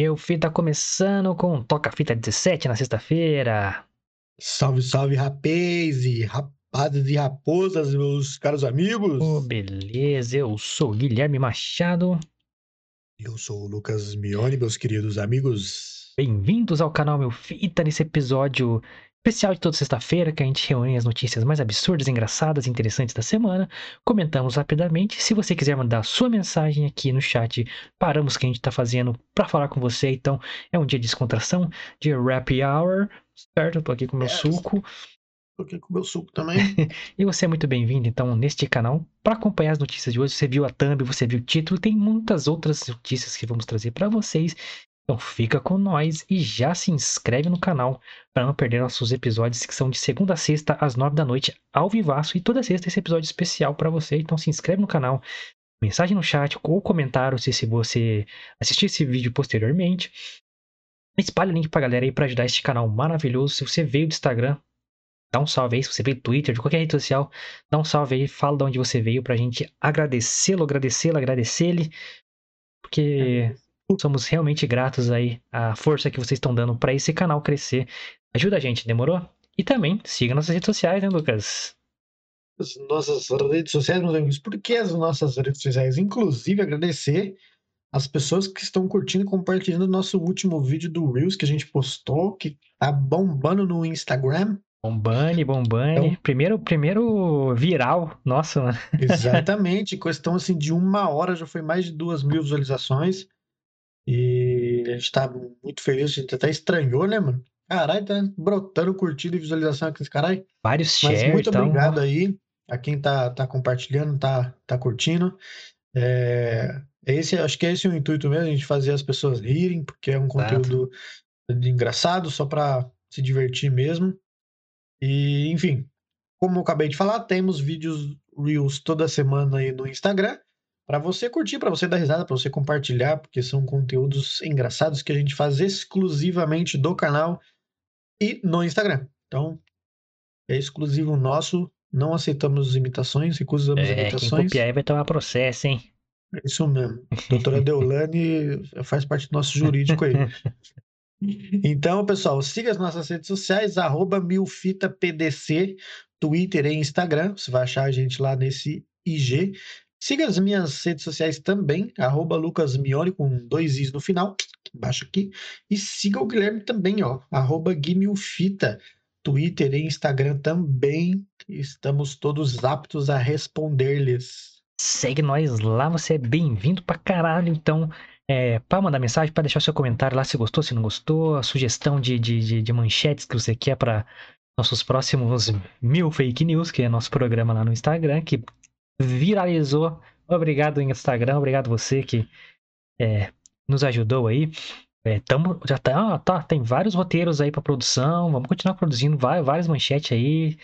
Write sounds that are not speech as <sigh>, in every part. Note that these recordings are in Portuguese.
Meu filho tá começando com Toca Fita 17 na sexta-feira. Salve, salve, rapaz e rapazes e raposas, meus caros amigos. Oh, beleza, eu sou o Guilherme Machado. Eu sou o Lucas Mione, meus queridos amigos. Bem-vindos ao canal Meu Fita nesse episódio especial de toda sexta-feira, que a gente reúne as notícias mais absurdas, engraçadas e interessantes da semana. Comentamos rapidamente. Se você quiser mandar sua mensagem aqui no chat, paramos o que a gente está fazendo para falar com você. Então, é um dia de descontração, de happy hour, certo? Eu tô aqui com meu É, suco. Tô aqui com o meu suco também. <laughs> E você é muito bem-vindo, então, neste canal. Para acompanhar as notícias de hoje, você viu a thumb, você viu o título, tem muitas outras notícias que vamos trazer para vocês. Então fica com nós e já se inscreve no canal para não perder nossos episódios que são de segunda a sexta às nove da noite ao vivaço e toda sexta esse episódio especial para você. Então se inscreve no canal, mensagem no chat ou comentário se, você assistir esse vídeo posteriormente. Espalhe o link pra galera aí para ajudar este canal maravilhoso. Se você veio do Instagram, dá um salve aí. Se você veio do Twitter, de qualquer rede social, dá um salve aí, fala de onde você veio pra gente agradecê-lo, agradecê-lo, agradecer-lhe. Porque somos realmente gratos aí à força que vocês estão dando para esse canal crescer. Ajuda a gente, demorou? E também siga nossas redes sociais, né, Lucas? As nossas redes sociais, meus amigos. Por que as nossas redes sociais? Inclusive, agradecer as pessoas que estão curtindo e compartilhando o nosso último vídeo do Reels que a gente postou, que tá bombando no Instagram. Bombane, Bombane. Então- Primeiro, primeiro viral. Nossa, mano. Exatamente, <laughs> questão assim de uma hora já foi mais de duas mil visualizações. E a gente tá muito feliz, a gente até estranhou, né, mano? Caralho, tá brotando curtida e visualização aqui nesse caralho. Vários Mas shares, muito então. obrigado aí a quem tá, tá compartilhando, tá, tá curtindo. É, esse, acho que esse é o intuito mesmo, a gente fazer as pessoas rirem, porque é um conteúdo engraçado, só pra se divertir mesmo. E, enfim, como eu acabei de falar, temos vídeos Reels toda semana aí no Instagram. Pra você curtir, pra você dar risada, pra você compartilhar, porque são conteúdos engraçados que a gente faz exclusivamente do canal e no Instagram. Então, é exclusivo nosso, não aceitamos imitações, recusamos É, quem imitações. copiar aí vai tomar processo, hein? É isso mesmo. Doutora <laughs> Deolane faz parte do nosso jurídico aí. <laughs> Então, pessoal, siga as nossas redes sociais, arroba milfitapdc, Twitter e Instagram. Você vai achar a gente lá nesse IG. Siga as minhas redes sociais também, arroba lucasmione, com dois is no final, embaixo aqui. E siga o Guilherme também, ó, arroba guimilfita, Twitter e Instagram também. Estamos todos aptos a responder-lhes. Segue nós lá, você é bem-vindo pra caralho. Então, é, para mandar mensagem, para deixar seu comentário lá se gostou, se não gostou, a sugestão de, de, de, de manchetes que você quer para nossos próximos mil fake news, que é nosso programa lá no Instagram, que viralizou. Obrigado, Instagram, obrigado você que é, nos ajudou aí. É, tamo, já tá, tá, tem vários roteiros aí para produção, vamos continuar produzindo vai- várias manchetes aí.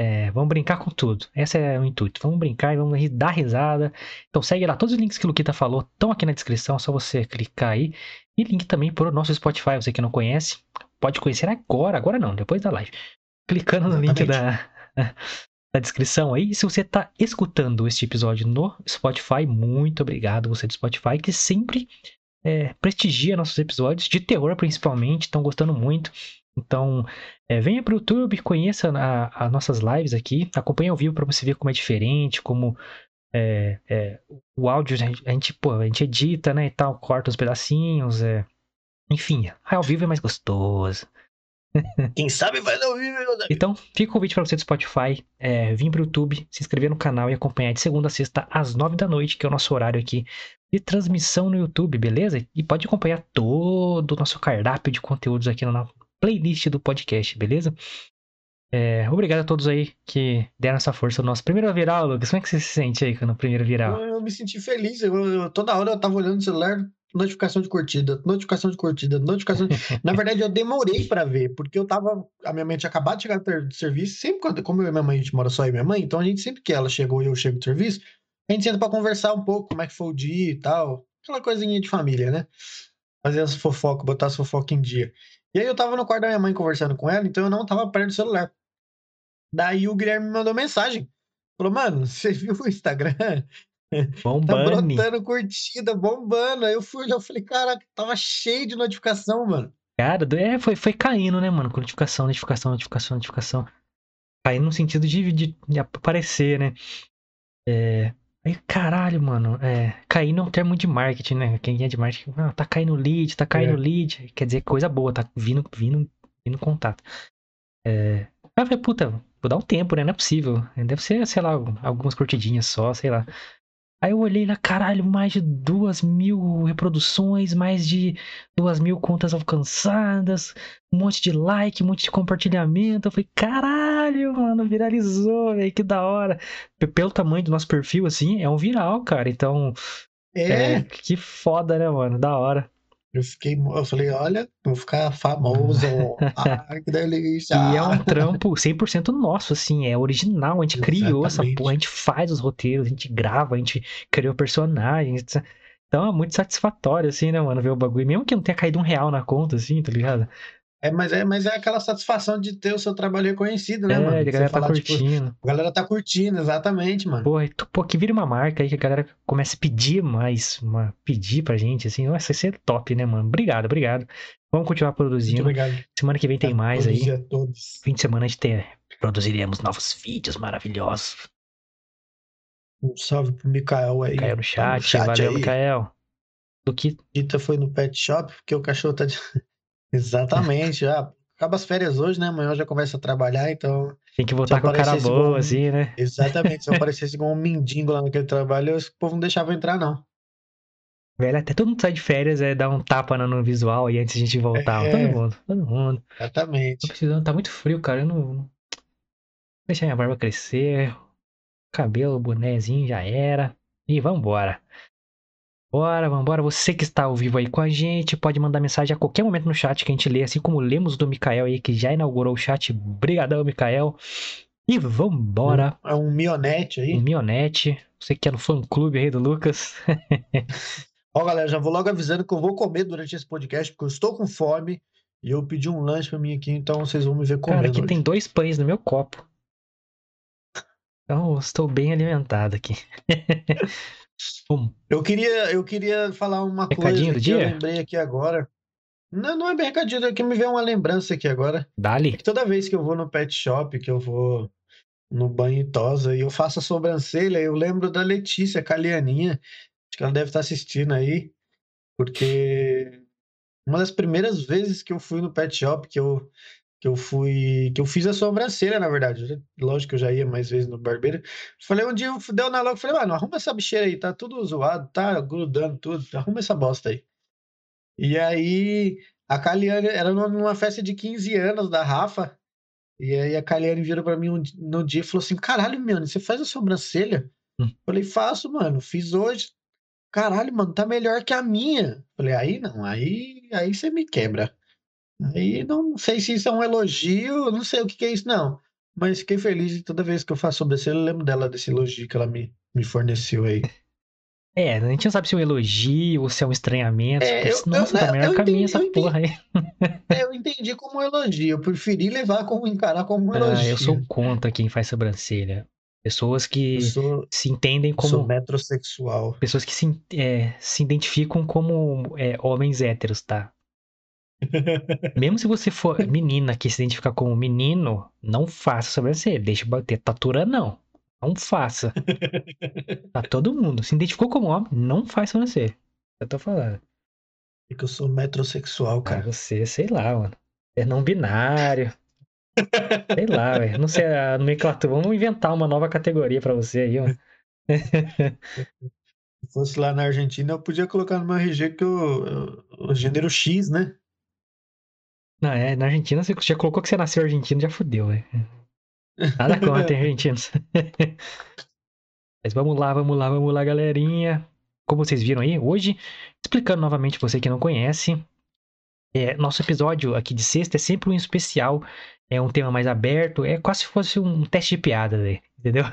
É, vamos brincar com tudo. Esse é o intuito. Vamos brincar e vamos dar risada. Então segue lá. Todos os links que o Luquita falou estão aqui na descrição. É só você clicar aí. E link também para o nosso Spotify. Você que não conhece, pode conhecer agora. Agora não, depois da live. Clicando no link da, da descrição aí. Se você está escutando este episódio no Spotify, muito obrigado. Você do Spotify que sempre é, prestigia nossos episódios, de terror principalmente. Estão gostando muito. Então, é, venha para o YouTube, conheça as nossas lives aqui, acompanhe ao vivo para você ver como é diferente, como é, é, o áudio a gente, a gente, pô, a gente edita, né, e tal, corta os pedacinhos, é, enfim, ao vivo é mais gostoso. Quem sabe vai não ouvir, meu Deus. Então, fica o convite para você do Spotify, é, vir para o YouTube, se inscrever no canal e acompanhar de segunda a sexta às nove da noite, que é o nosso horário aqui de transmissão no YouTube, beleza? E pode acompanhar todo o nosso cardápio de conteúdos aqui na playlist do podcast, beleza? É, obrigado a todos aí que deram essa força no nosso primeiro viral, Lucas. Como é que você se sente aí no primeiro viral? Eu, eu me senti feliz. Eu, eu- toda hora eu tava olhando no celular, notificação de curtida, notificação de curtida, notificação. de- <laughs> Na verdade, eu demorei pra ver, porque eu tava. A minha mãe tinha acabado de chegar do serviço. Sempre quando, como eu e minha mãe, a gente mora só eu e minha mãe, então a gente sempre que ela chegou e eu chego do serviço, a gente senta pra conversar um pouco, como é que foi o dia e tal. Aquela coisinha de família, né? Fazer as fofocas, botar as fofocas em dia. E aí eu tava no quarto da minha mãe conversando com ela, então eu não tava perto do celular. Daí o Guilherme me mandou mensagem. Falou, mano, <laughs> você viu o Instagram? <laughs> Bombando. Tá brotando curtida, bombando. Aí eu fui olhar, eu falei, caraca, tava cheio de notificação, mano. Cara, é, foi, foi caindo, né, mano? Notificação, notificação, notificação, notificação. Caindo no sentido de, de, de aparecer, né? É. Aí, caralho, mano. É, caindo é um termo de marketing, né? Quem é de marketing, ah, tá caindo lead, tá caindo é. lead. Quer dizer, coisa boa, tá vindo, vindo, vindo contato. É. Aí eu falei, puta, vou dar um tempo, né? Não é possível. Deve ser, sei lá, algumas curtidinhas só, sei lá. Aí eu olhei lá, caralho, mais de duas mil reproduções, mais de duas mil contas alcançadas, um monte de like, um monte de compartilhamento. Eu falei, caralho, mano, viralizou, velho, que da hora. Pelo tamanho do nosso perfil, assim, é um viral, cara. Então, é, é que foda, né, mano? Da hora. Eu fiquei, eu falei, olha, vou ficar famoso. <laughs> Que delícia. E é um trampo 100% nosso, assim, é original. A gente Exatamente. criou essa porra, a gente faz os roteiros, a gente grava, a gente criou personagens. Então é muito satisfatório, assim, né, mano, ver o bagulho. Mesmo que não tenha caído um real na conta, assim, tá ligado? É, mas é, mas é aquela satisfação de ter o seu trabalho reconhecido, né, é, mano? A galera tá falar, tipo, curtindo. Tipo, a galera tá curtindo, exatamente, mano. Pô, pô, que vira uma marca aí que a galera comece a pedir mais, uma, pedir pra gente, assim. Nossa, isso é top, né, mano? Obrigado, obrigado. Vamos continuar produzindo. Muito obrigado. Semana que vem tem mais aí. A todos. Fim de semana a gente tem, produziremos novos vídeos maravilhosos. Um salve pro Mikael aí. Caiu no chat, tá no chat valeu, aí. Mikael. Do que? Dita foi no pet shop, porque o cachorro tá de... <laughs> Exatamente, já. Acaba as férias hoje, né? Amanhã já começa a trabalhar, então. Tem que voltar com a cara boa, um... assim, né? Exatamente. Se eu <laughs> aparecesse igual um mendigo lá naquele trabalho, o povo não deixava entrar, não. Velho, até todo mundo sai de férias, é dar um tapa no visual e antes a gente voltar. É... Todo mundo, todo mundo. Exatamente. Tô precisando, tá muito frio, cara. Eu não. Deixar minha barba crescer. Cabelo, bonézinho já era. E vambora. Bora, vambora. Você que está ao vivo aí com a gente, pode mandar mensagem a qualquer momento no chat que a gente lê, assim como lemos do Mikael aí, que já inaugurou o chat. Brigadão, Mikael. E vambora. É um mionete aí. Um mionete. Você que é no fã-clube aí do Lucas. <laughs> Ó, galera, já vou logo avisando que eu vou comer durante esse podcast, porque eu estou com fome. E eu pedi um lanche pra mim aqui, então vocês vão me ver comendo. Cara, aqui hoje. tem dois pães no meu copo. <laughs> Então, estou bem alimentado aqui. <laughs> Eu queria, eu queria falar uma recadinho coisa do que dia? eu lembrei aqui agora. Não, não é bem recadinho, é que me veio uma lembrança aqui agora. Dali. É toda vez que eu vou no pet shop, que eu vou no banho e tosa e eu faço a sobrancelha, eu lembro da Letícia Calianinha. Acho que ela deve estar assistindo aí, porque uma das primeiras vezes que eu fui no pet shop, que eu que eu fui, que eu fiz a sobrancelha, na verdade. Lógico que eu já ia mais vezes no barbeiro. Falei, um dia eu deu na logo, falei, mano, arruma essa bicheira aí, tá tudo zoado, tá grudando tudo, arruma essa bosta aí. E aí, a Caliane, era numa festa de 15 anos da Rafa, e aí a Caliane virou pra mim um, no dia e falou assim, caralho, mano, você faz a sobrancelha? Hum. Falei, faço, mano, fiz hoje. Caralho, mano, tá melhor que a minha. Falei, aí não, aí, aí você me quebra. Aí não sei se isso é um elogio, não sei o que, que é isso, não. Mas fiquei feliz e toda vez que eu faço sobrancelha, eu lembro dela desse elogio que ela me, me forneceu aí. É, a gente não sabe se é um elogio ou se é um estranhamento. É, eu, Nossa, eu, tá melhor caminho essa porra aí. É, eu entendi como um elogio. Eu preferi levar como encarar como um elogio. <laughs> Ah, eu sou contra quem faz sobrancelha. Pessoas que sou, se entendem como. Sou metrosexual. Pessoas que se, é, se identificam como é, homens héteros, tá? Mesmo se você for menina que se identificar como menino, não faça sobrancelha. Deixa bater tatura, não. Não faça. <laughs> Tá todo mundo. Se identificou como homem, não faz sobrancelha. Eu tô falando. É que eu sou metrosexual, cara. Ah, você, sei lá, mano. É não binário. <laughs> sei lá, velho. Não sei a nomenclatura. Vamos inventar uma nova categoria pra você aí, mano. <laughs> Se fosse lá na Argentina, eu podia colocar no meu RG que o, o gênero X, né? Não, é, na Argentina você já colocou que você nasceu argentino, já fudeu, velho. Nada contra argentinos. <laughs> Mas vamos lá, vamos lá, vamos lá, galerinha. Como vocês viram aí, hoje, explicando novamente você que não conhece, é, nosso episódio aqui de sexta é sempre um especial, é um tema mais aberto, é quase se fosse um teste de piada, véio, entendeu?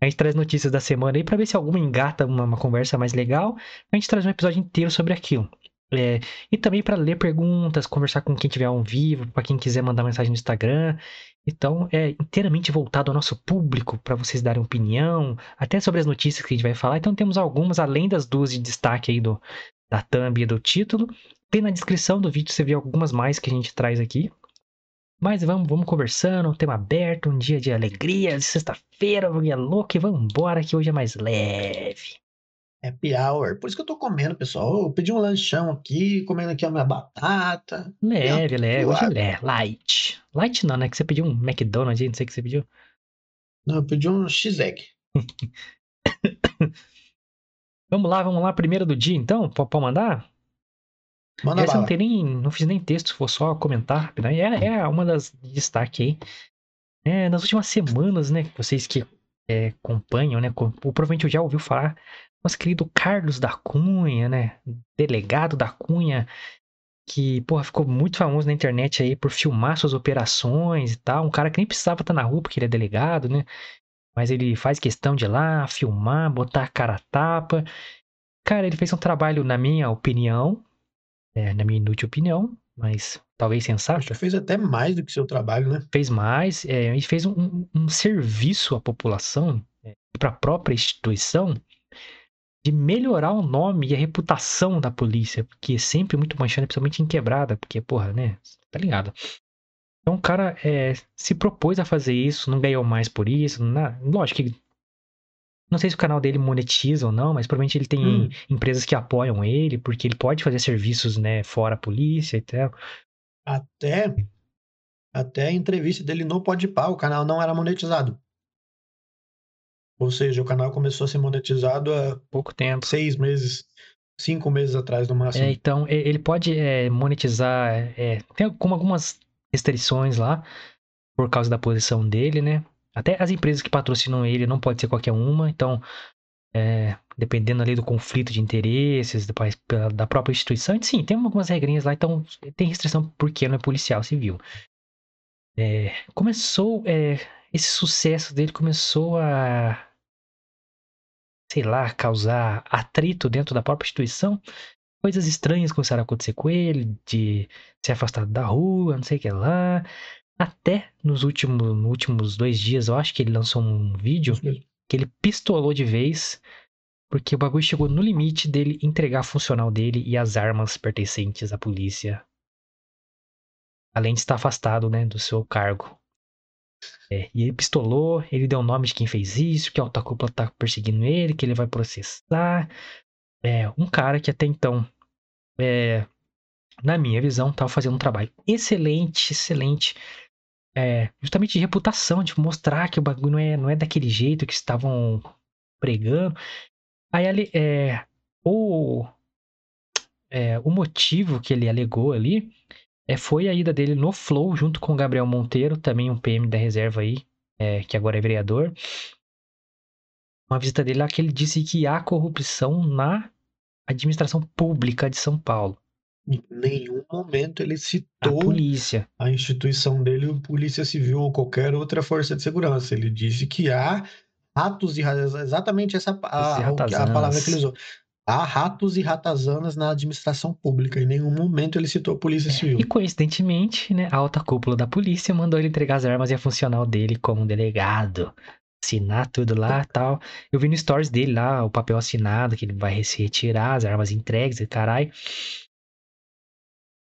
A gente traz notícias da semana aí para ver se alguma engata uma, uma conversa mais legal. A gente traz um episódio inteiro sobre aquilo. É, e também para ler perguntas, conversar com quem tiver ao vivo, para quem quiser mandar mensagem no Instagram. Então, é inteiramente voltado ao nosso público, para vocês darem opinião, até sobre as notícias que a gente vai falar. Então, temos algumas, além das duas de destaque aí do, da thumb e do título. Tem na descrição do vídeo, você vê algumas mais que a gente traz aqui. Mas vamos, vamos conversando, um tema aberto, um dia de alegria, sexta-feira, o dia louco e vamos embora que hoje é mais leve. Happy hour. Por isso que eu tô comendo, pessoal. Eu pedi um lanchão aqui, comendo aqui a minha batata. Leve, leve. Hoje é leve. Light. Light não, né? Que você pediu um McDonald's não sei o que você pediu. Não, eu pedi um X-Egg. <laughs> vamos lá, vamos lá. Primeiro do dia, então? Pode mandar? Manda Essa bala. não tem nem. Não fiz nem texto, vou só comentar. Né? É, é uma das de destaque aí. É, nas últimas semanas, né? Vocês que é, acompanham, né? Provavelmente já ouviu falar nosso querido Carlos da Cunha, né? Delegado da Cunha, que, porra, ficou muito famoso na internet aí por filmar suas operações e tal. Um cara que nem precisava estar na rua porque ele é delegado, né? Mas ele faz questão de ir lá, filmar, botar a cara a tapa. Cara, ele fez um trabalho, na minha opinião, é, na minha inútil opinião, mas talvez sensato. Acho que fez até mais do que seu trabalho, né? Fez mais, é, e fez um, um, um serviço à população é, e para a própria instituição de melhorar o nome e a reputação da polícia, porque é sempre muito manchada, principalmente em quebrada, porque, porra, né? Tá ligado? Então o cara é, se propôs a fazer isso, não ganhou mais por isso. Não, lógico que. Não sei se o canal dele monetiza ou não, mas provavelmente ele tem hum. empresas que apoiam ele, porque ele pode fazer serviços, né, fora a polícia e tal. Até, até a entrevista dele no Podpah, o canal não era monetizado. Ou seja, o canal começou a ser monetizado há pouco tempo. Seis meses, cinco meses atrás no máximo. É, então, ele pode é, monetizar, é, tem como algumas restrições lá, por causa da posição dele, né? Até as empresas que patrocinam ele não pode ser qualquer uma, então, é, dependendo ali do conflito de interesses da, da própria instituição, sim, tem algumas regrinhas lá, então tem restrição porque não é policial civil. É, começou, é, esse sucesso dele começou a sei lá, causar atrito dentro da própria instituição, coisas estranhas começaram a acontecer com ele, de ser afastado da rua, não sei o que lá. Até nos últimos, nos últimos dois dias, eu acho que ele lançou um vídeo que ele pistolou de vez, porque o bagulho chegou no limite dele entregar a funcional dele e as armas pertencentes à polícia. Além de estar afastado, né, do seu cargo. É, e ele pistolou, ele deu o nome de quem fez isso, que a alta cúpula tá perseguindo ele, que ele vai processar. É, um cara que até então, é, na minha visão, tava fazendo um trabalho excelente, excelente. É, justamente de reputação, de mostrar que o bagulho não é, não é daquele jeito que estavam pregando. Aí ele, é, o, é, o motivo que ele alegou ali é, foi a ida dele no Flow, junto com o Gabriel Monteiro, também um PM da reserva aí, é, que agora é vereador. Uma visita dele lá que ele disse que há corrupção na administração pública de São Paulo. Em nenhum momento ele citou a polícia, a instituição dele, Polícia Civil ou qualquer outra força de segurança. Ele disse que há ratos e exatamente essa a, a palavra que ele usou há ratos e ratazanas na administração pública. Em nenhum momento ele citou a Polícia Civil. E coincidentemente, né, a alta cúpula da polícia mandou ele entregar as armas e a funcional dele como delegado. Assinar tudo lá tal. Eu vi no stories dele lá o papel assinado, que ele vai se retirar, as armas entregues e caralho.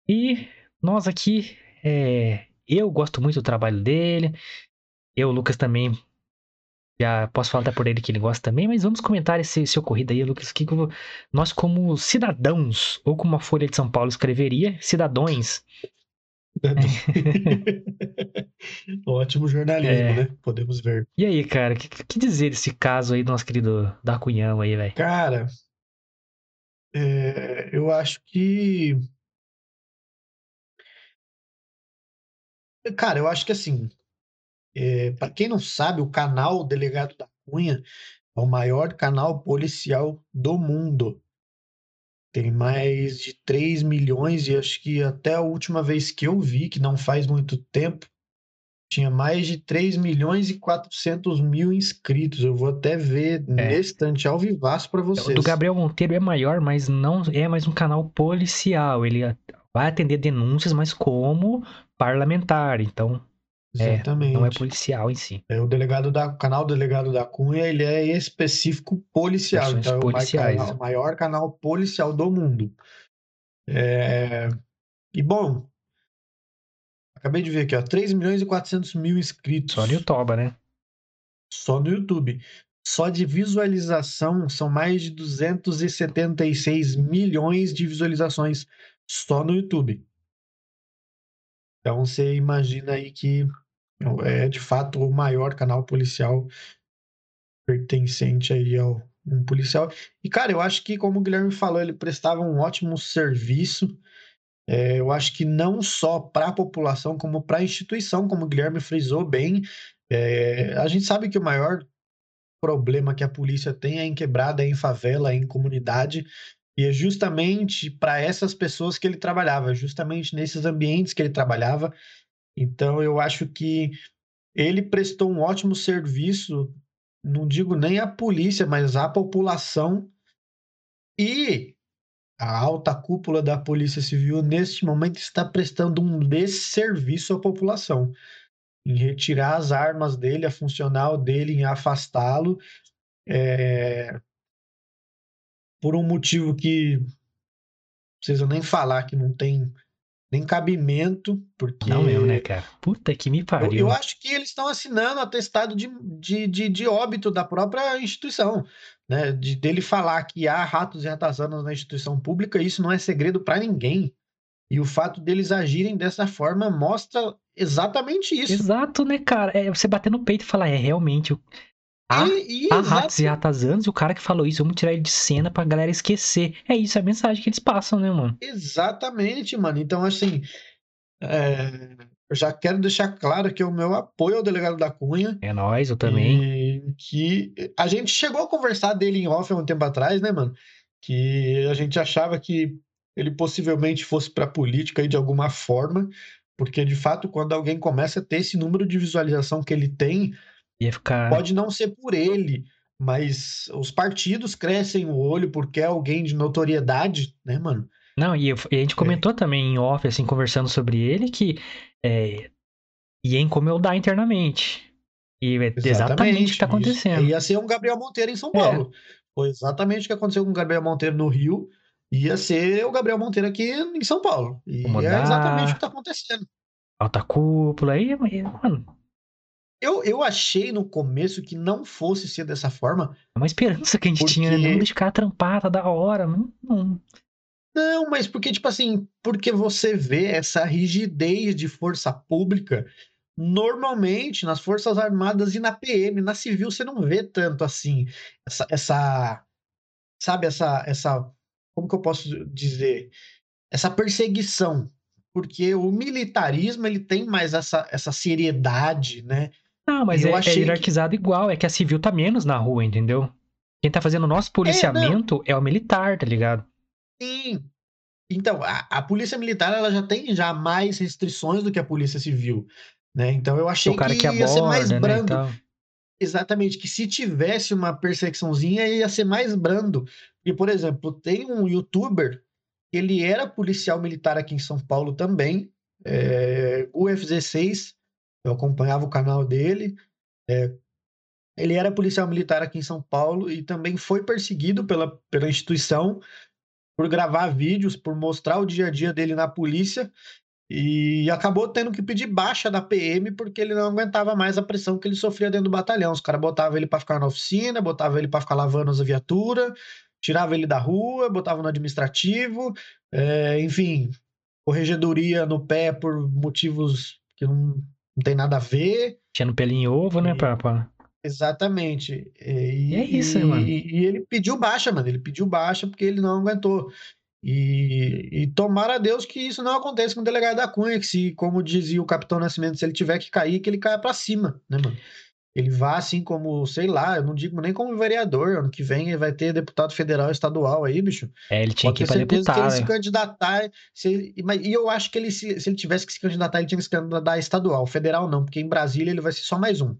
E nós aqui, é, eu gosto muito do trabalho dele. Eu, Lucas, também já posso falar até por ele que ele gosta também, mas vamos comentar esse, esse ocorrido aí, Lucas. Que nós, como cidadãos, ou como a Folha de São Paulo escreveria, cidadãos. <laughs> Ótimo jornalismo, é. né? Podemos ver. E aí, cara, o que, que, dizer desse caso aí do nosso querido Cunhão aí, velho? Cara, é, eu acho que. Cara, eu acho que assim, é, Para quem não sabe, o canal Delegado da Cunha é o maior canal policial do mundo. Tem mais de 3 milhões e acho que até a última vez que eu vi, que não faz muito tempo, tinha mais de 3 milhões e 400 mil inscritos. Eu vou até ver é. nesse instante ao vivaço para vocês. O do Gabriel Monteiro é maior, mas não é mais um canal policial. Ele vai atender denúncias, mas como parlamentar. Então, Exatamente. É, não é policial em si. É o delegado da o canal delegado da Cunha, ele é específico policial, então policiais. é o maior, maior canal policial do mundo. É... E bom, acabei de ver aqui, ó, 3 milhões e 400 mil inscritos. Só no YouTube, né? Só no YouTube. Só de visualização são mais de 276 milhões de visualizações só no YouTube. Então você imagina aí que é de fato o maior canal policial pertencente aí ao um policial. E cara, eu acho que como o Guilherme falou, ele prestava um ótimo serviço. É, eu acho que não só para a população, como para a instituição, como o Guilherme frisou bem. É, a gente sabe que o maior problema que a polícia tem é em quebrada, é em favela, é em comunidade. E é justamente para essas pessoas que ele trabalhava, justamente nesses ambientes que ele trabalhava. Então, eu acho que ele prestou um ótimo serviço, não digo nem à polícia, mas à população. E a alta cúpula da Polícia Civil, neste momento, está prestando um desserviço à população em retirar as armas dele, a funcional dele, em afastá-lo. É, por um motivo que não precisa nem falar, que não tem nem cabimento, porque... Não mesmo, né, cara? Puta que me pariu. Eu, eu acho que eles estão assinando atestado de, de, de, de, óbito da própria instituição, né? De, dele falar que há ratos e ratazanas na instituição pública, isso não é segredo para ninguém. E o fato deles agirem dessa forma mostra exatamente isso. Exato, né, cara? É você bater no peito e falar, é, realmente, Há, e, e e ratazanos e o cara que falou isso, vamos tirar ele de cena pra galera esquecer. É isso, é a mensagem que eles passam, né, mano? Exatamente, mano. Então, assim, é... eu já quero deixar claro que o meu apoio ao delegado da Cunha. É nós, eu também. que a gente chegou a conversar dele em off há um tempo atrás, né, mano? Que a gente achava que ele possivelmente fosse pra política aí de alguma forma, porque de fato, quando alguém começa a ter esse número de visualização que ele tem Ia ficar. Pode não ser por ele, mas os partidos crescem o olho porque é alguém de notoriedade, né, mano? Não, e, eu, e a gente é. comentou é. também em off, assim, conversando sobre ele, que é, ia incomodar internamente. E é exatamente, exatamente o que está acontecendo. Ia ser um Gabriel Monteiro em São é. Paulo. É. Foi exatamente o que aconteceu com o Gabriel Monteiro no Rio. Ia ser o Gabriel Monteiro aqui em São Paulo. E é exatamente o que está acontecendo. Alta cúpula aí, mano. Eu, eu achei no começo que não fosse ser dessa forma. É uma esperança que a gente porque... tinha, né? Não de ficar trampada da hora. Não, não. não, mas porque, tipo assim, porque você vê essa rigidez de força pública. Normalmente, nas Forças Armadas e na PM, na civil, você não vê tanto assim. Essa. essa sabe, essa, essa. Como que eu posso dizer? Essa perseguição porque o militarismo ele tem mais essa, essa seriedade, né? Não, mas eu é, é hierarquizado que... igual, é que a civil tá menos na rua, entendeu? Quem tá fazendo o nosso policiamento é, é o militar, tá ligado? Sim. Então, a, a, polícia militar ela já tem já mais restrições do que a polícia civil, né? Então eu achei o cara que, que aborda, ia ser mais né, brando. Né, Exatamente, que se tivesse uma perseguiçãozinha ia ser mais brando. E, por exemplo, tem um youtuber, ele era policial militar aqui em São Paulo também, é, o F16, eu acompanhava o canal dele. É, ele era policial militar aqui em São Paulo e também foi perseguido pela, pela instituição por gravar vídeos, por mostrar o dia a dia dele na polícia e acabou tendo que pedir baixa da PM porque ele não aguentava mais a pressão que ele sofria dentro do batalhão. Os caras botavam ele para ficar na oficina, botavam ele para ficar lavando as viaturas, tirava ele da rua, botava no administrativo, é, enfim, corregedoria no pé por motivos que não não tem nada a ver. Tinha no pelinho ovo, né, papa? Exatamente. E, e é isso, e, mano. E, ele pediu baixa, mano. Ele pediu baixa porque ele não aguentou. E, e tomara a Deus que isso não aconteça com o delegado da Cunha, que se, como dizia o Capitão Nascimento, se ele tiver que cair, que ele caia para cima, né, mano? Ele vá assim como, sei lá, eu não digo nem como vereador, ano que vem ele vai ter deputado federal estadual aí, bicho. É, ele tinha Pode que ir pra deputado. que ele se né? candidatar. Se e eu acho que ele, se, se ele tivesse que se candidatar, ele tinha que se candidatar estadual. Federal não, porque em Brasília ele vai ser só mais um.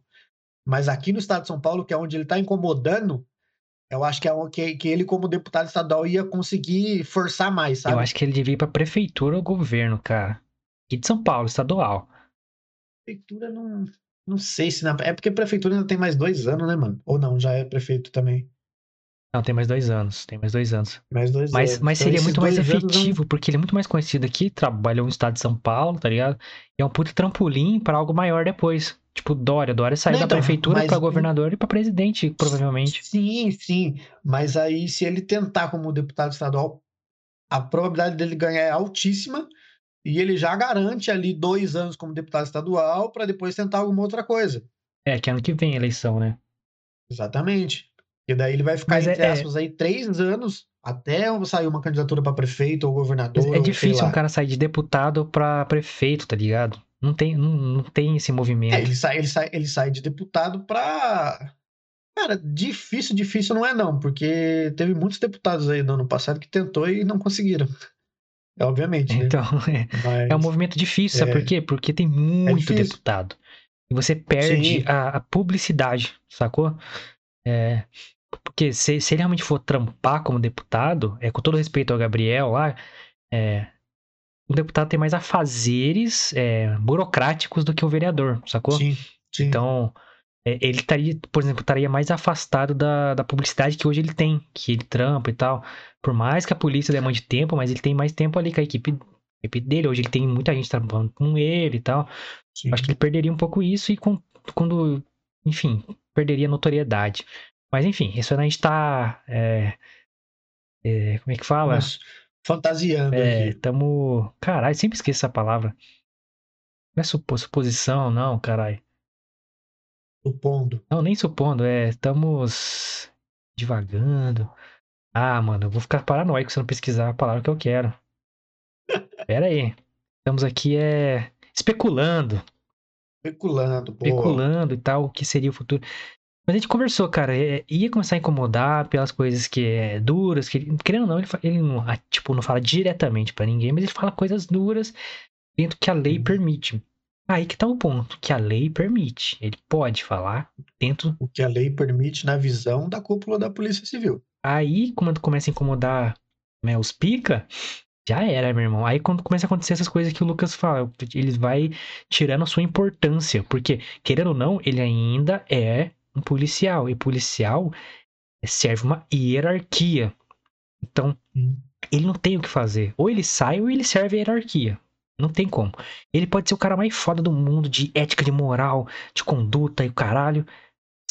Mas aqui no estado de São Paulo, que é onde ele tá incomodando, eu acho que é que, que ele, como deputado estadual, ia conseguir forçar mais, sabe? Eu acho que ele devia ir pra prefeitura ou governo, cara. Aqui de São Paulo, estadual. Prefeitura não. Não sei se. Na, é porque prefeitura ainda tem mais dois anos, né, mano? Ou não, já é prefeito também. Não, tem mais dois anos. Tem mais dois anos. Mais dois Mas, anos. mas Então, seria muito mais não- efetivo, porque ele é muito mais conhecido aqui, trabalhou no estado de São Paulo, tá ligado? E é um puto trampolim pra algo maior depois. Tipo, Dória. Dória saiu Não, da então, prefeitura mas- pra governador e pra presidente, provavelmente. Sim, sim. Mas aí, se ele tentar como deputado estadual, a probabilidade dele ganhar é altíssima. E ele já garante ali dois anos como deputado estadual para depois tentar alguma outra coisa. É, que ano que vem a eleição, né? Exatamente. E daí ele vai ficar, Mas é- entre aspas, aí três anos até sair uma candidatura para prefeito ou governador. Mas é ou difícil um cara sair de deputado pra prefeito, tá ligado? Não tem, não, não tem esse movimento. É, ele sai, ele sai, ele sai de deputado pra. Cara, difícil, difícil não é não, porque teve muitos deputados aí no ano passado que tentou e não conseguiram. É, obviamente, né? Então, <laughs> é, Mas, é um movimento difícil, sabe É. por quê? Porque tem muito difícil. deputado. E você perde a, a publicidade, sacou? É, porque se, se ele realmente for trampar como deputado, é com todo respeito ao Gabriel lá, é, o deputado tem mais afazeres é, burocráticos do que o vereador, sacou? sim, sim. Então, é, ele estaria, por exemplo, estaria mais afastado da, da publicidade que hoje ele tem, que ele trampa e tal. Por mais que a polícia demande tempo, mas ele tem mais tempo ali com a equipe, a equipe dele. Hoje ele tem muita gente trabalhando com ele e tal. sim. Acho que ele perderia um pouco isso e com- quando, enfim, perderia notoriedade. Mas enfim, isso a gente tá. é, é, como é que fala? Mas fantasiando É, aqui. tamo. Caralho, sempre esqueço essa palavra. Não é supo- suposição, não, caralho. Supondo. Não, nem supondo, é. Estamos divagando. Ah, mano, eu vou ficar paranoico se eu não pesquisar a palavra que eu quero. <laughs> Pera aí. Estamos aqui, é. Especulando. Especulando, pô. Especulando e tal, o que seria o futuro. Mas a gente conversou, cara. é, ia começar a incomodar pelas coisas que é duras. Que, querendo ou não, ele, ele não, tipo, não fala diretamente pra ninguém, mas ele fala coisas duras dentro que a lei Uhum. permite. Aí que tá o ponto, que a lei permite. Ele pode falar dentro O que a lei permite na visão da cúpula da Polícia Civil. Aí, quando começa a incomodar né, os pica, já era, meu irmão. Aí, quando começa a acontecer essas coisas que o Lucas fala, ele vai tirando a sua importância. Porque, querendo ou não, ele ainda é um policial. E policial serve uma hierarquia. Então, Hum. ele não tem o que fazer. Ou ele sai ou ele serve a hierarquia. Não tem como. Ele pode ser o cara mais foda do mundo de ética, de moral, de conduta e o caralho.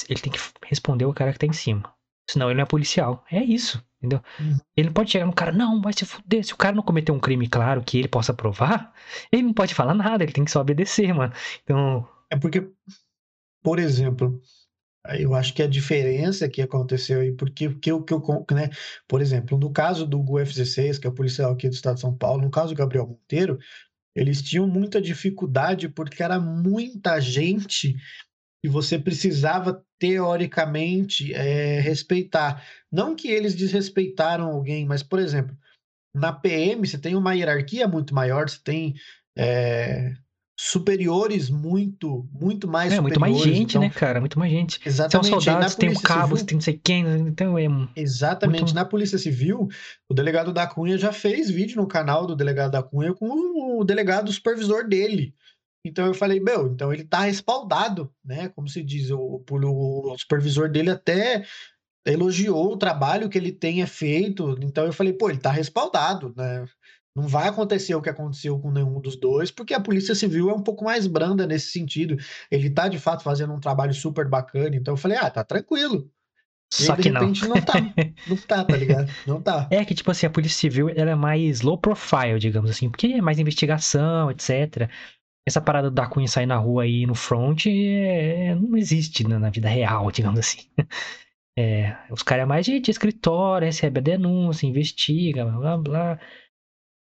Ele tem que responder o cara que tá em cima. Senão ele não é policial. É isso, entendeu? Uhum. Ele não pode chegar no cara, não, vai se fuder. Se o cara não cometeu um crime claro que ele possa provar, ele não pode falar nada, ele tem que só obedecer, mano. Então, É porque, por exemplo, eu acho que a diferença que aconteceu aí, porque que eu, que eu, né, por exemplo, no caso do GUF16, que é o policial aqui do estado de São Paulo, no caso do Gabriel Monteiro, eles tinham muita dificuldade porque era muita gente e você precisava teoricamente é, respeitar. Não que eles desrespeitaram alguém, mas, por exemplo, na PM você tem uma hierarquia muito maior, você tem é, superiores muito, muito mais é muito mais gente, então, né, cara? Muito mais gente. É um Exatamente. aí soldado, na você tem um cabo, Civil- tem não sei quem, então é. Exatamente. Muito- Na Polícia Civil, o delegado da Cunha já fez vídeo no canal do delegado da Cunha com o delegado supervisor dele. Então eu falei, meu, então ele tá respaldado, né? Como se diz, o, o supervisor dele até elogiou o trabalho que ele tenha feito. Então eu falei, pô, ele tá respaldado, né? Não vai acontecer o que aconteceu com nenhum dos dois, porque a Polícia Civil é um pouco mais branda nesse sentido. Ele tá de fato fazendo um trabalho super bacana. Então eu falei, ah, tá tranquilo. E aí, Só de que não. repente não tá. <laughs> Não tá, tá ligado? Não tá. É que, tipo assim, a Polícia Civil ela é mais low profile, digamos assim, porque é mais investigação, etc. Essa parada da Cunha sair na rua aí no front é- não existe na, na vida real, digamos assim. <laughs> É, os caras é mais de, de escritório, recebe a denúncia, investiga, blá blá blá.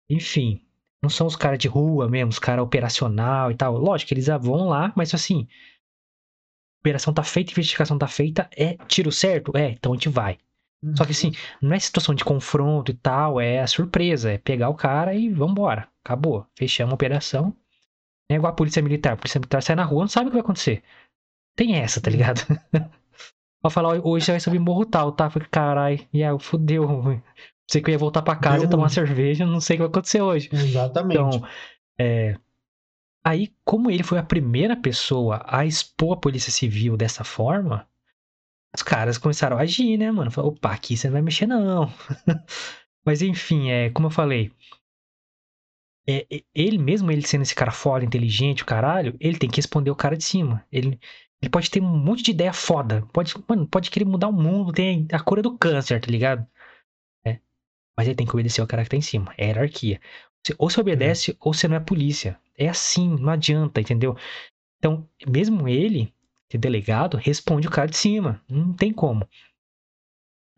Enfim, não são os caras de rua mesmo, os caras operacional e tal. Lógico eles vão lá, mas assim. operação tá feita, investigação tá feita, é tiro certo? É, então a gente vai. Só que assim, não é situação de confronto e tal, é a surpresa, é pegar o cara e vambora. Acabou. Fechamos a operação. É igual a polícia militar. A polícia militar sai na rua, não sabe o que vai acontecer. Tem essa, tá ligado? <laughs> Pode falar, hoje vai subir morro tal, tá? Falei, carai, e aí, fudeu. Sei que eu ia voltar pra casa Deu e tomar uma cerveja, não sei o que vai acontecer hoje. Exatamente. Então, é, Aí, como ele foi a primeira pessoa a expor a polícia civil dessa forma, os caras começaram a agir, né, mano? Falaram, opa, aqui você não vai mexer, não. <laughs> Mas enfim, é, como eu falei, é, ele mesmo, ele sendo esse cara foda, inteligente, o caralho, ele tem que responder o cara de cima. Ele, ele pode ter um monte de ideia foda. Pode, mano, pode querer mudar o mundo, tem a cura do câncer, tá ligado? Mas ele tem que obedecer o cara que tá em cima. É hierarquia. Ou você obedece, uhum. ou você não é polícia. É assim, não adianta, entendeu? Então, mesmo ele, que delegado, responde o cara de cima. Não tem como.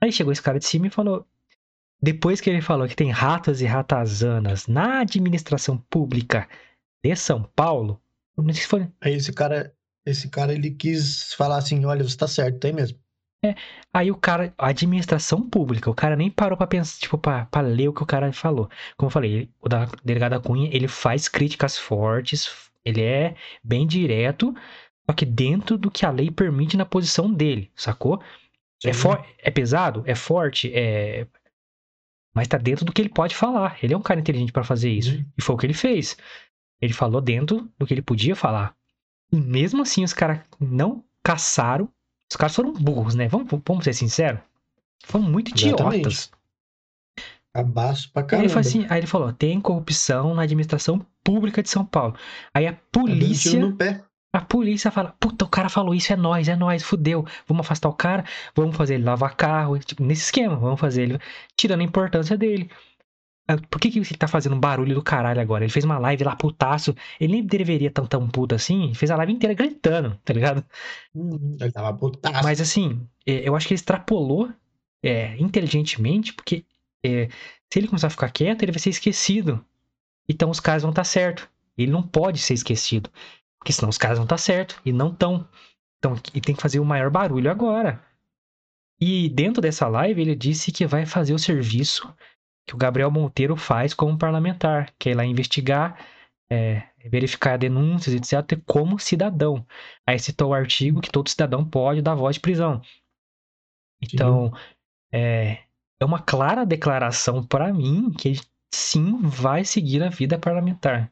Aí chegou esse cara de cima e falou. Depois que ele falou que tem ratas e ratazanas na administração pública de São Paulo, não sei se foi. Aí esse cara, esse cara ele quis falar assim, olha, você tá certo, tem mesmo. É, aí o cara, a administração pública, o cara nem parou para pensar, tipo, pra, ler o que o cara falou. Como eu falei, o da delegada Cunha, ele faz críticas fortes, ele é bem direto, só que dentro do que a lei permite na posição dele, sacou? É, for, é pesado, é forte, é. Mas tá dentro do que ele pode falar. Ele é um cara inteligente para fazer isso. Uhum. E foi o que ele fez. Ele falou dentro do que ele podia falar. E mesmo assim, os caras não caçaram os caras foram burros, né? Vamos, vamos ser sinceros. Foram muito idiotas. Abaixo pra caramba. Aí ele, falou assim, aí ele falou: tem corrupção na administração pública de São Paulo. Aí a tá polícia. A polícia fala: puta, o cara falou isso, é nós, é nós, fudeu. Vamos afastar o cara, vamos fazer ele lavar carro, tipo, nesse esquema, vamos fazer ele tirando a importância dele. Ah, por que, que ele tá fazendo um barulho do caralho agora? Ele fez uma live lá putaço. Ele nem deveria tão tão puto assim. Ele fez a live inteira gritando, tá ligado? Uhum, ele tava putaço. Mas assim, é, eu acho que ele extrapolou é, inteligentemente, porque é, se ele começar a ficar quieto, ele vai ser esquecido. Então os caras vão estar tá certo. Ele não pode ser esquecido. Porque senão os caras vão estar tá certo. E não estão. Então, ele tem que fazer o maior barulho agora. E dentro dessa live, ele disse que vai fazer o serviço que o Gabriel Monteiro faz como parlamentar, que é ir lá investigar, é, verificar denúncias, etc., como cidadão. Aí citou o artigo que todo cidadão pode dar voz de prisão. Então, é, é uma clara declaração para mim que ele sim vai seguir a vida parlamentar.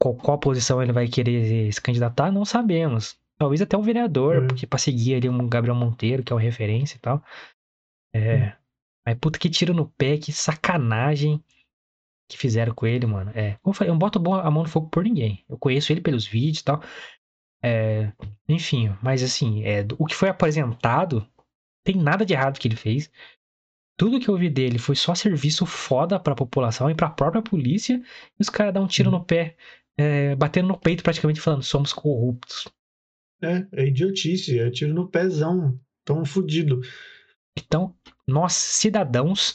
Qual, qual posição ele vai querer se candidatar, não sabemos. Talvez até um vereador, uhum. porque para seguir ali um Gabriel Monteiro, que é o referência e tal. É, uhum. Mas puta que tiro no pé, que sacanagem que fizeram com ele, mano. É, como eu falei, eu não boto a mão no fogo por ninguém. Eu conheço ele pelos vídeos e tal. É, enfim, mas assim, é, o que foi apresentado, tem nada de errado que ele fez. Tudo que eu vi dele foi só serviço foda pra população e pra própria polícia. E os caras dão um tiro hum. no pé, é, batendo no peito praticamente falando, somos corruptos. É, é idiotice, é tiro no pezão, tão fudido. Então, nós, cidadãos,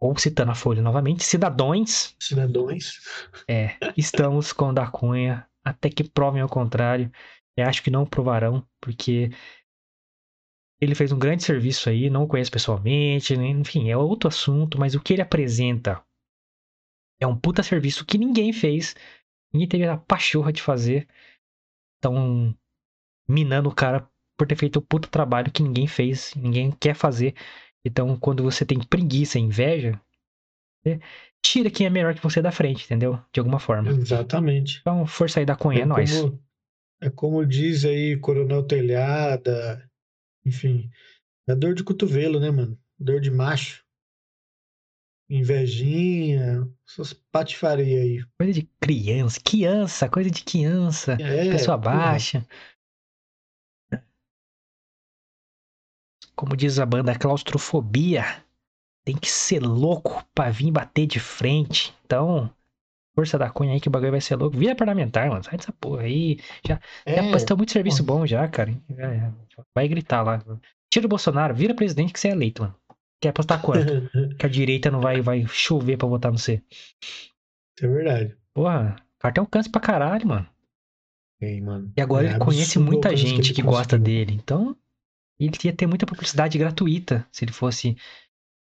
ou citando a Folha novamente, cidadãos. Cidadãos. É, estamos com o da Cunha até que provem ao contrário. Eu acho que não provarão, porque ele fez um grande serviço aí, não conheço pessoalmente, enfim, é outro assunto, mas o que ele apresenta é um puta serviço que ninguém fez, ninguém teve a pachorra de fazer. Estão minando o cara por ter feito o puta trabalho que ninguém fez, ninguém quer fazer. Então, quando você tem preguiça e inveja, tira quem é melhor que você da frente, entendeu? De alguma forma. Exatamente. Então, força aí da Cunha, é, é nóis. Como, é como diz aí Coronel Telhada, enfim. É dor de cotovelo, né, mano? Dor de macho. Invejinha, essas patifarias aí. Coisa de criança, criança, coisa de criança, é, pessoa porra. baixa. Como diz a banda, claustrofobia. Tem que ser louco pra vir bater de frente. Então, força da cunha aí que o bagulho vai ser louco. Vira parlamentar, mano. Sai dessa porra aí. Já, é, já prestou muito serviço bom já, cara. É, vai gritar lá. Tira o Bolsonaro, vira presidente que você é eleito, mano. Quer apostar quanto? <laughs> que a direita não vai, vai chover pra votar no você. É verdade. Porra, cartão câncer pra caralho, mano. ninguém, mano. E agora É ele conhece o muita alcance gente ele que gosta dele. Então, ele ia ter muita publicidade gratuita se ele fosse.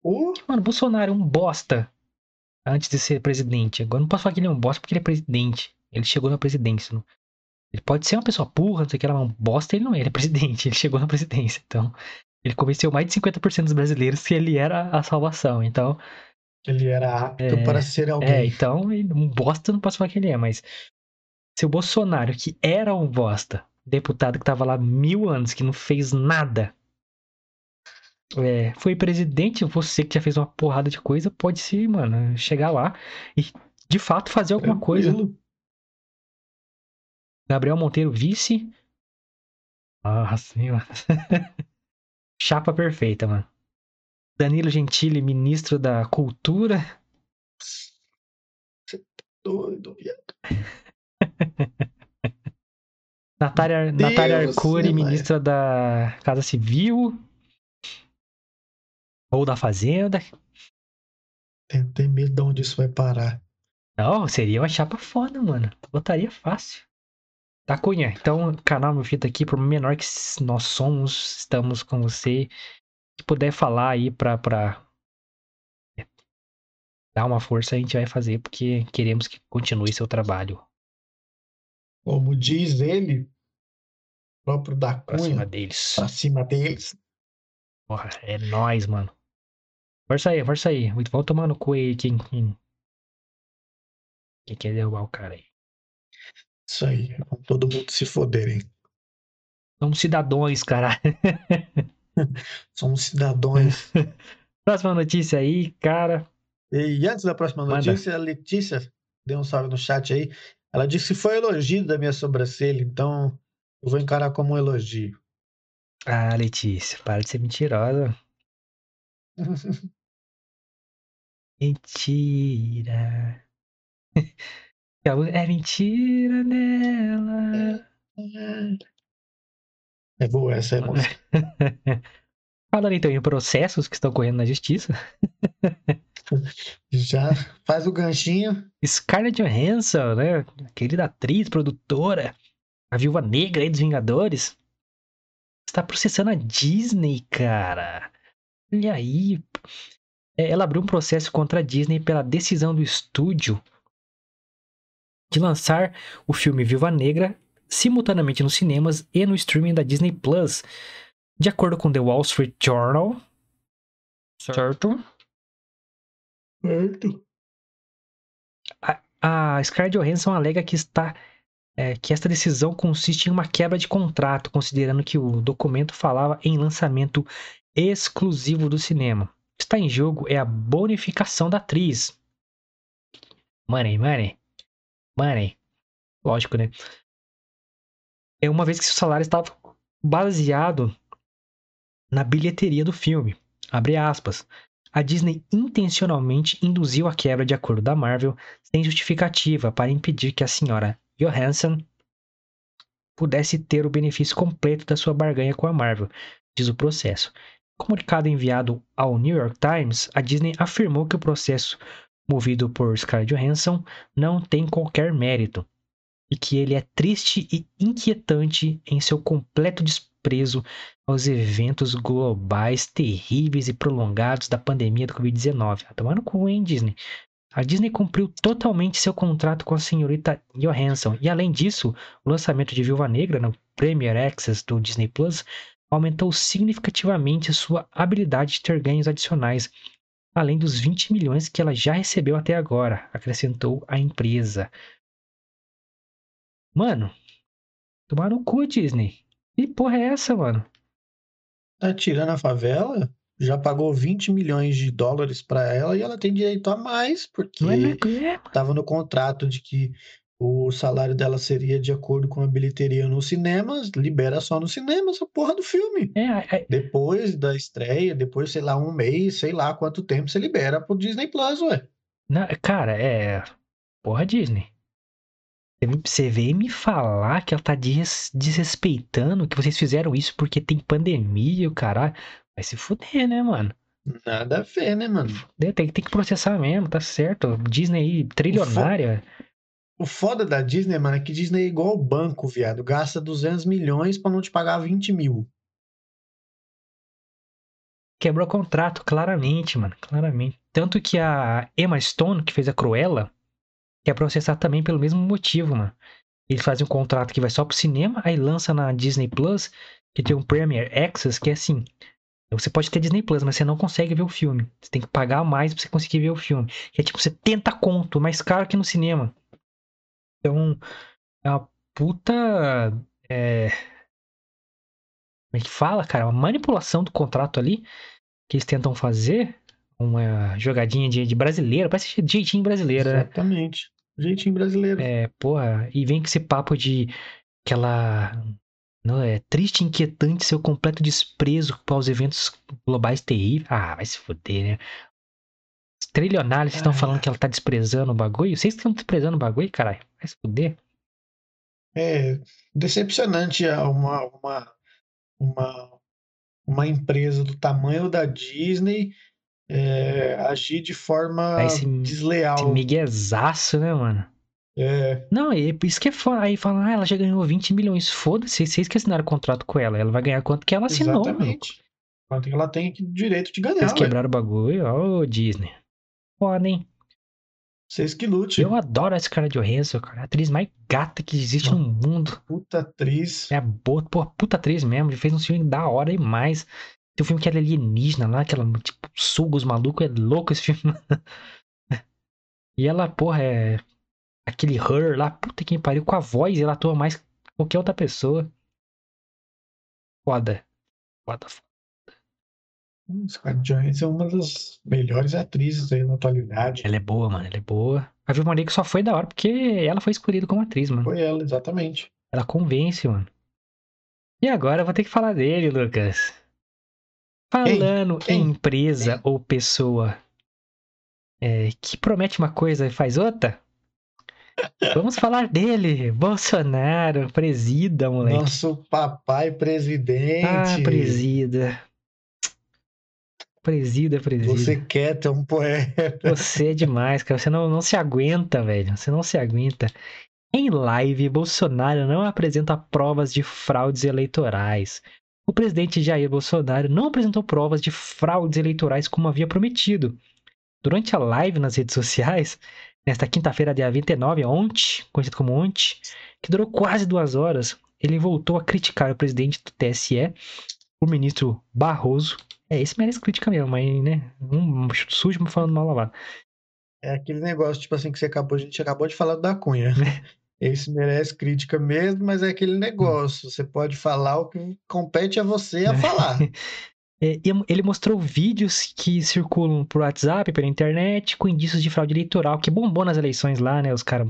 Ô, Mano, Bolsonaro é um bosta antes de ser presidente. Agora não posso falar que ele é um bosta porque ele é presidente. Ele chegou na presidência. não- Ele pode ser uma pessoa burra, não sei o que, ela é um bosta, ele não é, ele é presidente, <laughs> ele chegou na presidência. Então, ele convenceu mais de 50% dos brasileiros que ele era a salvação. Então, ele era apto É, para ser é, alguém. então, ele- um bosta não posso falar que ele é, mas se o Bolsonaro, que era um bosta, deputado que tava lá mil anos, que não fez nada, é, foi presidente, você que já fez uma porrada de coisa, pode se, mano, chegar lá e de fato fazer alguma coisa. Gabriel Monteiro, vice. Ah, sim, mano. <laughs> Chapa perfeita, mano. Danilo Gentili, ministro da Cultura. Doido, viado. <laughs> Natália, Deus Natália Arcuri, céu, ministra da Casa Civil. Ou da Fazenda. Tem, tem medo de onde isso vai parar. Não, seria uma chapa foda, mano. Botaria fácil. Tá, Cunha. Então, canal Meu Fita aqui, por menor que nós somos, estamos com você. Se puder falar aí pra, pra é, dar uma força, a gente vai fazer, porque queremos que continue seu trabalho Como diz ele, próprio da pra cima Cunha, deles. pra cima deles. Porra, é nóis, mano. Força aí, força aí. Vamos tomar no cu aí quem, quem, quem quer derrubar o cara aí. Isso aí, é todo mundo se foderem. Somos cidadãos, caralho. <laughs> Somos cidadãos. <laughs> Próxima notícia aí, cara. E antes da próxima Manda. notícia, a Letícia deu um salve no chat aí. Ela disse que foi elogio da minha sobrancelha, então eu vou encarar como um elogio. Ah, Letícia, para de ser mentirosa. <laughs> Mentira. <laughs> É mentira nela. É boa essa é música. <laughs> Falando então em processos que estão correndo na justiça, Já faz o ganchinho. Scarlett Johansson, né? Querida atriz, produtora, a viúva negra aí dos Vingadores, está processando a Disney, cara. Olha aí. É, Ela abriu um processo contra a Disney pela decisão do estúdio de lançar o filme Viúva Negra simultaneamente nos cinemas e no streaming da Disney Plus. De acordo com The Wall Street Journal, certo? Certo. A Scarlett Johansson alega que está é, que esta decisão consiste em uma quebra de contrato, considerando que o documento falava em lançamento exclusivo do cinema. Está em jogo é a bonificação da atriz. Money, money, money. Lógico, né? É uma vez que seu salário estava baseado na bilheteria do filme. Abre aspas. A Disney intencionalmente induziu a quebra de acordo da Marvel sem justificativa para impedir que a senhora Johansson pudesse ter o benefício completo da sua barganha com a Marvel, diz o processo. Comunicado enviado ao New York Times, a Disney afirmou que o processo movido por Scarlett Johansson não tem qualquer mérito e que ele é triste e inquietante em seu completo desprezo aos eventos globais terríveis e prolongados da pandemia do Covid-19. Ah, Tomar no cu, hein, Disney? A Disney cumpriu totalmente seu contrato com a senhorita Johansson e, além disso, o lançamento de Viúva Negra no Premier Access do Disney Plus aumentou significativamente sua habilidade de ter ganhos adicionais, além dos 20 milhões que ela já recebeu até agora, acrescentou a empresa. Mano, tomar no cu, Disney. Que porra é essa, mano? Tá tirando a favela? Já pagou 20 milhões de dólares pra ela e ela tem direito a mais, porque é, estava no contrato de que o salário dela seria de acordo com a bilheteria nos cinemas, libera só no cinema essa porra do filme. é, é, Depois da estreia, depois, sei lá, um mês, sei lá quanto tempo você libera pro Disney Plus, ué. não, cara, é. Porra, Disney. Você veio me falar que ela tá des- desrespeitando que vocês fizeram isso porque tem pandemia o caralho. Vai se fuder, né, mano? Nada a ver, né, mano? Tem, tem que processar mesmo, tá certo. Disney aí, trilionária. o foda da Disney, mano, é que Disney é igual banco, viado. Gasta 200 milhões pra não te pagar 20 mil. Quebrou contrato, claramente, mano. Claramente. Tanto que a Emma Stone, que fez a Cruella, quer processar também pelo mesmo motivo, mano. Eles fazem um contrato que vai só pro cinema, aí lança na Disney Plus, que tem um Premier Access, que é assim. Você pode ter Disney Plus, mas você não consegue ver o filme. Você tem que pagar mais pra você conseguir ver o filme. Que é tipo 70 conto, mais caro que no cinema. Então, é uma puta. É... Como é que fala, cara? Uma manipulação do contrato ali que eles tentam fazer. Uma jogadinha de, de brasileiro, parece jeitinho brasileiro, né? Exatamente. Jeitinho brasileiro. É, porra. E vem com esse papo de aquela. Não, é triste e inquietante seu completo desprezo para os eventos globais terríveis. Ah, vai se foder, né? Os trilionários estão falando que ela tá desprezando o bagulho. Vocês estão desprezando o bagulho, caralho? Vai se fuder. É decepcionante uma, uma, uma, uma empresa do tamanho da Disney é, agir de forma esse, desleal. Esse miguezaço, né, mano? É. Não, é isso que é foda. Aí falam, ah, ela já ganhou 20 milhões. Foda-se, vocês que assinaram o contrato com ela. Ela vai ganhar quanto que ela assinou. Exatamente. Quanto que ela tem direito de ganhar. Vocês quebraram o bagulho, ó, oh, Disney. Foda, hein? Vocês que lute. Eu adoro essa cara de Johansson, cara. A atriz mais gata que existe Uma no mundo. Puta atriz. É boa, pô, puta atriz mesmo. Fez um filme da hora e mais. Tem um filme que ela é alienígena lá, que ela, tipo, suga os malucos. É louco esse filme. <laughs> e ela, porra, é. Aquele Her lá, puta que pariu, com a voz, ela atua mais que qualquer outra pessoa. Foda. Foda, foda. Scarlett Johansson é uma das melhores atrizes aí na atualidade. Ela é boa, mano, ela é boa. A Viva que só foi da hora porque ela foi escolhida como atriz, mano. Foi ela, exatamente. Ela convence, mano. E agora eu vou ter que falar dele, Lucas. Falando em empresa ou pessoa é, que promete uma coisa e faz outra, vamos falar dele. Bolsonaro, presida, moleque. Nosso papai presidente. Ah, presida. Presida, presida. Você quer ter um poeta. Você é demais, cara. Você não, não se aguenta, velho. Você não se aguenta. Em live, Bolsonaro não apresenta provas de fraudes eleitorais. O presidente Jair Bolsonaro não apresentou provas de fraudes eleitorais como havia prometido. Durante a live nas redes sociais, nesta quinta-feira, dia 29, ontem, conhecido como ontem, que durou quase duas horas, ele voltou a criticar o presidente do TSE, o ministro Barroso, é, esse merece crítica mesmo, mas, né? Um sujo falando mal lavado. É aquele negócio, tipo assim, que você acabou, a gente acabou de falar da Cunha. <laughs> Esse merece crítica mesmo, mas é aquele negócio. Você pode falar o que compete a você a falar. <laughs> É, ele mostrou vídeos que circulam por WhatsApp, pela internet, com indícios de fraude eleitoral, que bombou nas eleições lá, né? Os caras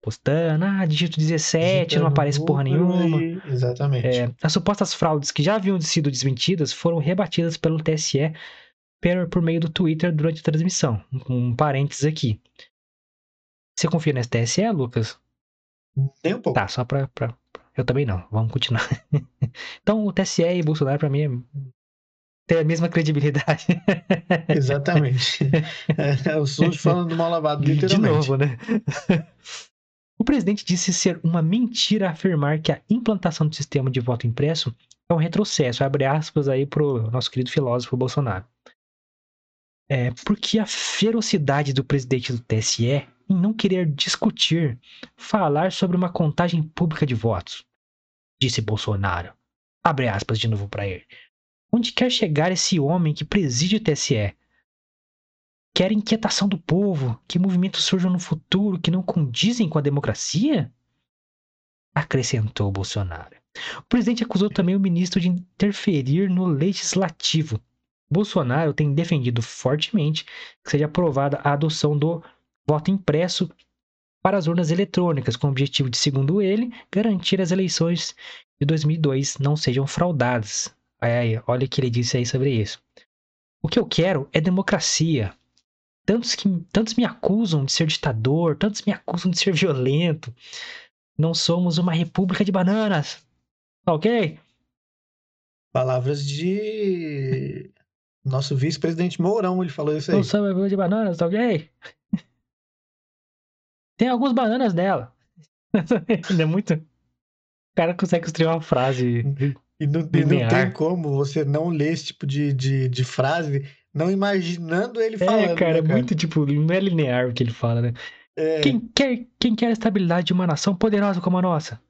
postando, ah, digito 17, Digitando não aparece porra nenhuma. Exatamente. É, as supostas fraudes que já haviam sido desmentidas foram rebatidas pelo TSE por, por meio do Twitter durante a transmissão. Um, um parênteses aqui. Você confia no TSE, Lucas? Nem um pouco. Tá, só pra, pra... Eu também não. Vamos continuar. <laughs> então, o TSE e Bolsonaro, pra mim, tem a mesma credibilidade. Exatamente. <laughs> É, o SUS falando do mal lavado, literalmente. De novo, né? <laughs> O presidente disse ser uma mentira afirmar que a implantação do sistema de voto impresso é um retrocesso, abre aspas aí pro nosso querido filósofo Bolsonaro. É, porque a ferocidade do presidente do TSE em não querer discutir, falar sobre uma contagem pública de votos, disse Bolsonaro. Abre aspas de novo para ele. Onde quer chegar esse homem que preside o TSE? Quer inquietação do povo, que movimentos surjam no futuro que não condizem com a democracia? Acrescentou Bolsonaro. O presidente acusou também o ministro de interferir no legislativo. Bolsonaro tem defendido fortemente que seja aprovada a adoção do voto impresso para as urnas eletrônicas, com o objetivo de, segundo ele, garantir as eleições de 2002 não sejam fraudadas. Aí, olha o que ele disse aí sobre isso. O que eu quero é democracia, Tantos, que, tantos me acusam de ser ditador, tantos me acusam de ser violento. Não somos uma república de bananas. Tá ok? Palavras de nosso vice-presidente Mourão, ele falou isso aí. Não somos uma república de bananas, tá ok? <laughs> Tem algumas bananas nela. <laughs> é muito. O cara consegue construir uma frase. <laughs> E não, e não tem como você não ler esse tipo de, de, de frase não imaginando ele falando. É, cara, né, cara, é muito tipo, não é linear o que ele fala, né? É... Quem, quer, quem quer a estabilidade de uma nação poderosa como a nossa?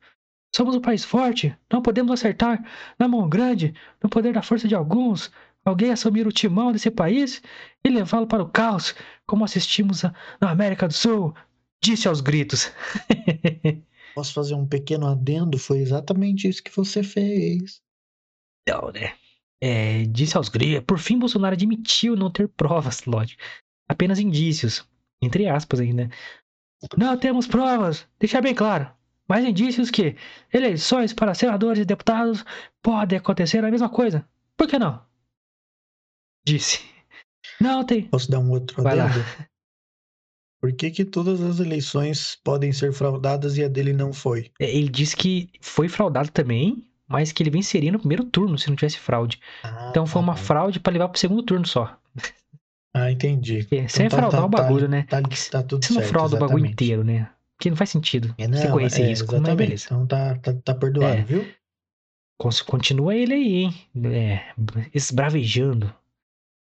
Somos um país forte, não podemos acertar na mão grande, no poder da força de alguns, alguém assumir o timão desse país e levá-lo para o caos, como assistimos na América do Sul, disse aos gritos. <laughs> Posso fazer um pequeno adendo? Foi exatamente isso que você fez. Não, né? É, disse aos gritos. Por fim, Bolsonaro admitiu não ter provas, lógico. Apenas indícios. Entre aspas ainda. Não temos provas, deixar bem claro. Mas indícios que eleições para senadores e deputados podem acontecer a mesma coisa. Por que não? Disse. Não tem. Posso dar um outro Vai adendo? Lá. Por que, que todas as eleições podem ser fraudadas e a dele não foi? É, ele disse que foi fraudado também, mas que ele venceria no primeiro turno se não tivesse fraude. Ah, então foi uma tá. fraude para levar pro segundo turno só. Ah, entendi. <laughs> Porque então, sem tá, fraudar tá, o bagulho, tá, né? Tá, tá tudo se não certo, frauda exatamente. o bagulho inteiro, né? Porque não faz sentido é, não, você esse é, risco, exatamente. mas beleza. Então tá, tá, tá perdoado, é. viu? Continua ele aí, hein? É, esbravejando.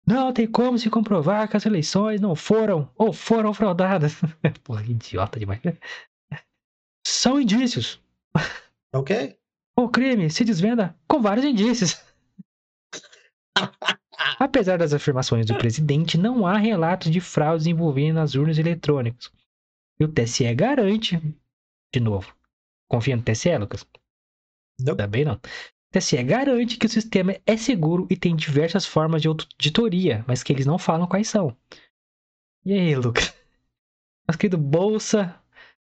Não tem como se comprovar que as eleições não foram ou foram fraudadas. <laughs> Porra, idiota demais. São indícios. Ok. O crime se desvenda com vários indícios. Apesar das afirmações do presidente, não há relatos de fraudes envolvendo as urnas eletrônicas. E o TSE garante, de novo, confia no TSE, Lucas? Não. Também não. TSE garante que o sistema é seguro e tem diversas formas de auditoria, mas que eles não falam quais são. E aí, Lucas? <laughs> Nosso querido Bolsa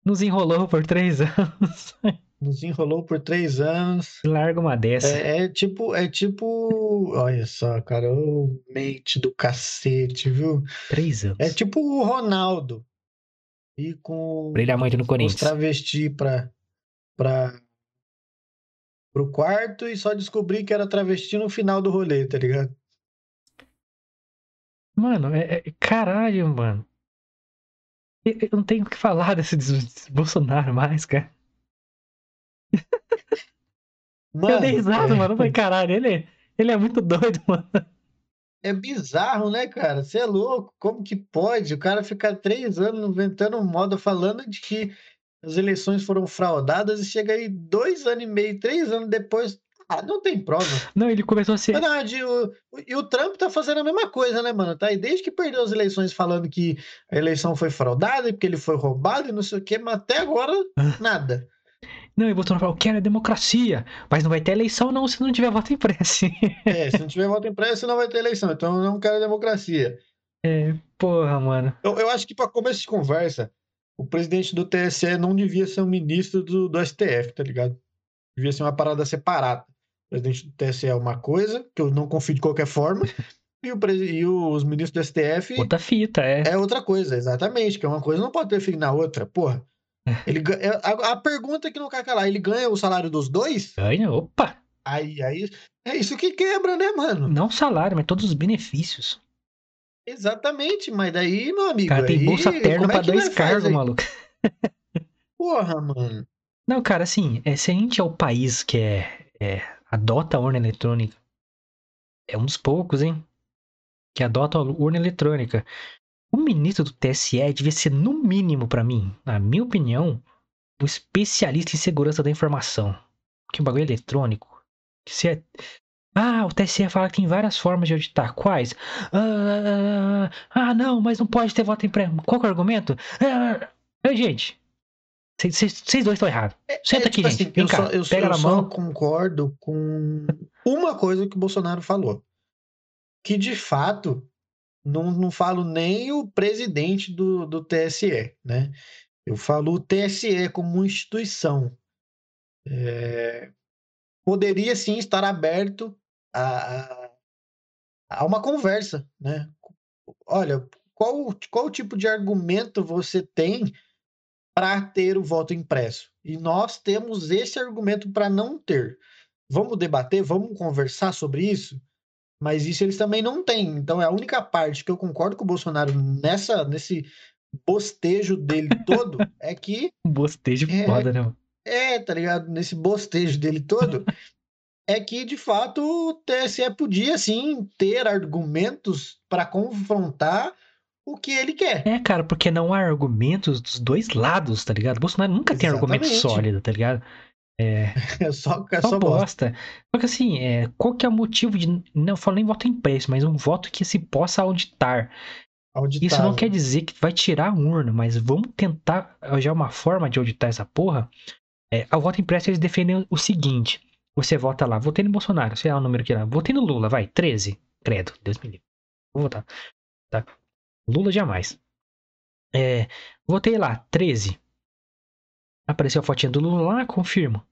nos enrolou por três <laughs> anos. Nos enrolou por três anos. Larga uma dessa. É, é tipo, é tipo. Olha só, cara, o mente do cacete, viu? Três anos. É tipo o Ronaldo. E com. Brilhamante no Corinthians. Os travesti pra, pra, pro quarto e só descobri que era travesti no final do rolê, tá ligado? Mano, é, é caralho, mano. Eu, eu não tenho o que falar desse, desse Bolsonaro mais, cara. Mano, <laughs> eu dei risada, é... mano. Eu falei, caralho, ele, ele é muito doido, <laughs> mano. É bizarro, né, cara? Você é louco. Como que pode o cara ficar três anos inventando moda falando de que as eleições foram fraudadas e chega aí dois anos e meio, três anos depois. Ah, não tem prova. Não, ele começou a ser. Verdade, o, e o Trump tá fazendo a mesma coisa, né, mano? Tá aí desde que perdeu as eleições falando que a eleição foi fraudada e porque ele foi roubado e não sei o quê, mas até agora, <laughs> nada. Não, e Bolsonaro falou, eu quero a democracia, mas não vai ter eleição não se não tiver voto impresso. <laughs> é, se não tiver voto impresso não vai ter eleição, então eu não quero democracia. É, porra, mano. Eu, eu acho que para começo de conversa, o presidente do TSE não devia ser um ministro do, do STF, tá ligado? Devia ser uma parada separada. O presidente do TSE é uma coisa, que eu não confio de qualquer forma, <laughs> e, o, e os ministros do STF... Outra fita, é. É outra coisa, exatamente, que é uma coisa não pode ter na outra, porra. <laughs> Ele, a, a pergunta que não quer calar, ele ganha o salário dos dois? Ganha, opa! Aí, aí, é isso que quebra, né, mano? Não salário, mas todos os benefícios. Exatamente, mas daí, meu amigo. Cara, tem aí, bolsa terna é pra dois cargos, maluco. Porra, mano. Não, cara, assim, é, se a gente é o país que é, é, adota a urna eletrônica, é um dos poucos, hein? Que adota a urna eletrônica. O ministro do TSE devia ser, no mínimo, para mim, na minha opinião, um especialista em segurança da informação. Que o bagulho eletrônico. Que se é... Ah, o TSE fala que tem várias formas de auditar. Quais? Ah, ah não, mas não pode ter voto impresso. Qual é o argumento? Ah, gente, vocês dois estão errados. É, Senta é, aqui, tipo gente. Assim, eu cá, só, eu, pega eu na só mão. concordo com uma coisa que o Bolsonaro falou. Que de fato não, não falo nem o presidente do, do TSE, né? Eu falo o TSE como instituição. É, poderia sim estar aberto a, a uma conversa, né? Olha, qual, qual tipo de argumento você tem para ter o voto impresso? E nós temos esse argumento para não ter. Vamos debater, vamos conversar sobre isso? Mas isso eles também não têm. Então é a única parte que eu concordo com o Bolsonaro nessa, nesse bostejo dele todo <laughs> é que. bostejo é, foda, né? É, tá ligado? Nesse bostejo dele todo. é que, de fato, o TSE podia, sim, ter argumentos para confrontar o que ele quer. É, cara, porque não há argumentos dos dois lados, tá ligado? Bolsonaro nunca Exatamente. tem argumento sólido, tá ligado? É, <laughs> é só, é só, só bosta. Porque assim, é, qual que é o motivo de. Não eu falo nem voto impresso, mas um voto que se possa auditar. Auditável. Isso não quer dizer que vai tirar a urna, mas vamos tentar já uma forma de auditar essa porra. É, voto impresso eles defendem o seguinte: você vota lá, votei no Bolsonaro, sei lá o número que lá, votei no Lula, vai, 13. Credo, Deus me livre. Vou votar. Tá? Lula jamais. É, votei lá, 13. Apareceu a fotinha do Lula lá, confirmo.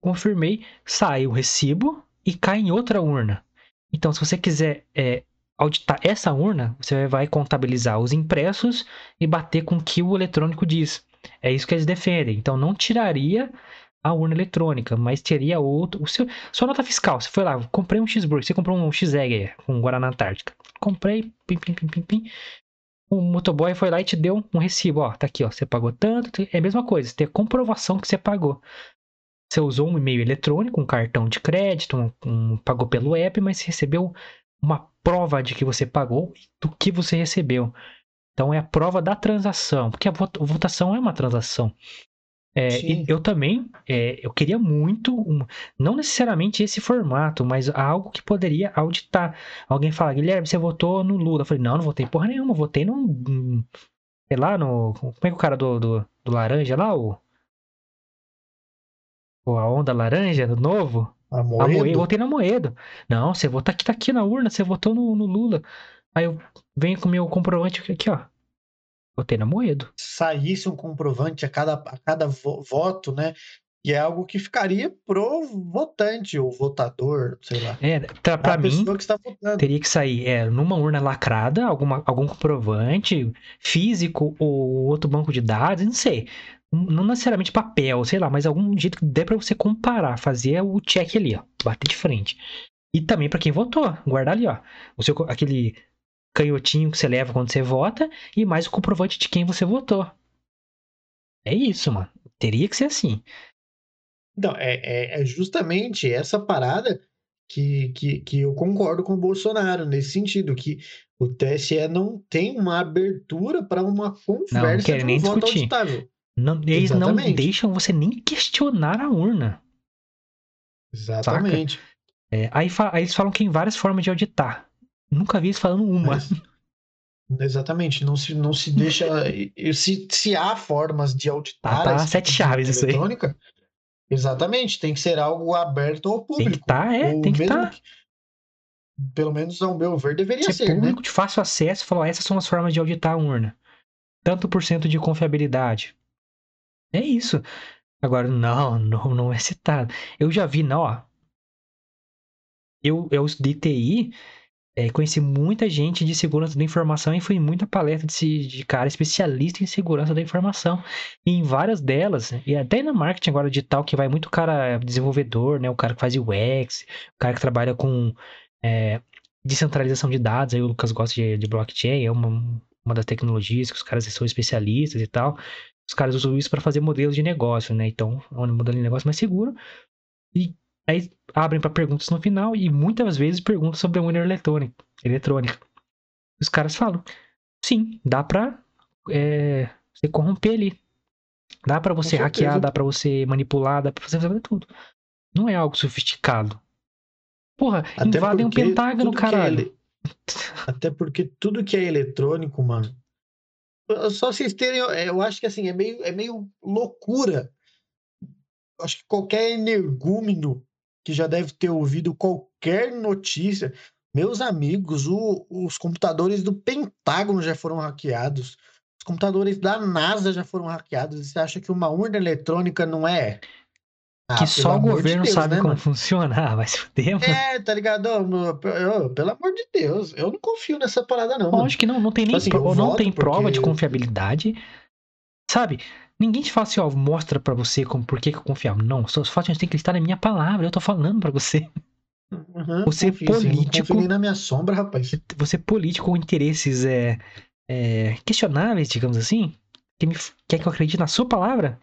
Confirmei, sai o recibo e cai em outra urna. Então, se você quiser é, auditar essa urna, você vai contabilizar os impressos e bater com o que o eletrônico diz. É isso que eles defendem. Então, não tiraria a urna eletrônica, mas teria outro. O seu, sua nota fiscal, você foi lá, comprei um cheeseburger, você comprou um X-Egg com Guaraná Antártica. Comprei, pim, pim, pim, pim, pim o motoboy foi lá e te deu um recibo, ó, tá aqui, ó, você pagou tanto, é a mesma coisa, a comprovação que você pagou. Você usou um e-mail eletrônico, um cartão de crédito, um, um, pagou pelo app, mas recebeu uma prova de que você pagou do que você recebeu. Então é a prova da transação, porque a votação é uma transação. É, eu também, é, eu queria muito, um, não necessariamente esse formato, mas algo que poderia auditar. Alguém fala, Guilherme, você votou no Lula. Eu falei, não, não votei porra nenhuma, votei no, sei lá, no, como é que é o cara do, do, do laranja lá, o, o, a onda laranja, do novo? A Moedo? A eu votei na Moedo. Não, você votou aqui, tá aqui na urna, você votou no, no Lula. Aí eu venho com o meu comprovante aqui, ó. Votei na Moedo. Saísse um comprovante a cada, a cada vo voto, né? E é algo que ficaria pro votante, ou votador, sei lá. É, pra, pra mim, que teria que sair é, numa urna lacrada, alguma, algum comprovante físico ou outro banco de dados, não sei. Não necessariamente papel, sei lá, mas algum jeito que dê pra você comparar, fazer o check ali, ó, bater de frente. E também para quem votou, guardar ali, ó, o seu, aquele canhotinho que você leva quando você vota e mais o comprovante de quem você votou. É isso, mano. Teria que ser assim. Então, é, é, justamente essa parada que, que, que eu concordo com o Bolsonaro, nesse sentido, que o TSE não tem uma abertura para uma conversa não, não nem voto discutir. auditável. Não, eles Exatamente. não deixam você nem questionar a urna. Exatamente. É, aí, aí, eles falam que tem várias formas de auditar. Nunca vi eles falando uma. Mas, exatamente, não se, não se deixa. se, se há formas de auditar. Ah, tá, sete chaves isso aí. Exatamente, tem que ser algo aberto ao público. Tem que tá, é, tem que estar. Tá. Pelo menos, ao meu ver, deveria ser. ser público né? de fácil acesso falar, essas são as formas de auditar a urna. Tanto por cento de confiabilidade. É isso. Agora, não, não, não é citado. Eu já vi, não, ó. Eu, eu de TI, é, conheci muita gente de segurança da informação e fui em muita palestra de, de cara especialista em segurança da informação. E em várias delas, e até na marketing agora digital, que vai muito cara desenvolvedor, né? O cara que faz UX, o cara que trabalha com é, descentralização de dados, aí o Lucas gosta de, de blockchain, é uma, uma das tecnologias que os caras são especialistas e tal. Os caras usam isso para fazer modelos de negócio, né? Então, é um modelo de negócio mais seguro. E Aí abrem para perguntas no final e muitas vezes perguntam sobre a urna eletrônica. eletrônica. Os caras falam: sim, dá pra é, você corromper ali. Dá para você hackear, dá para você manipular, dá pra você fazer tudo. Não é algo sofisticado. Porra, Até invadem um pentágono, é caralho. Ele... Até porque tudo que é eletrônico, mano. Só vocês terem. Eu acho que assim, é meio, é meio loucura. acho que qualquer energúmeno que já deve ter ouvido qualquer notícia. Meus amigos, o, os computadores do Pentágono já foram hackeados. Os computadores da NASA já foram hackeados. Você acha que uma urna eletrônica não é? Ah, que só o governo de Deus, sabe né, como mano? funciona. <laughs> Vai se fuder, mano. É, tá ligado? Eu, eu, pelo amor de Deus, eu não confio nessa parada, não. Lógico que não, não tem tipo nem assim, pro, não tem prova porque... de confiabilidade. Sabe? Ninguém te fala assim, ó, mostra para você como, por que, que eu confiava. Não, só os fatos têm que estar na minha palavra, eu tô falando para você. Uhum, você confio, político. Sim, na minha sombra, rapaz. Você político com interesses é, é, questionáveis, digamos assim, que me, quer que eu acredite na sua palavra?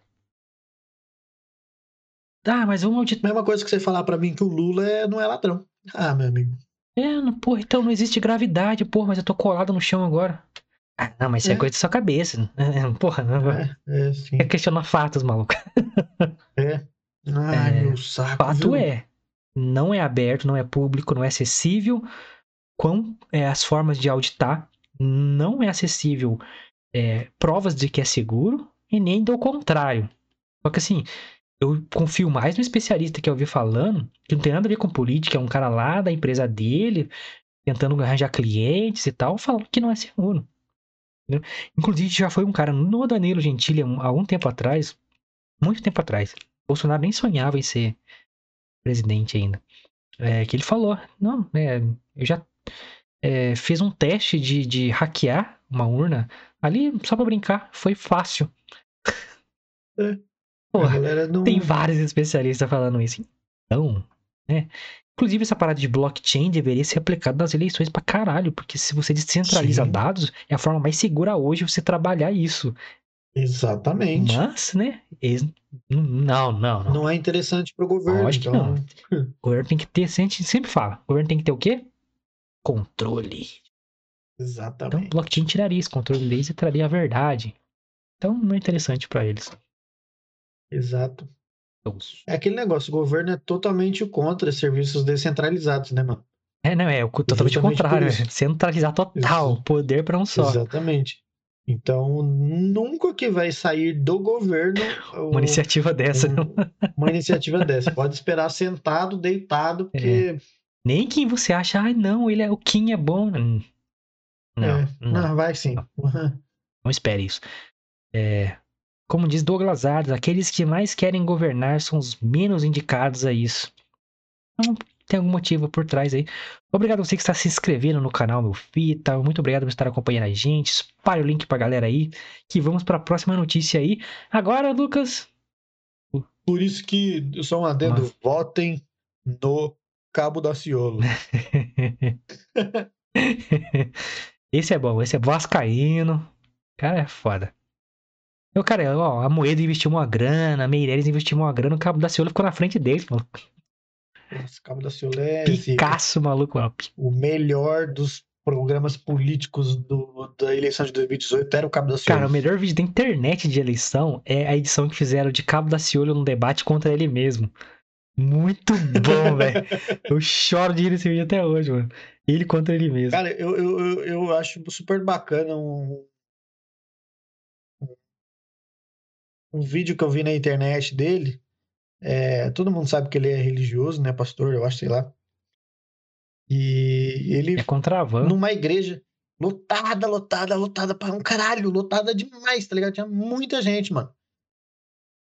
Ah, mas vamos auditar. Mesma coisa que você falar para mim que o Lula é, não é ladrão. Ah, meu amigo. É, porra, então não existe gravidade, porra, mas eu tô colado no chão agora. Ah, não, mas isso é, é coisa da sua cabeça. <laughs> Porra, não. É, é, sim. É questionar fatos, maluco. <laughs> É. Ai, é, meu saco. Fato viu? é. Não é aberto, não é público, não é acessível. Quão é, as formas de auditar não é acessível é, provas de que é seguro e nem do contrário. Só que assim, eu confio mais no especialista que eu ouvi falando, que não tem nada a ver com política, é um cara lá da empresa dele, tentando arranjar clientes e tal, falando que não é seguro. Inclusive, já foi um cara no Danilo Gentili há um tempo atrás, muito tempo atrás. Bolsonaro nem sonhava em ser presidente ainda. É, que ele falou: não, é, eu já é, fiz um teste de, de hackear uma urna ali só pra brincar, foi fácil. É. Porra, não... tem vários especialistas falando isso. Então, né? Inclusive, essa parada de blockchain deveria ser aplicada nas eleições pra caralho, porque se você descentraliza Sim. dados, é a forma mais segura hoje você trabalhar isso. Exatamente. Mas, né? Eles... Não, não, não. Não é interessante pro governo. Então... que não. <laughs> o governo tem que ter, a gente sempre fala, o governo tem que ter o quê? Controle. Exatamente. Então, blockchain tiraria esse controle deles e traria a verdade. Então, não é interessante para eles. Exato. É aquele negócio, o governo é totalmente contra serviços descentralizados, né, mano? É, não, é totalmente o contrário. É centralizar total, Isso. poder para um só. Exatamente. Então, nunca que vai sair do governo uma iniciativa dessa. Um, <laughs> uma iniciativa dessa. Pode esperar sentado, deitado, porque. É. Nem quem você acha, ai ah, não, ele é o Kim é bom. Não, é. não. não. vai sim. Não, não espere isso. É, como diz Douglas Adams, aqueles que mais querem governar são os menos indicados a isso. Então, tem algum motivo por trás aí. Obrigado a você que está se inscrevendo no canal Meu Fita. Muito obrigado por estar acompanhando a gente. Espalhe o link pra galera aí. Que vamos para a próxima notícia aí. Agora, Lucas. Por isso que eu sou um adendo. Mas... Votem no Cabo da Ciolo. <laughs> esse é bom. Esse é Vascaíno. Cara, é foda. Eu, cara, ó, a Moeda investiu uma grana, a Meireles investiu uma grana, o Cabo da Ciolo ficou na frente deles, mano. Esse Cabo da Ciolo é. Picasso, maluco, mano. O melhor dos programas políticos do, da eleição de 2018 era o Cabo da Ciolo. Cara, o melhor vídeo da internet de eleição é a edição que fizeram de Cabo da Ciolo no debate contra ele mesmo. Muito bom, <laughs> velho. Eu choro de rir nesse vídeo até hoje, mano. Ele contra ele mesmo. Cara, eu, eu, eu, eu acho super bacana um, um vídeo que eu vi na internet dele. É, todo mundo sabe que ele é religioso, né? Pastor, eu acho, sei lá. E ele. É contravando. Numa igreja lotada, lotada, lotada para um caralho, lotada demais, tá ligado? Tinha muita gente, mano.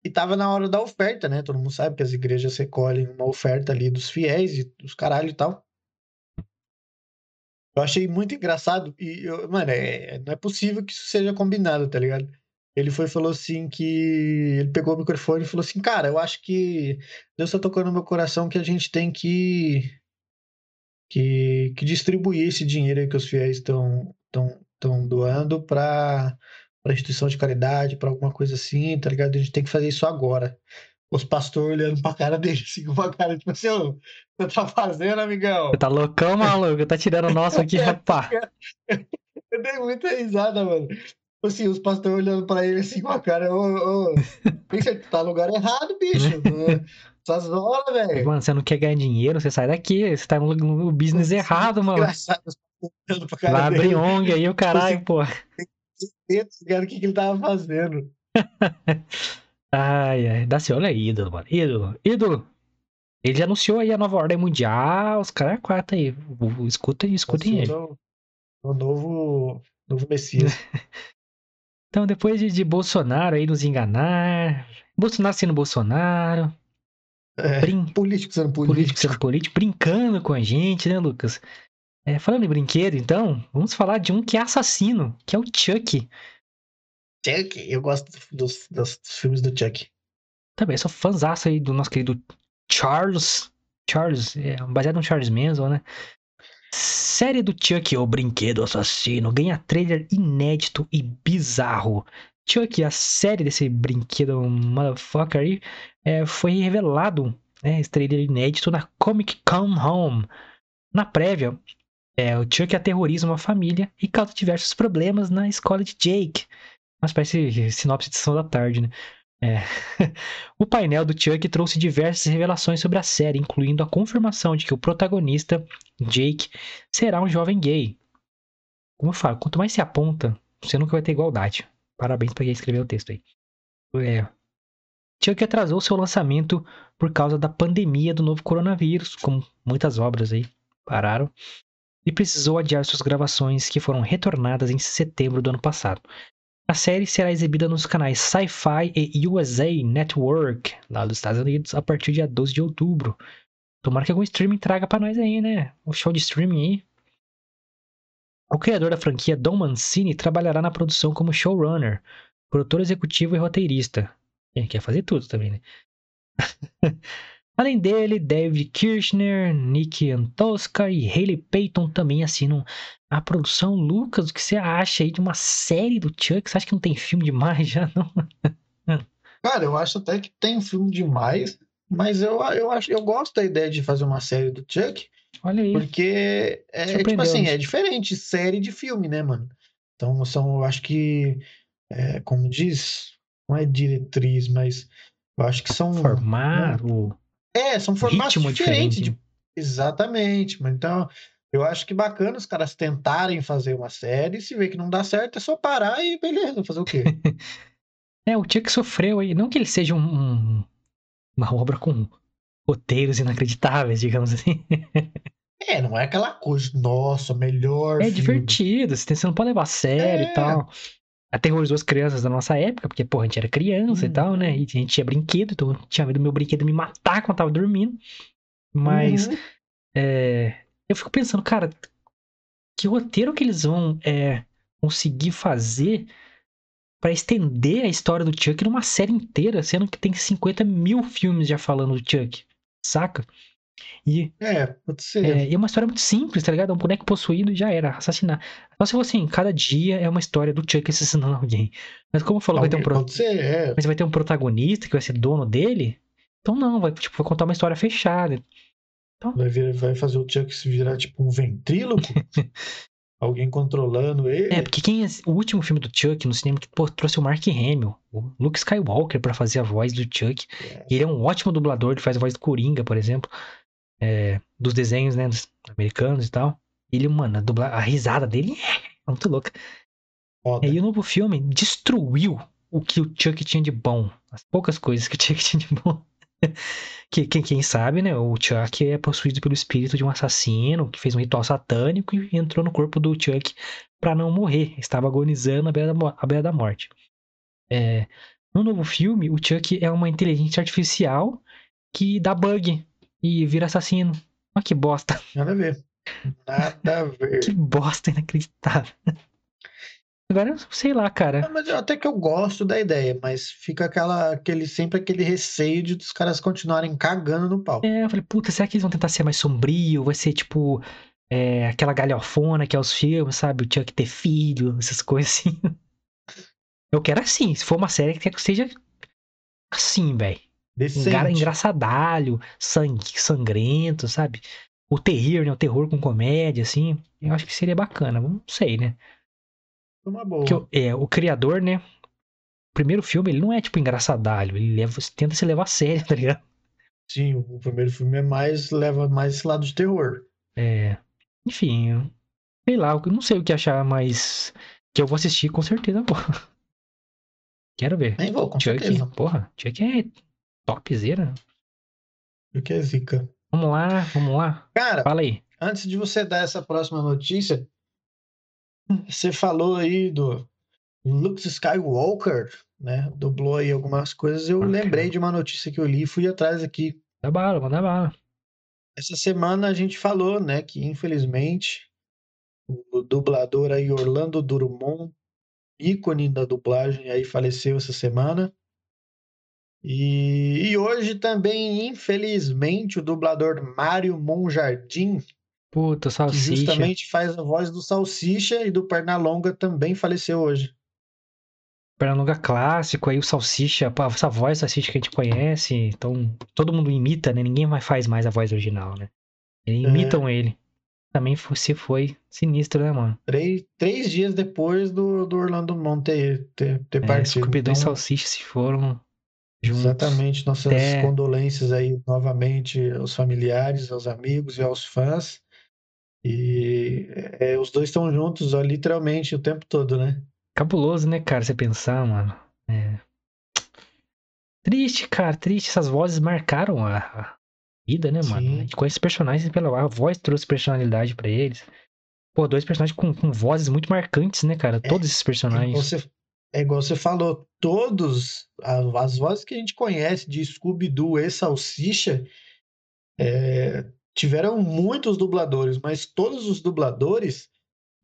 E tava na hora da oferta, né? Todo mundo sabe que as igrejas recolhem uma oferta ali dos fiéis e dos caralho e tal. Eu achei muito engraçado. E, eu, mano, é, não é possível que isso seja combinado, tá ligado? Ele foi falou assim que ele pegou o microfone e falou assim, cara, eu acho que Deus está tocando no meu coração que a gente tem que que, que distribuir esse dinheiro aí que os fiéis estão estão doando para para instituição de caridade, para alguma coisa assim, tá ligado? A gente tem que fazer isso agora. Os pastores olhando pra cara dele, assim, com uma cara, tipo assim, o que você tá fazendo, amigão? Você tá loucão, maluco? Tá tirando o nosso aqui, <laughs> rapaz. Eu dei muita risada, mano assim, os pastores olhando pra ele assim com a cara, ô, ô, pensa que tá no lugar errado, bicho. <laughs> Só zola, velho. Mano, você não quer ganhar dinheiro, você sai daqui, você tá no, no business errado, mano. Engraçado, Vai abrir ONG aí, o caralho, pô. Cara, o que, que ele tava fazendo. <laughs> ai, ai, Daciolo é ídolo, mano. Ídolo, ídolo. Ele já anunciou aí a nova ordem mundial, os caras é quatro aí. Escutem, escutem ele. O novo, novo Messias. <laughs> Então, depois de, de Bolsonaro aí nos enganar, Bolsonaro sendo Bolsonaro, é, brin... político sendo político. político sendo político, brincando com a gente, né, Lucas? É, falando em brinquedo, então, vamos falar de um que é assassino, que é o Chuck. Chuck, eu gosto dos, dos, filmes do Chuck. Também, sou fãzaço aí do nosso querido Charles. Charles, é, baseado no Charles Manson, né? Série do Chuck, o brinquedo assassino, ganha trailer inédito e bizarro. Chuck, a série desse brinquedo motherfucker aí, é, foi revelado, né, esse trailer inédito na Comic Con Home. Na prévia, é, o Chuck aterroriza uma família e causa diversos problemas na escola de Jake. Mas parece sinopse de sessão da tarde, né? É. <laughs> o painel do Chuck trouxe diversas revelações sobre a série, incluindo a confirmação de que o protagonista, Jake, será um jovem gay. Como eu falo, quanto mais se aponta, você nunca vai ter igualdade. Parabéns para quem escreveu o texto aí. É. Chuck atrasou seu lançamento por causa da pandemia do novo coronavírus, como muitas obras aí pararam, e precisou adiar suas gravações que foram retornadas em setembro do ano passado. A série será exibida nos canais Sci-Fi e USA Network, lá dos Estados Unidos, a partir do dia 12 de outubro. Tomara que algum streaming traga para nós aí, né? O show de streaming aí. O criador da franquia, Don Mancini, trabalhará na produção como showrunner, produtor executivo e roteirista. Ele quer fazer tudo também, né? <laughs> Além dele, David Kirchner, Nick Antosca e Haley Payton também assinam a produção. Lucas, o que você acha aí de uma série do Chuck? Você acha que não tem filme demais já, não? <laughs> Cara, eu acho até que tem filme demais, mas eu, eu, acho, eu gosto da ideia de fazer uma série do Chuck. Olha aí. Porque é tipo assim, é diferente série de filme, né, mano? Então são, eu acho que, é, como diz, não é diretriz, mas eu acho que são. Formato. Né? É, são formatos Ritmo diferentes. De... Exatamente. Então, eu acho que bacana os caras tentarem fazer uma série, se vê que não dá certo, é só parar e beleza, fazer o quê? <laughs> é, o Chuck sofreu aí. Não que ele seja um, uma obra com roteiros inacreditáveis, digamos assim. É, não é aquela coisa, nossa, melhor. É filme. divertido, você não pode levar a sério é. e tal aterrorizou as crianças da nossa época, porque, porra, a gente era criança uhum. e tal, né? E a gente tinha brinquedo, então eu tinha medo do meu brinquedo me matar quando eu tava dormindo. Mas uhum. é, eu fico pensando, cara, que roteiro que eles vão é, conseguir fazer para estender a história do Chuck numa série inteira, sendo que tem 50 mil filmes já falando do Chuck, saca? E, é, pode ser. É, e é uma história muito simples, tá ligado? É um boneco possuído e já era, assassinar. Só se fosse assim, cada dia é uma história do Chuck assassinando alguém. Mas como falou, vai ter um pro... pode ser, é. Mas vai ter um protagonista que vai ser dono dele. Então não, vai, tipo, vai contar uma história fechada. Então... Vai, vir, vai fazer o Chuck se virar tipo um ventríloco? <laughs> Alguém controlando ele. É, porque quem é, o último filme do Chuck no cinema que pô, trouxe o Mark Hamill, o Luke Skywalker para fazer a voz do Chuck. É. E ele é um ótimo dublador, ele faz a voz do Coringa, por exemplo é, dos desenhos, né, dos americanos e tal. Ele, mano, a, dubla, a risada dele é muito louca. Foda. E aí o novo filme destruiu o que o Chuck tinha de bom. As poucas coisas que o Chuck <laughs> tinha de bom. que quem, quem sabe, né? O Chuck é possuído pelo espírito de um assassino que fez um ritual satânico e entrou no corpo do Chuck para não morrer. Estava agonizando à beira da, à beira da morte. É, no novo filme, o Chuck é uma inteligência artificial que dá bug e vira assassino. Olha que bosta. <laughs> Nada a ver. Nada a ver. que bosta inacreditável. Agora, sei lá, cara. Não, mas até que eu gosto da ideia, mas fica aquela, aquele, sempre aquele receio de os caras continuarem cagando no pau. É, eu falei, puta, será que eles vão tentar ser mais sombrio? Vai ser tipo é, aquela galhofona que é os filmes, sabe? O Chuck ter filho, essas coisas assim. <laughs> Eu quero assim, se for uma série que seja assim, velho. Engraçadalho, sangue, sangrento, sabe? O terror, né? O terror com comédia, assim. Eu acho que seria bacana. Não sei, né? Uma boa. Porque, é, o criador, né? O primeiro filme, ele não é, tipo, engraçadalho. Ele leva, tenta se levar a sério, <laughs> tá ligado? Sim, o primeiro filme é mais... Leva mais esse lado de terror. É... Enfim, sei lá. Eu não sei o que achar, mas... Que eu vou assistir com certeza, porra. <laughs> Quero ver. Nem vou, com Chuck, certeza. Porra, Chuck é topzera. O que é zica? Vamos lá, vamos lá. Cara, fala aí. Antes de você dar essa próxima notícia, você falou aí do Luke Skywalker, né? Dublou aí algumas coisas. Eu ah, lembrei cara. de uma notícia que eu li e fui atrás aqui. Dá bala, manda bala. Essa semana a gente falou, né, que infelizmente o dublador aí Orlando Drummond, ícone da dublagem, aí faleceu essa semana. E, e, hoje também, infelizmente, o dublador Mário Monjardim Puta, Salsicha. Que justamente faz a voz do Salsicha e do Pernalonga também faleceu hoje. Pernalonga clássico, aí o Salsicha, essa voz Salsicha que a gente conhece, então todo mundo imita, né? Ninguém mais faz mais a voz original, né? Eles É. imitam ele. Também se foi sinistro, né, mano? Três, três dias depois do, do Orlando Monte ter, ter, ter É, partido. Scooby-Doo e Então, Salsicha se foram. Exatamente, nossas condolências aí novamente aos familiares, aos amigos e aos fãs. E é, os dois estão juntos, ó, literalmente, o tempo todo, né? Cabuloso, né, cara? Você pensar, mano. É. Triste, cara, triste. Essas vozes marcaram a, a vida, né, mano? Sim. A gente conhece os personagens pela a voz trouxe personalidade pra eles. Pô, dois personagens com, com vozes muito marcantes, né, cara? Todos esses É personagens. você, é igual você falou, todos as vozes que a gente conhece de Scooby-Doo e Salsicha é, tiveram muitos dubladores, mas todos os dubladores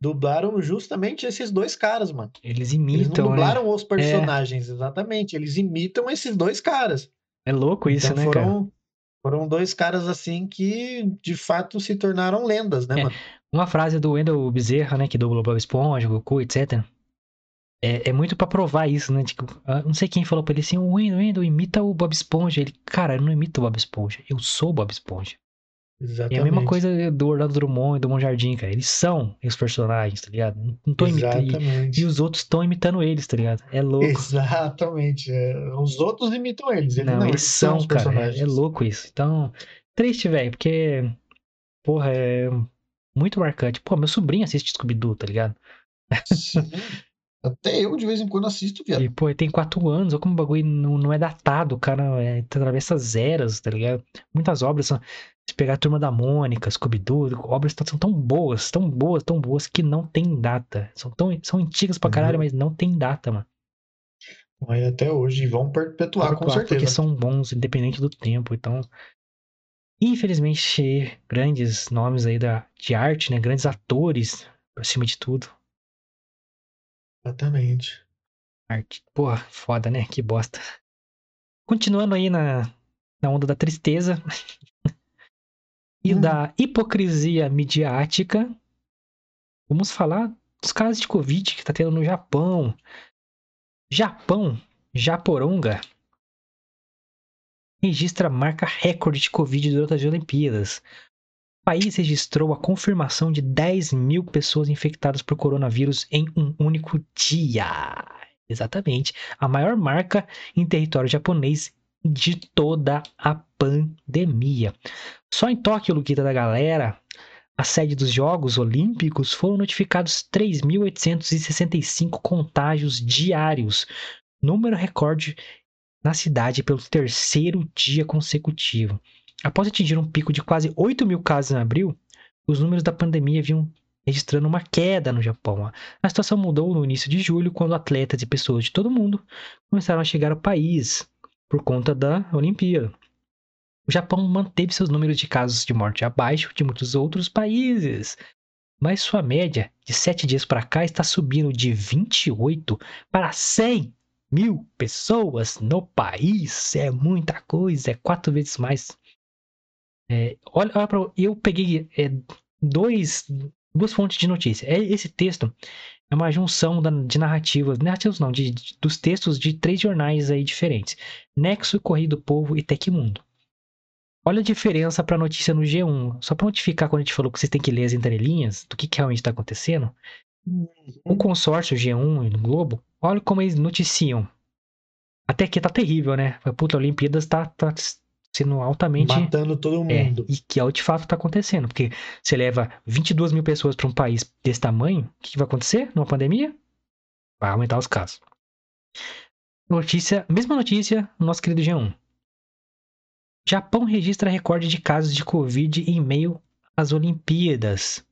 dublaram justamente esses dois caras, mano. Eles Eles não imitam, né? dublaram os personagens, exatamente. Eles imitam esses dois caras. É louco isso, então né, cara? foram, foram dois caras assim que de fato se tornaram lendas, né, É. mano? Uma frase do Wendell Bezerra, né, que dublou Bob Esponja, Goku, etc. É, é muito pra provar isso, né? Tipo, ah, não sei quem falou pra ele assim, o Wendell, Wendell, imita o Bob Esponja. Ele, cara, eu não imito o Bob Esponja, eu sou o Bob Esponja. E Exatamente. é a mesma coisa do Orlando Drummond e do Monjardim, cara. Eles são os personagens, tá ligado? Não- tô imitando. E, Exatamente. e os outros estão imitando eles, tá ligado? É louco. Exatamente. é, Os outros imitam eles. Eles Não, não, eles são, os cara. É, é louco isso. Então, triste, velho, porque, porra, é muito marcante. Pô, meu sobrinho assiste Scooby-Doo, tá ligado? <laughs> Até eu de vez em quando assisto, viado. E, pô, ele tem quatro anos, olha como o bagulho não, não é datado, cara. É, atravessa as eras, tá ligado? Muitas obras são. Se pegar a turma da Mônica, Scooby-Doo, obras são tão boas, tão boas, tão boas que não tem data. São, tão, são antigas pra caralho, Uhum. mas não tem data, mano. Mas até hoje vão perpetuar, com Porque certeza. são bons, independente do tempo. Então, infelizmente, grandes nomes aí da, de arte, né? Grandes atores, acima de tudo. Exatamente. Arte. Porra, foda, né? Que bosta. Continuando aí na, na onda da tristeza <laughs> e Hum. da hipocrisia midiática, vamos falar dos casos de Covid que tá tendo no Japão. Japão, Japoronga, registra marca recorde de Covid durante as Olimpíadas. O país registrou a confirmação de 10 mil pessoas infectadas por coronavírus em um único dia. Exatamente. A maior marca em território japonês de toda a pandemia. Só em Tóquio, Luquita da galera, a sede dos Jogos Olímpicos, foram notificados 3.865 contágios diários, número recorde na cidade pelo terceiro dia consecutivo. Após atingir um pico de quase 8 mil casos em abril, os números da pandemia vinham registrando uma queda no Japão. A situação mudou no início de julho, quando atletas e pessoas de todo mundo começaram a chegar ao país por conta da Olimpíada. O Japão manteve seus números de casos de morte abaixo de muitos outros países, mas sua média de 7 dias para cá está subindo de 28 para 100 mil pessoas no país. É muita coisa, é quatro vezes mais. É, olha, olha pra, eu peguei é, dois, duas fontes de notícia. É, esse texto é uma junção da- de narrativas, narrativas não, de, de- dos textos de três jornais aí diferentes: Nexo, Correio do Povo e Tecmundo. Olha a diferença para a notícia no G1. Só para notificar quando a gente falou que vocês têm que ler as entrelinhas do que, que realmente está acontecendo. O consórcio G1 e o Globo, olha como eles noticiam. Até aqui tá terrível, né? A puta, a Olimpíadas tá, tá sendo altamente. Matando todo É, mundo. e que é o de fato tá acontecendo. Porque você leva 22 mil pessoas para um país desse tamanho, o que, que vai acontecer numa pandemia? Vai aumentar os casos. Notícia, mesma notícia no nosso querido G1. Japão registra recorde de casos de Covid em meio às Olimpíadas.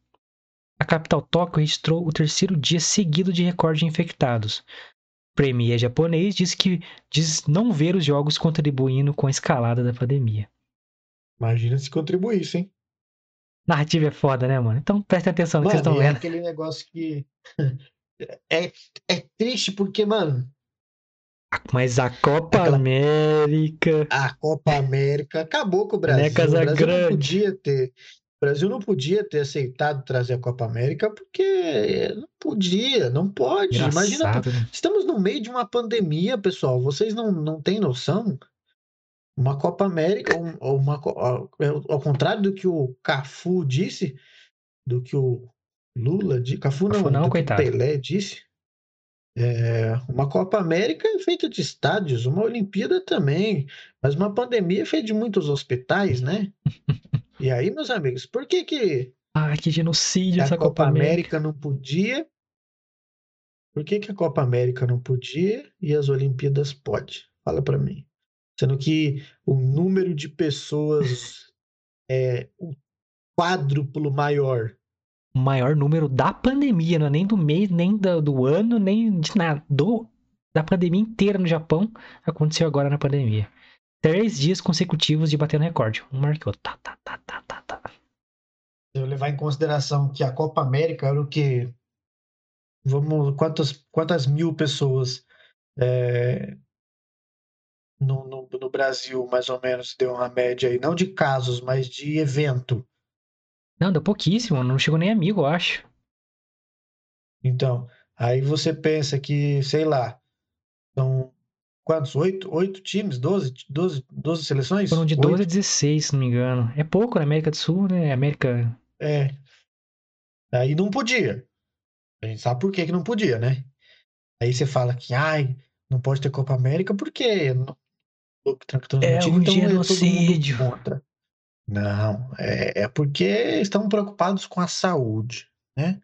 A capital Tóquio registrou o terceiro dia seguido de recorde de infectados. Premier japonês diz que diz não ver os jogos contribuindo com a escalada da pandemia. Imagina se contribuísse, hein? Narrativa é foda, né, mano? Então prestem atenção no que vocês estão é vendo. aquele negócio que. <laughs> É, é triste porque, mano, Mas a Copa Aquela- América. a Copa América acabou com o Brasil. Né, o Brasil Casagrande? não podia ter. Brasil não podia ter aceitado trazer a Copa América porque não podia, não pode. Imagina, né? estamos no meio de uma pandemia, pessoal. Vocês não, não têm noção? Uma Copa América, uma, uma, ao contrário do que o Cafu disse, do que o Lula disse, Cafu não, Cafu não do coitado. que o Pelé disse, é, uma Copa América é feita de estádios, uma Olimpíada também, mas uma pandemia é feita de muitos hospitais, né? <laughs> E aí, meus amigos, por que que ah, que genocídio a essa Copa, Copa América. América não podia? Por que que a Copa América não podia e as Olimpíadas pode? Fala para mim. Sendo que o número de pessoas <laughs> é o quádruplo maior o maior número da pandemia, não é nem do mês, nem do, do ano, nem de nada. Do, da pandemia inteira no Japão aconteceu agora na pandemia. Três dias consecutivos de bater no recorde. Um marcou. Tá, tá, tá, tá, tá, tá. Se eu levar em consideração que a Copa América era o que. Vamos. Quantas, quantas mil pessoas é, no, no, no, Brasil, mais ou menos, deu uma média aí, não de casos, mas de evento. Não, deu pouquíssimo, não chegou nem amigo, eu acho. Então, aí você pensa que, sei lá, são quantos? Oito, oito times? Doze, doze, doze seleções? Foram de 12 a 16, se não me engano. É pouco na América do Sul, né? América. É. Aí não podia. A gente sabe por que, que não podia, né? Aí você fala que, ai, não pode ter Copa América porque é um então genocídio. contra. Não, é, é porque estão preocupados com a saúde, né?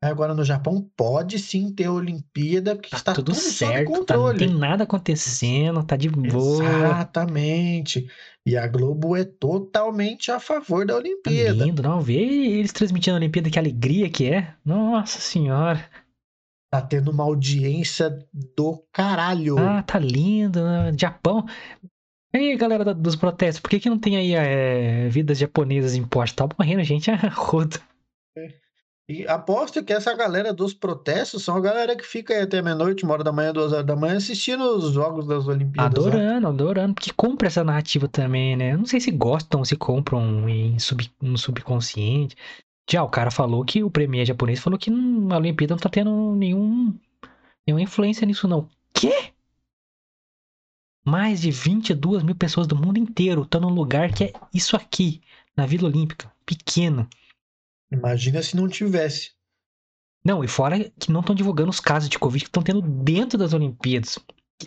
Agora no Japão pode sim ter Olimpíada, porque tá está tudo, tudo certo, tá, não tem nada acontecendo, tá de boa. Exatamente. E a Globo é totalmente a favor da Olimpíada. Tá lindo, não vê eles transmitindo a Olimpíada, que alegria que é. Nossa senhora. Tá tendo uma audiência do caralho. Ah, tá lindo. Né? Japão. E aí, galera dos protestos, por que, que não tem aí é, vidas japonesas em poste? Tá morrendo gente <laughs> a roda. É. E aposto que essa galera dos protestos são a galera que fica aí até meia-noite, uma hora da manhã, duas horas da manhã, assistindo os jogos das Olimpíadas. Adorando, lá. adorando, porque compra essa narrativa também, né? não sei se gostam, se compram em sub, no subconsciente. Já o cara falou que o premier japonês falou que a Olimpíada não tá tendo nenhum, nenhuma influência nisso, não. Quê? Mais de 22 mil pessoas do mundo inteiro estão num lugar que é isso aqui, na Vila Olímpica, pequeno. Imagina se não tivesse. Não, e fora que não estão divulgando os casos de Covid que estão tendo dentro das Olimpíadas.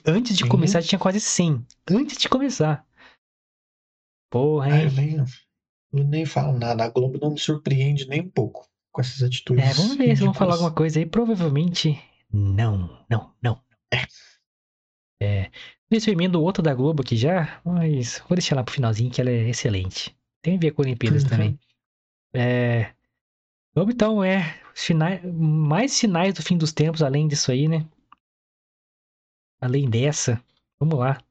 Antes de Sim. começar tinha quase 100. Antes de começar. Porra, hein? eu, nem, eu nem falo nada. A Globo não me surpreende nem um pouco com essas atitudes. É, vamos ver se vão falar alguma coisa aí. Provavelmente não, não, não. É. É, eu emendo outra da Globo aqui já, mas vou deixar lá pro finalzinho que ela é excelente. Tem a ver com Olimpíadas uhum. também. É, vamos então, é, sinais, mais sinais do fim dos tempos além disso aí, né? Além dessa, vamos lá.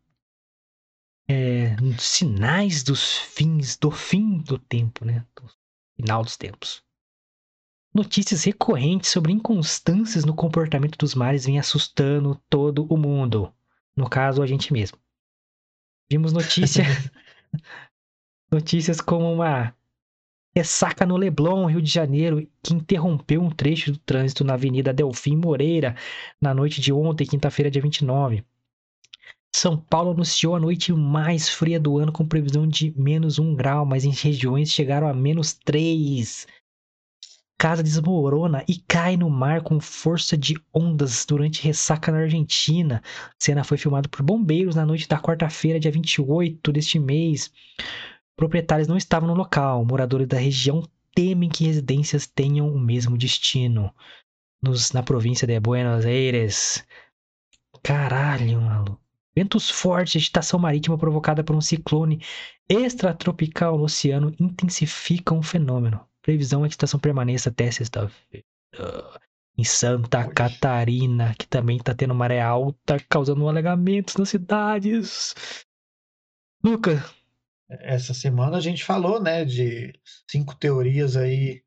É, sinais dos fins, do fim do tempo, né? Do final dos tempos. Notícias recorrentes sobre inconstâncias no comportamento dos mares vêm assustando todo o mundo. No caso, a gente mesmo. Vimos notícia, <laughs> <laughs> notícias como uma ressaca no Leblon, Rio de Janeiro, que interrompeu um trecho do trânsito na Avenida Delfim Moreira na noite de ontem, quinta-feira, dia 29. São Paulo anunciou a noite mais fria do ano com previsão de menos um grau, mas em regiões chegaram a menos três casa desmorona e cai no mar com força de ondas durante ressaca na Argentina. A cena foi filmada por bombeiros na noite da quarta-feira, dia 28 deste mês. Proprietários não estavam no local. Moradores da região temem que residências tenham o mesmo destino. Nos, na província de Buenos Aires. Caralho, maluco. Ventos fortes, agitação marítima provocada por um ciclone extratropical no oceano intensificam o fenômeno. Previsão é que a estação permaneça até sexta-feira. Em Santa Catarina, que também está tendo maré alta, causando alagamentos nas cidades. Luca. Essa semana a gente falou, né, de cinco teorias aí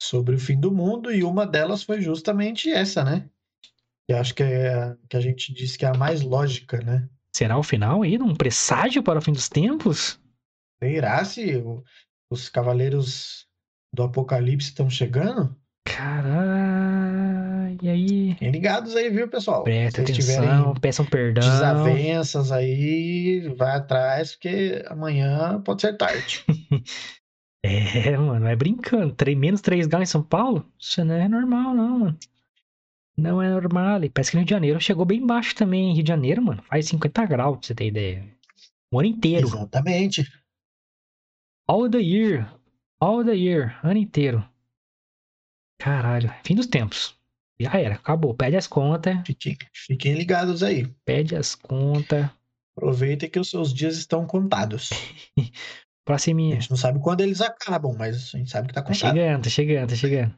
sobre o fim do mundo e uma delas foi justamente essa, né? Que acho que é que a gente disse que é a mais lógica, né? Será o final aí? Um presságio para o fim dos tempos? Será se os cavaleiros do Apocalipse estão chegando. Caralho, e aí? Fiquem ligados aí, viu, pessoal? Presta Se atenção, peçam perdão. desavenças aí, vai atrás, porque amanhã pode ser tarde. <laughs> É, mano, é brincando. Três, menos 3 graus em São Paulo? Isso não é normal, não, mano. Não é normal. E parece que no Rio de Janeiro chegou bem baixo também. Rio de Janeiro, mano, faz 50 graus, pra você ter ideia. O ano inteiro. Exatamente. All the year. All the year. Ano inteiro. Caralho. Fim dos tempos. Já era. Acabou. Pede as contas. Fiquem, fiquem ligados aí. Pede as contas. Aproveitem que os seus dias estão contados. <laughs> A Próxima. gente não sabe quando eles acabam, mas a gente sabe que tá Tá contado. chegando, tá chegando, tá chegando.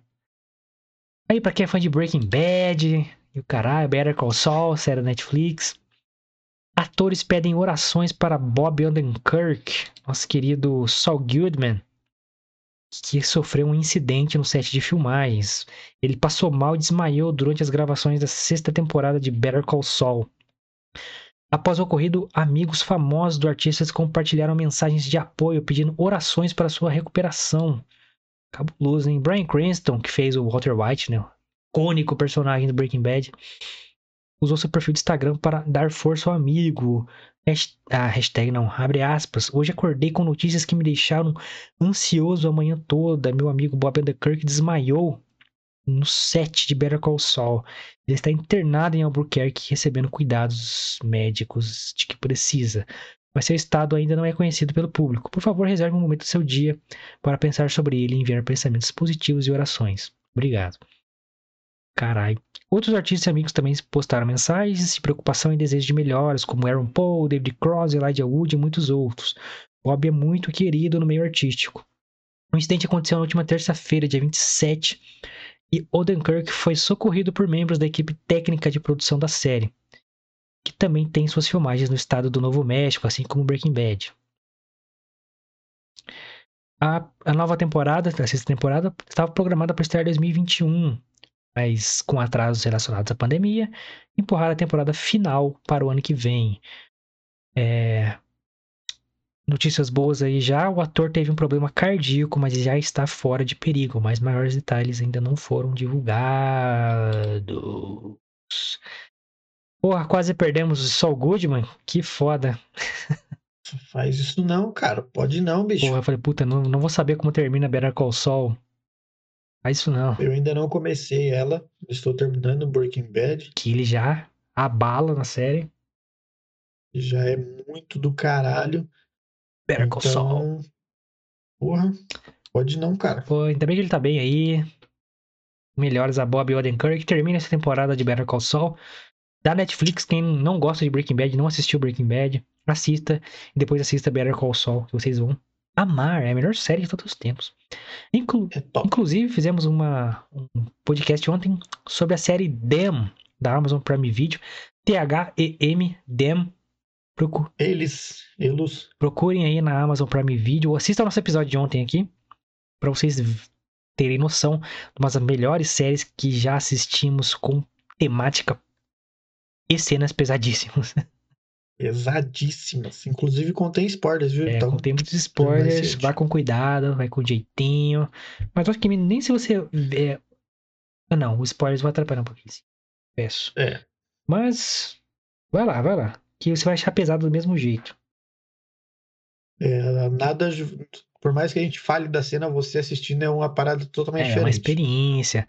Aí, pra quem é fã de Breaking Bad, e o caralho, Better Call Saul, série Netflix. Atores pedem orações para Bob Odenkirk, nosso querido Saul Goodman, que sofreu um incidente no set de filmagens. Ele passou mal e desmaiou durante as gravações da sexta temporada de Better Call Saul. Após o ocorrido, amigos famosos do artista compartilharam mensagens de apoio pedindo orações para sua recuperação. Cabuloso, hein? Brian Cranston, que fez o Walter White, né? o Icônico personagem do Breaking Bad. Usou seu perfil de Instagram para dar força ao amigo. Ah, hashtag não, abre aspas. Hoje acordei com notícias que me deixaram ansioso a manhã toda. Meu amigo Bob Underkirk desmaiou no set de Better Call Saul. Ele está internado em Albuquerque recebendo cuidados médicos de que precisa. Mas seu estado ainda não é conhecido pelo público. Por favor, reserve um momento do seu dia para pensar sobre ele e enviar pensamentos positivos e orações. Obrigado. Caralho. Outros artistas e amigos também postaram mensagens de preocupação e desejo de melhoras, como Aaron Paul, David Cross, Elijah Wood e muitos outros. Bob é muito querido no meio artístico. O incidente aconteceu na última terça-feira, dia 27, e Odenkirk foi socorrido por membros da equipe técnica de produção da série, que também tem suas filmagens no estado do Novo México, assim como Breaking Bad. A, a nova temporada, a sexta temporada, estava programada para estrear em 2021, mas com atrasos relacionados à pandemia, empurraram a temporada final para o ano que vem. É, Notícias boas aí já, o ator teve um problema cardíaco, mas já está fora de perigo, mas maiores detalhes ainda não foram divulgados. Porra, quase perdemos o Saul Goodman, que foda. Faz isso não, cara. Pode não, bicho. Porra, eu falei, puta, não, não vou saber como termina Better Call Saul. Faz isso não. Eu ainda não comecei ela. Estou terminando Breaking Bad. Que ele já abala na série. Já é muito do caralho. Better Call Saul. Então, porra, pode não, cara. Pô, ainda bem que ele tá bem aí. Melhores a Bob Odenkirk. Termina essa temporada de Better Call Saul. Da Netflix, quem não gosta de Breaking Bad, não assistiu Breaking Bad, assista. E depois assista Better Call Saul, que vocês vão amar. É a melhor série de todos os tempos. Inclu É. Inclusive, fizemos uma, um podcast ontem sobre a série Them, da Amazon Prime Video. T-H-E-M, Them. Procu- Eles, eles. procurem aí na Amazon Prime Video. Assista ao nosso episódio de ontem aqui. Pra vocês terem noção de uma das melhores séries que já assistimos com temática e cenas pesadíssimas. <laughs> Pesadíssimas. Inclusive contém spoilers, viu? É, então, contém muitos spoilers, vá com cuidado, vai com jeitinho. Mas acho que nem se você ver. Ah, não, os spoilers vão atrapalhar um pouquinho. sim. Peço. É. Mas. Vai lá, vai lá. Que você vai achar pesado do mesmo jeito. é, nada. Por mais que a gente fale da cena, você assistindo é uma parada totalmente É, uma diferente. experiência.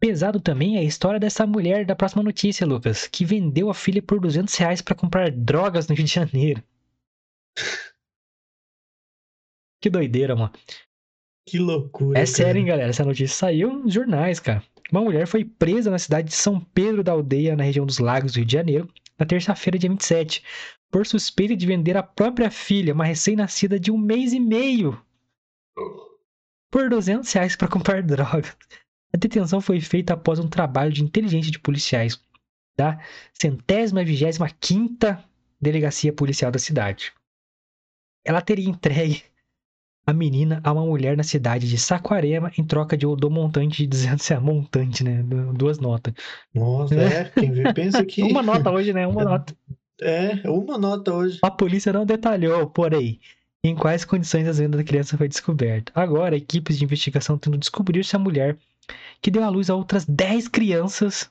Pesado também é a história dessa mulher da próxima notícia, Lucas, que vendeu a filha por 200 reais pra comprar drogas no Rio de Janeiro. Que doideira, mano. Que loucura. É cara. sério, hein, galera? Essa notícia saiu nos jornais, cara. Uma mulher foi presa na cidade de São Pedro da Aldeia, na região dos Lagos do Rio de Janeiro, na terça-feira, dia 27, por suspeita de vender a própria filha, uma recém-nascida de um mês e meio, por 200 reais para comprar drogas. A detenção foi feita após um trabalho de inteligência de policiais da centésima vigésima quinta delegacia policial da cidade. Ela teria entregue a menina a uma mulher na cidade de Saquarema em troca de, do montante de 200 reais. Montante, né? Du- Duas notas. Nossa, é. Quem vê pensa que. <laughs> Uma nota hoje, né? Uma nota. É, uma nota hoje. A polícia não detalhou, porém, em quais condições a venda da criança foi descoberta. Agora, equipes de investigação tentam descobrir se a mulher que deu à luz a outras 10 crianças,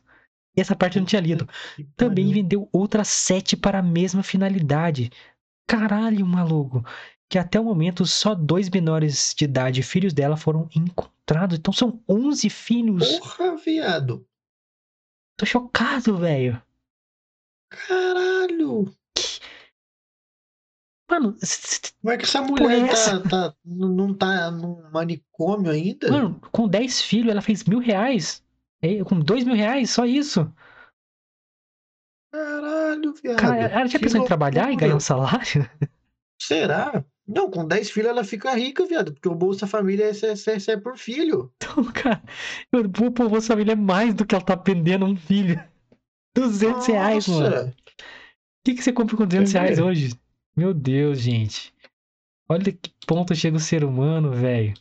e essa parte eu não tinha lido, também vendeu outras 7 para a mesma finalidade. Caralho, maluco. Que até o momento só dois menores de idade, filhos dela, foram encontrados. Então são 11 filhos. Porra, viado. Tô chocado, velho. Caralho. Mano, como é que essa mulher tá, tá, não tá num manicômio ainda? Mano, com 10 filhos ela fez mil reais. Com dois mil reais, só isso. Caralho, viado. Cara, ela tinha pensado em trabalhar e ganhar um salário? Será? Não, com 10 filhos ela fica rica, viado. Porque o Bolsa Família é, é, é por filho. Então, cara, o Bolsa Família é mais do que ela tá pendendo um filho. 200 Nossa. reais, mano. O que, que você compra com 200 reais hoje? Meu Deus, gente. Olha que ponto chega o ser humano, velho.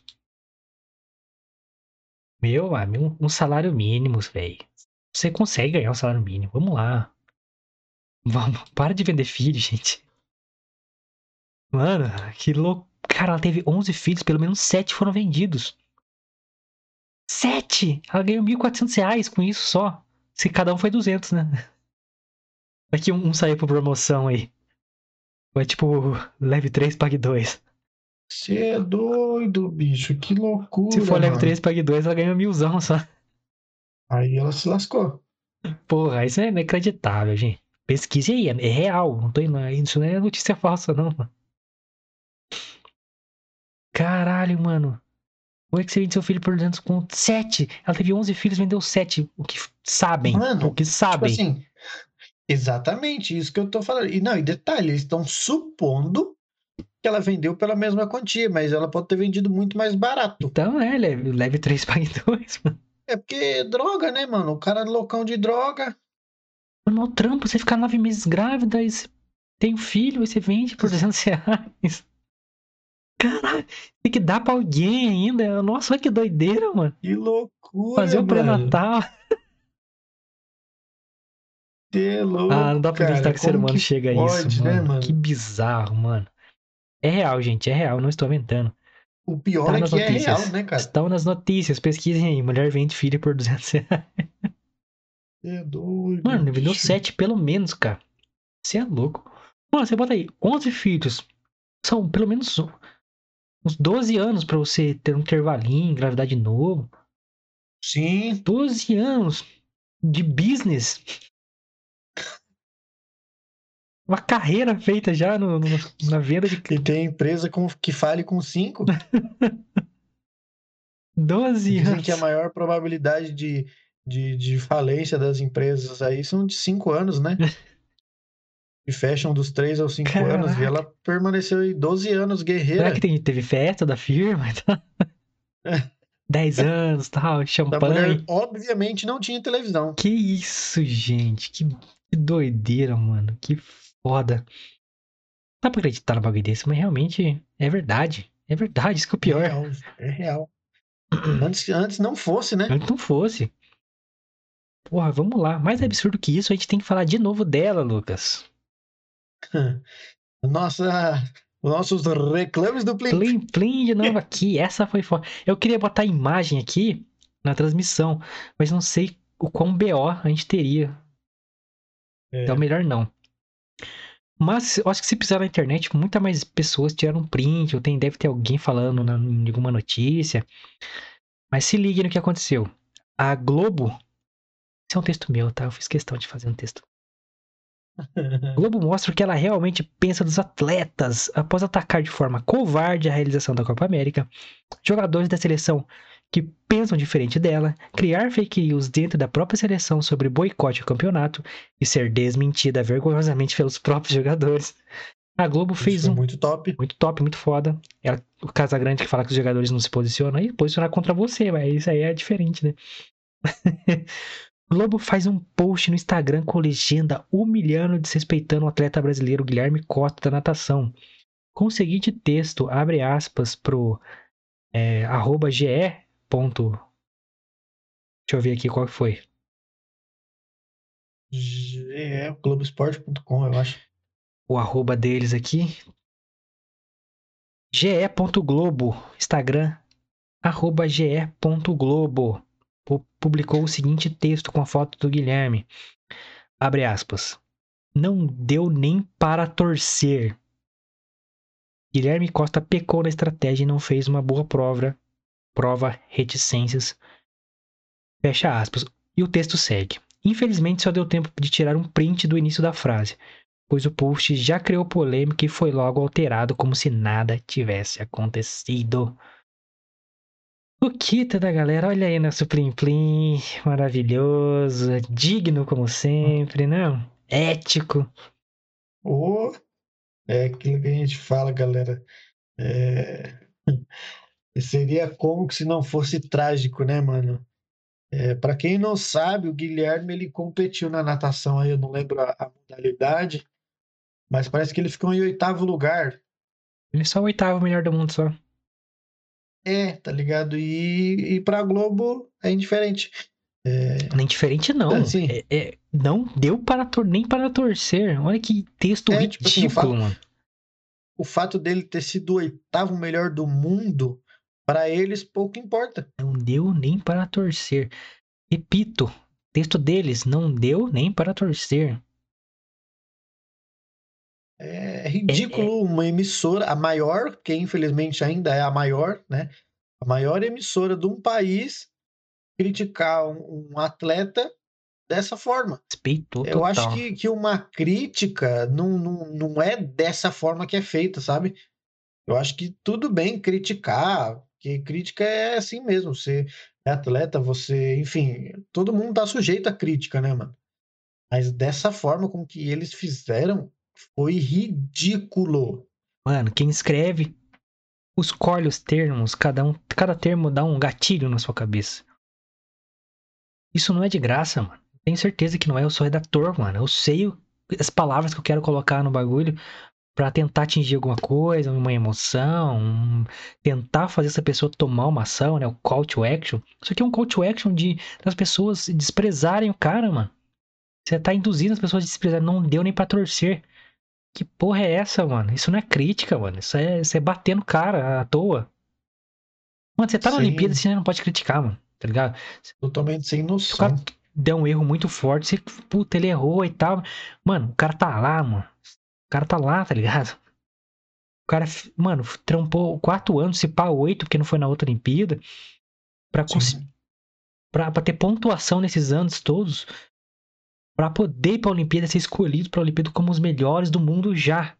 Meu, amigo, um salário mínimo, velho. Você consegue ganhar um salário mínimo. Vamos lá. Vamos, para de vender filho, gente. Mano, que louco. Cara, ela teve 11 filhos, pelo menos 7 foram vendidos. 7! Ela ganhou 1.400 reais com isso só. Se cada um foi 200, né? <laughs> Aqui um, um saiu por promoção aí. Foi tipo, leve 3, pague 2. Você é doido, bicho, que loucura. Se for mano. leve 3, pague 2, ela ganha milzão só. Aí ela se lascou. Porra, isso é inacreditável, gente. Pesquise aí, é real. Não tô indo, isso não é notícia falsa, não, mano. Caralho, mano. Como é que você vende seu filho por 200 com 7? Ela teve 11 filhos, vendeu 7. O que sabem. Mano, o que sabem. Tipo assim, Exatamente, isso que eu tô falando. E não, e detalhe, eles estão supondo que ela vendeu pela mesma quantia, mas ela pode ter vendido muito mais barato. Então é, leve, leve 3, pague 2, mano. É porque droga, né, mano? O cara é loucão de droga. Mano, o trampo, você ficar nove meses grávida, e tem um filho, e você vende por 200 <laughs> reais. Caralho, tem que dar pra alguém ainda. Nossa, olha que doideira, mano. Que loucura, Fazer o pré-natal. <laughs> Que louco, ah, não dá pra acreditar que o ser humano que chega pode, a isso, né, mano. mano? Que bizarro, mano. É real, gente, é real, não estou inventando. O pior tá é que notícias. é real, né, cara? Estão nas notícias, pesquisem aí. Mulher vende filho por 200 reais. É doido. Mano, ele vendeu 7 pelo menos, cara. Você é louco. Mano, você bota aí, 11 filhos. São pelo menos uns 12 anos pra você ter um intervalinho, engravidar de novo. Sim. 12 anos de business uma carreira feita já no, no, na venda de. E tem empresa com, que fale com cinco. <laughs> 12 Dizem anos. que a maior probabilidade de, de, de falência das empresas aí são de cinco anos, né? <laughs> e fecham dos três aos cinco anos. E ela permaneceu aí 12 anos guerreira. Será que tem, teve festa da firma? 10 <laughs> anos, tal, champanhe. Mulher, obviamente não tinha televisão. Que isso, gente. Que, que doideira, mano. Que foda. Dá pra acreditar no bagulho desse, mas realmente é verdade. É verdade, isso que é o pior. É real. É real. antes, antes não fosse, né? Antes não fosse. Porra, vamos lá. Mais absurdo que isso, a gente tem que falar de novo dela, Lucas. <laughs> Nossa, nossos reclames do Plim. Plim Plim de novo aqui. Essa foi foda. Eu queria botar a imagem aqui na transmissão, mas não sei o quão BO a gente teria. É. Então melhor não. Mas eu acho que se pisar na internet, muitas mais pessoas tiraram print, ou tem, deve ter alguém falando na, em alguma notícia. Mas se ligue no que aconteceu. A Globo. Isso é um texto meu, tá? Eu fiz questão de fazer um texto. A <laughs> Globo mostra o que ela realmente pensa dos atletas após atacar de forma covarde a realização da Copa América. Jogadores da seleção que pensam diferente dela, criar fake news dentro da própria seleção sobre boicote ao campeonato e ser desmentida vergonhosamente pelos próprios jogadores. A Globo Isso fez um. Muito top. Muito top, muito foda. Ela, o Casagrande que fala que os jogadores não se posicionam, aí posicionar contra você, mas isso aí é diferente, né? <laughs> Globo faz um post no Instagram com legenda humilhando e desrespeitando o atleta brasileiro Guilherme Costa da natação. Com o seguinte texto, abre aspas pro é, arroba GE ponto. Deixa eu ver aqui qual foi. É, Globoesporte.com, eu acho. O arroba deles aqui. ge.globo, Instagram, arroba ge.globo, publicou o seguinte texto com a foto do Guilherme. Abre aspas. Não deu nem para torcer. Guilherme Costa pecou na estratégia e não fez uma boa prova, prova reticências. Fecha aspas. E o texto segue. Infelizmente só deu tempo de tirar um print do início da frase, pois o post já criou polêmica e foi logo alterado como se nada tivesse acontecido. O Kita da galera, olha aí nosso Plim Plim, maravilhoso, digno como sempre, não? Ético. Oh, é aquilo que a gente fala, galera. É... Seria como se não fosse trágico, né, mano? É, para quem não sabe, o Guilherme ele competiu na natação, aí eu não lembro a, a, modalidade, mas parece que ele ficou em oitavo lugar. Ele é só o oitavo melhor do mundo só. É, tá ligado? E, e pra Globo é indiferente. É... Nem diferente não. Assim, é, é, não deu para tor nem para torcer. Olha que texto é, ridículo, tipo assim, o fato, mano. O fato dele ter sido o oitavo melhor do mundo para eles pouco importa. Não deu nem para torcer. Repito, texto deles não deu nem para torcer. É ridículo é, é... uma emissora, a maior, que infelizmente ainda é a maior, né? A maior emissora de um país criticar um, um atleta dessa forma. Respeito Eu acho que, que uma crítica não, não, não é dessa forma que é feita, sabe? Eu acho que tudo bem criticar, porque crítica é assim mesmo. Você é atleta, você, enfim, todo mundo tá sujeito à crítica, né, mano? Mas dessa forma com que eles fizeram foi ridículo. Mano, quem escreve escolhe os termos, cada um, cada termo dá um gatilho na sua cabeça. Isso não é de graça, mano. Tenho certeza que não é. Eu sou redator, mano. Eu sei as palavras que eu quero colocar no bagulho para tentar atingir alguma coisa, uma emoção, um, tentar fazer essa pessoa tomar uma ação, né? O call to action. Isso aqui é um call to action de das pessoas desprezarem o cara, mano. Você tá induzindo as pessoas a desprezarem, não deu nem para torcer. Que porra é essa, mano? Isso não é crítica, mano. Isso é, isso é bater no cara à toa. Mano, você tá na Sim. Olimpíada, você não pode criticar, mano. Tá ligado? Totalmente sem noção. Se o cara der um erro muito forte, você, puta, ele errou e tal. Mano, o cara tá lá, mano. O cara tá lá, tá ligado? O cara, mano, trampou quatro anos, se pá oito, porque não foi na outra Olimpíada, pra, pra, pra ter pontuação nesses anos todos, pra poder ir pra Olimpíada, ser escolhido pra Olimpíada como os melhores do mundo já.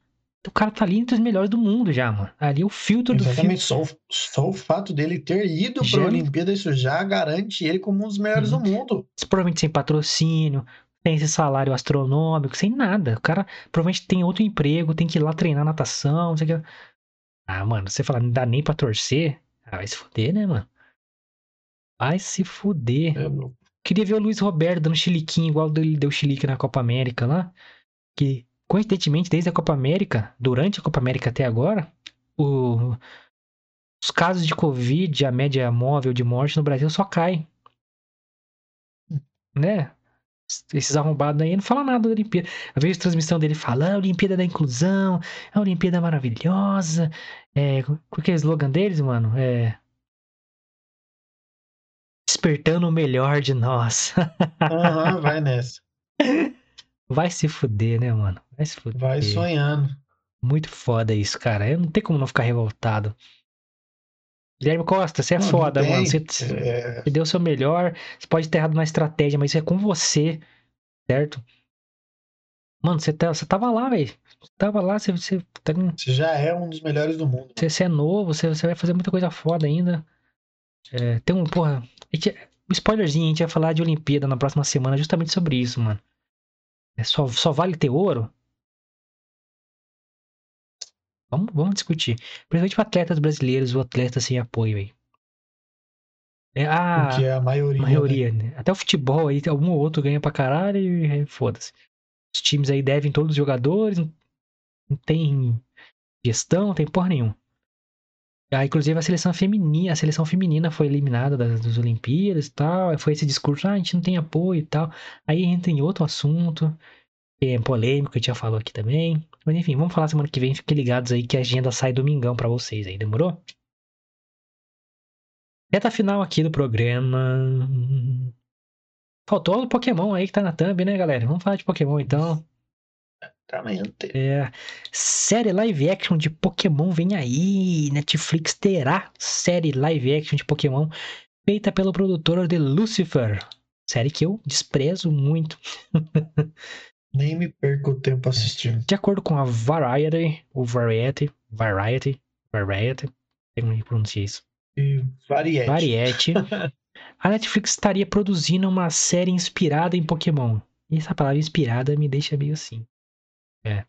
O cara tá ali entre os melhores do mundo já, mano. Ali é o filtro Exatamente, do filtro. Só, só o fato dele ter ido já... pra Olimpíada, isso já garante ele como um dos melhores do mundo. Provavelmente sem patrocínio, tem esse salário astronômico, sem nada. O cara provavelmente tem outro emprego, tem que ir lá treinar natação, não sei o que. Ah, mano, você fala, não dá nem pra torcer? Ah, vai se fuder, né, mano? Vai se fuder. É, Queria ver o Luiz Roberto dando chiliquinho, igual ele deu chilique na Copa América lá. Que, coincidentemente, desde a Copa América, durante a Copa América até agora, o... os casos de Covid, a média móvel de morte no Brasil só cai. Né? Esses arrombados aí não falam nada da Olimpíada. Eu vejo a transmissão dele falando, a Olimpíada da Inclusão, a Olimpíada maravilhosa. É, qual que é o slogan deles, mano? É. Despertando o melhor de nós. Aham, uhum, vai <laughs> nessa. Vai se fuder, né, mano? Vai se fuder. Vai sonhando. Muito foda isso, cara. Eu não tem como não ficar revoltado. Guilherme Costa, você é não, foda, não mano. Você, é... você deu o seu melhor. Você pode ter errado na estratégia, mas isso é com você, certo? Mano, você, tá, você tava lá, velho. Você tava lá, você, você, tá... você já é um dos melhores do mundo. Você, você é novo, você, você vai fazer muita coisa foda ainda. É, tem um, porra. Gente, um spoilerzinho, a gente vai falar de Olimpíada na próxima semana justamente sobre isso, mano. É, só, só vale ter ouro? Vamos, vamos discutir. Principalmente para atletas brasileiros ou atletas sem apoio aí. É a, Porque é a maioria. maioria né? Né? Até o futebol aí, algum ou outro ganha pra caralho e foda-se. Os times aí devem todos os jogadores, não tem gestão, não tem porra nenhuma. Ah, inclusive a seleção feminina, a seleção feminina foi eliminada das, das Olimpíadas e tal. Foi esse discurso, ah, a gente não tem apoio e tal. Aí entra em outro assunto. é polêmico, a gente já falou aqui também. Mas enfim, vamos falar semana que vem. Fiquem ligados aí que a agenda sai domingão pra vocês aí, demorou? Reta final aqui do programa. Faltou o Pokémon aí que tá na thumb, né, galera? Vamos falar de Pokémon então. Exatamente. É, série live action de Pokémon vem aí. Netflix terá série live action de Pokémon feita pelo produtor de Lucifer. Série que eu desprezo muito. <laughs> Nem me perco o tempo assistindo. De acordo com a Variety, ou Variety, Variety, Variety, como pronuncia isso. E Variety. Variety. <laughs> a Netflix estaria produzindo uma série inspirada em Pokémon. E essa palavra inspirada me deixa meio assim. É.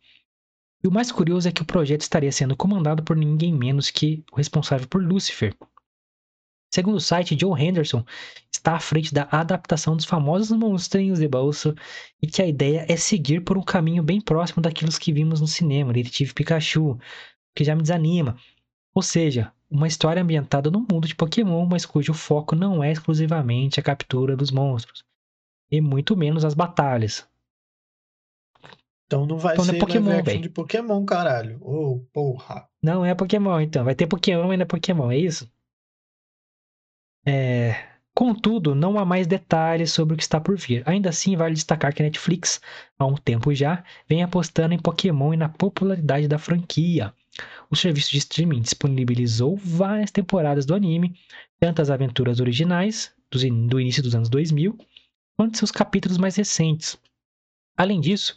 E o mais curioso é que o projeto estaria sendo comandado por ninguém menos que o responsável por Lucifer. Segundo o site, Joe Henderson está à frente da adaptação dos famosos monstrinhos de bolso e que a ideia é seguir por um caminho bem próximo daqueles que vimos no cinema, Detetive Pikachu, que já me desanima. Ou seja, uma história ambientada no mundo de Pokémon, mas cujo foco não é exclusivamente a captura dos monstros, e muito menos as batalhas. Então não vai Então não é ser Pokémon, de Pokémon, caralho. Ô, porra. Não é Pokémon, então. Vai ter Pokémon, mas não é Pokémon, é isso? É... Contudo, não há mais detalhes sobre o que está por vir. Ainda assim, vale destacar que a Netflix, há um tempo já, vem apostando em Pokémon e na popularidade da franquia. O serviço de streaming disponibilizou várias temporadas do anime, tanto as aventuras originais, do início dos anos 2000, quanto seus capítulos mais recentes. Além disso,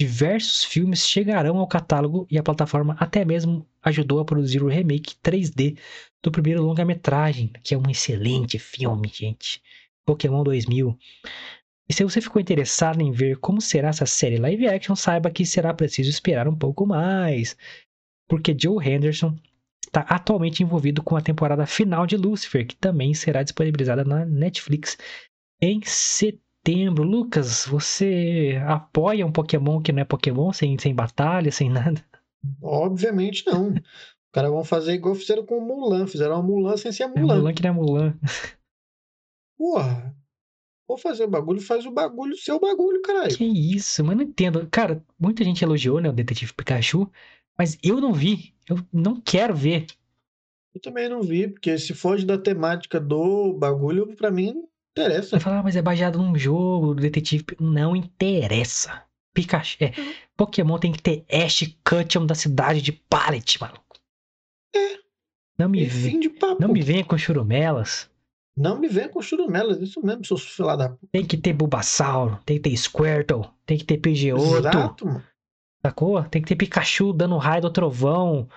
diversos filmes chegarão ao catálogo e a plataforma até mesmo ajudou a produzir o remake 3D do primeiro longa-metragem, que é um excelente filme, gente. Pokémon 2000. E se você ficou interessado em ver como será essa série live action, saiba que será preciso esperar um pouco mais, porque Joe Henderson está atualmente envolvido com a temporada final de Lucifer, que também será disponibilizada na Netflix em setembro. Lucas, você apoia um Pokémon que não é Pokémon, sem, sem batalha, sem nada? Obviamente não. Os caras vão fazer igual fizeram com o Mulan. Fizeram uma Mulan sem ser a É Mulan. Mulan que não é Mulan. Porra. Vou fazer o bagulho, faz o bagulho, seu bagulho, caralho. Que isso, mas não entendo. Cara, muita gente elogiou, né, o Detetive Pikachu, mas eu não vi. Eu não quero ver. Eu também não vi, porque se foge da temática do bagulho, pra mim interessa. Você fala, ah, mas é baseado num jogo, do Detetive. Pi-". Não interessa. Pikachu. É, Pokémon tem que ter Ash Ketchum da cidade de Pallet, maluco. Não me, vê- fim de papo. não me venha com churumelas. Não me venha com churumelas, isso mesmo, seus filha da puta. Tem que ter Bulbasauro, tem que ter Squirtle, tem que ter Pidgeotto, Exato, mano. sacou? Tem que ter Pikachu dando raio do trovão,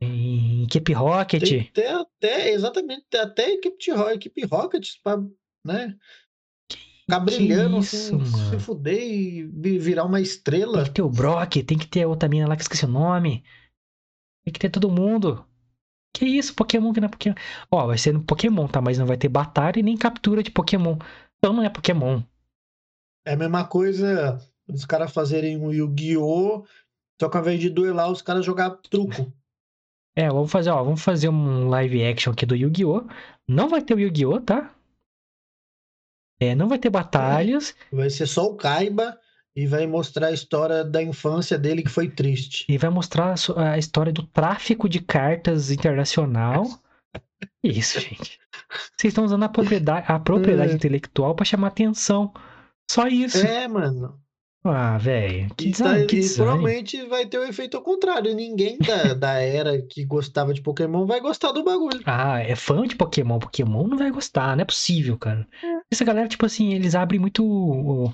em Equipe Rocket. Tem que ter até, exatamente, até equipe, equipe Rocket pra, né? Ficar brilhando, isso, assim, se fuder e vi- virar uma Tem estrela. que ter o Brock, tem que ter a outra mina lá que esqueci o nome. Tem que ter todo mundo. Que isso, Pokémon que não é Pokémon. Ó, vai ser no Pokémon, tá? Mas não vai ter batalha e nem captura de Pokémon. Então não é Pokémon. É a mesma coisa os caras fazerem um Yu-Gi-Oh! Só que ao invés de duelar, os caras jogar truco. É, vamos fazer, ó, vamos fazer um live action aqui do Yu-Gi-Oh! Não vai ter o Yu-Gi-Oh, tá? É, não vai ter batalhas Vai ser só o Kaiba e vai mostrar a história da infância dele que foi triste. e vai mostrar a história do tráfico de cartas internacional. Isso, gente. Vocês estão usando a propriedade, a propriedade É. intelectual pra chamar atenção. Só isso. É, mano. Ah, velho. Que E, tá- desânimo, que e provavelmente vai ter o efeito ao contrário. Ninguém da, <laughs> da era que gostava de Pokémon vai gostar do bagulho. Ah, é fã de Pokémon. Pokémon não vai gostar, não é possível, cara. Essa galera, tipo assim, eles abrem muito o,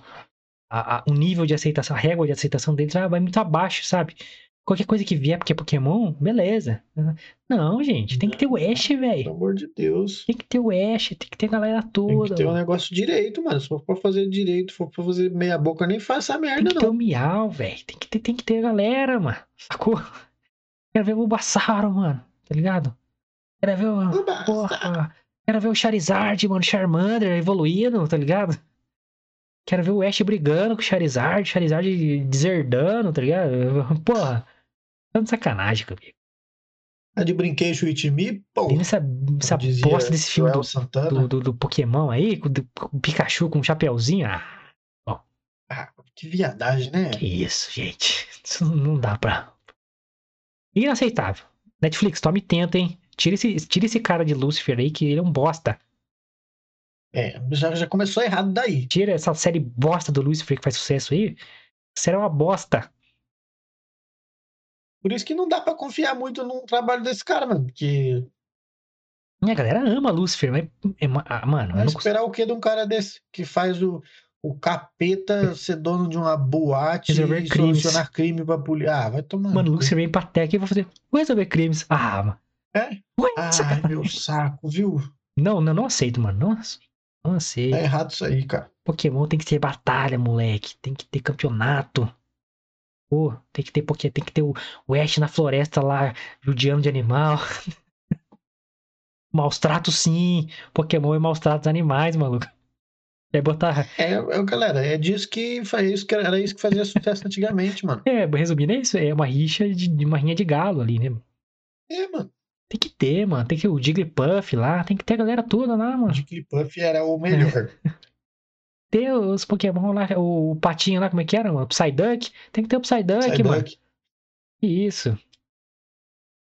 a- a- o nível de aceitação, a régua de aceitação deles ah, vai muito abaixo, sabe? Qualquer coisa que vier porque é Pokémon, beleza. Não, gente, tem que ter o Ash, Pelo velho. amor de Deus. Tem que ter o Ash, tem que ter a galera Tem toda. que ter um mano. negócio direito, mano. Se for pra fazer direito, se for pra fazer meia boca, nem faça Tem merda, que ter não. o Miau, velho. Tem que ter, tem que ter a galera, mano. Sacou? <laughs> Quero ver o Bulbasauro, mano. Tá ligado? Quero ver o. Porra. Quero ver o Charizard, mano. Charmander evoluindo, tá ligado? Quero ver o Ash brigando com o Charizard, Charizard deserdando, tá ligado? <laughs> Porra. Tá de sacanagem comigo. A de brinquedo It Me, pô. Nessa, essa dizia bosta desse filme do, do, do- do Pokémon aí, com, o Pikachu com um chapeuzinho. Ah, Ah, Que viadagem, né? Que isso, gente. Isso não dá pra. Inaceitável. Netflix, tome tenta, hein? Tira esse, tira esse cara de Lucifer aí, que ele é um bosta. É, já, já começou errado daí. Tira essa série bosta do Lucifer que faz sucesso aí. Será uma bosta. Por isso que não dá pra confiar muito no trabalho desse cara, mano. Porque. Minha galera ama Lucifer, mas. É, ah, mano, Vai esperar o que de um cara desse? Que faz o, o capeta <laughs> ser dono de uma boate Resolver e crimes. solucionar crime pra polícia. Ah, vai tomar. Mano, no cu. Lucifer vem pra Tech e vai fazer. Resolver crimes. Ah, mano. É? Ué, Ai, meu saco, viu? Não, não, não aceito, mano. Não, ace- não aceito. Tá errado isso aí, cara. Pokémon tem que ter batalha, moleque. Tem que ter campeonato. Pô, tem que ter porque tem que ter o, o Ash na floresta lá, judiando de animal. <laughs> maus tratos sim. Pokémon é maus tratos animais, maluco. É botar. É, é, galera, é disso que faz isso que era isso que fazia sucesso antigamente, mano. <laughs> É, resumindo, é isso. É uma rixa de, de uma rinha de galo ali, né? É, mano. Tem que ter, mano. Tem que ter o Jigglypuff lá. Tem que ter a galera toda lá, mano. O Jigglypuff era o melhor. <laughs> Ter os Pokémon lá, o, patinho lá, como é que era? mano? O Psyduck. Tem que ter o Psyduck, Psyduck. mano. Isso.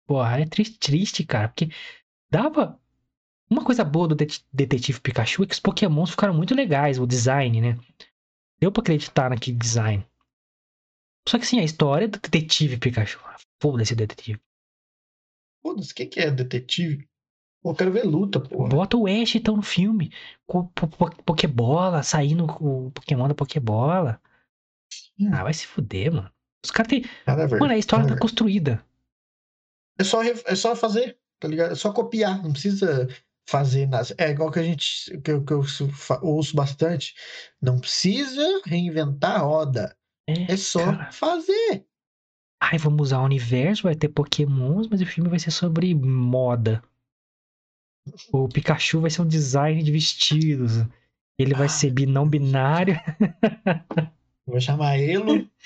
Porra, é triste, triste, cara, porque dava. Uma coisa boa do Det- Detetive Pikachu é que os Pokémons ficaram muito legais, o design, né? Deu pra acreditar naquele design. Só que assim, a história do Detetive Pikachu. Foda-se, Detetive. Foda-se, o que, que é detetive? Pô, eu quero ver luta, pô. Bota o Ash então no filme. Com po- po- Pokébola, saindo o Pokémon da Pokébola. Ah, vai se fuder, mano. Os caras têm. Mano, a história nada tá ver. construída. É só, é só fazer, tá ligado? É só copiar, não precisa fazer nada. É igual que a gente, que eu, que eu ouço bastante. Não precisa reinventar a roda. É só cara. fazer. Ai, vamos usar o universo, vai ter Pokémons, mas o filme vai ser sobre moda. O Pikachu vai ser um design de vestidos. Ele vai Ah, ser não binário. Vou chamar ele. <laughs>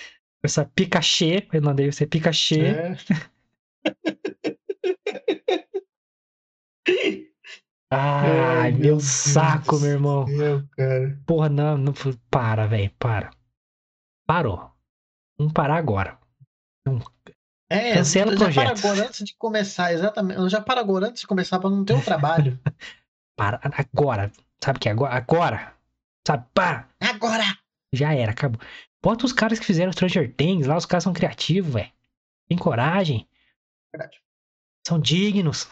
Ser Pikachu. O nome dele vai ser Pikachu. É. <laughs> Ai, meu Deus saco, meu irmão. céu. Porra, não, não. Para, velho, para. Parou. Vamos parar agora. É, Cancela o já para projeto. agora antes de começar, exatamente. Já para agora antes de começar para não ter o <laughs> trabalho. Para agora. Sabe o que é agora? Agora. Sabe? Para. agora! Já era, acabou. Bota os caras que fizeram Stranger Things lá, os caras são criativos, velho. Tem coragem. Verdade. São dignos.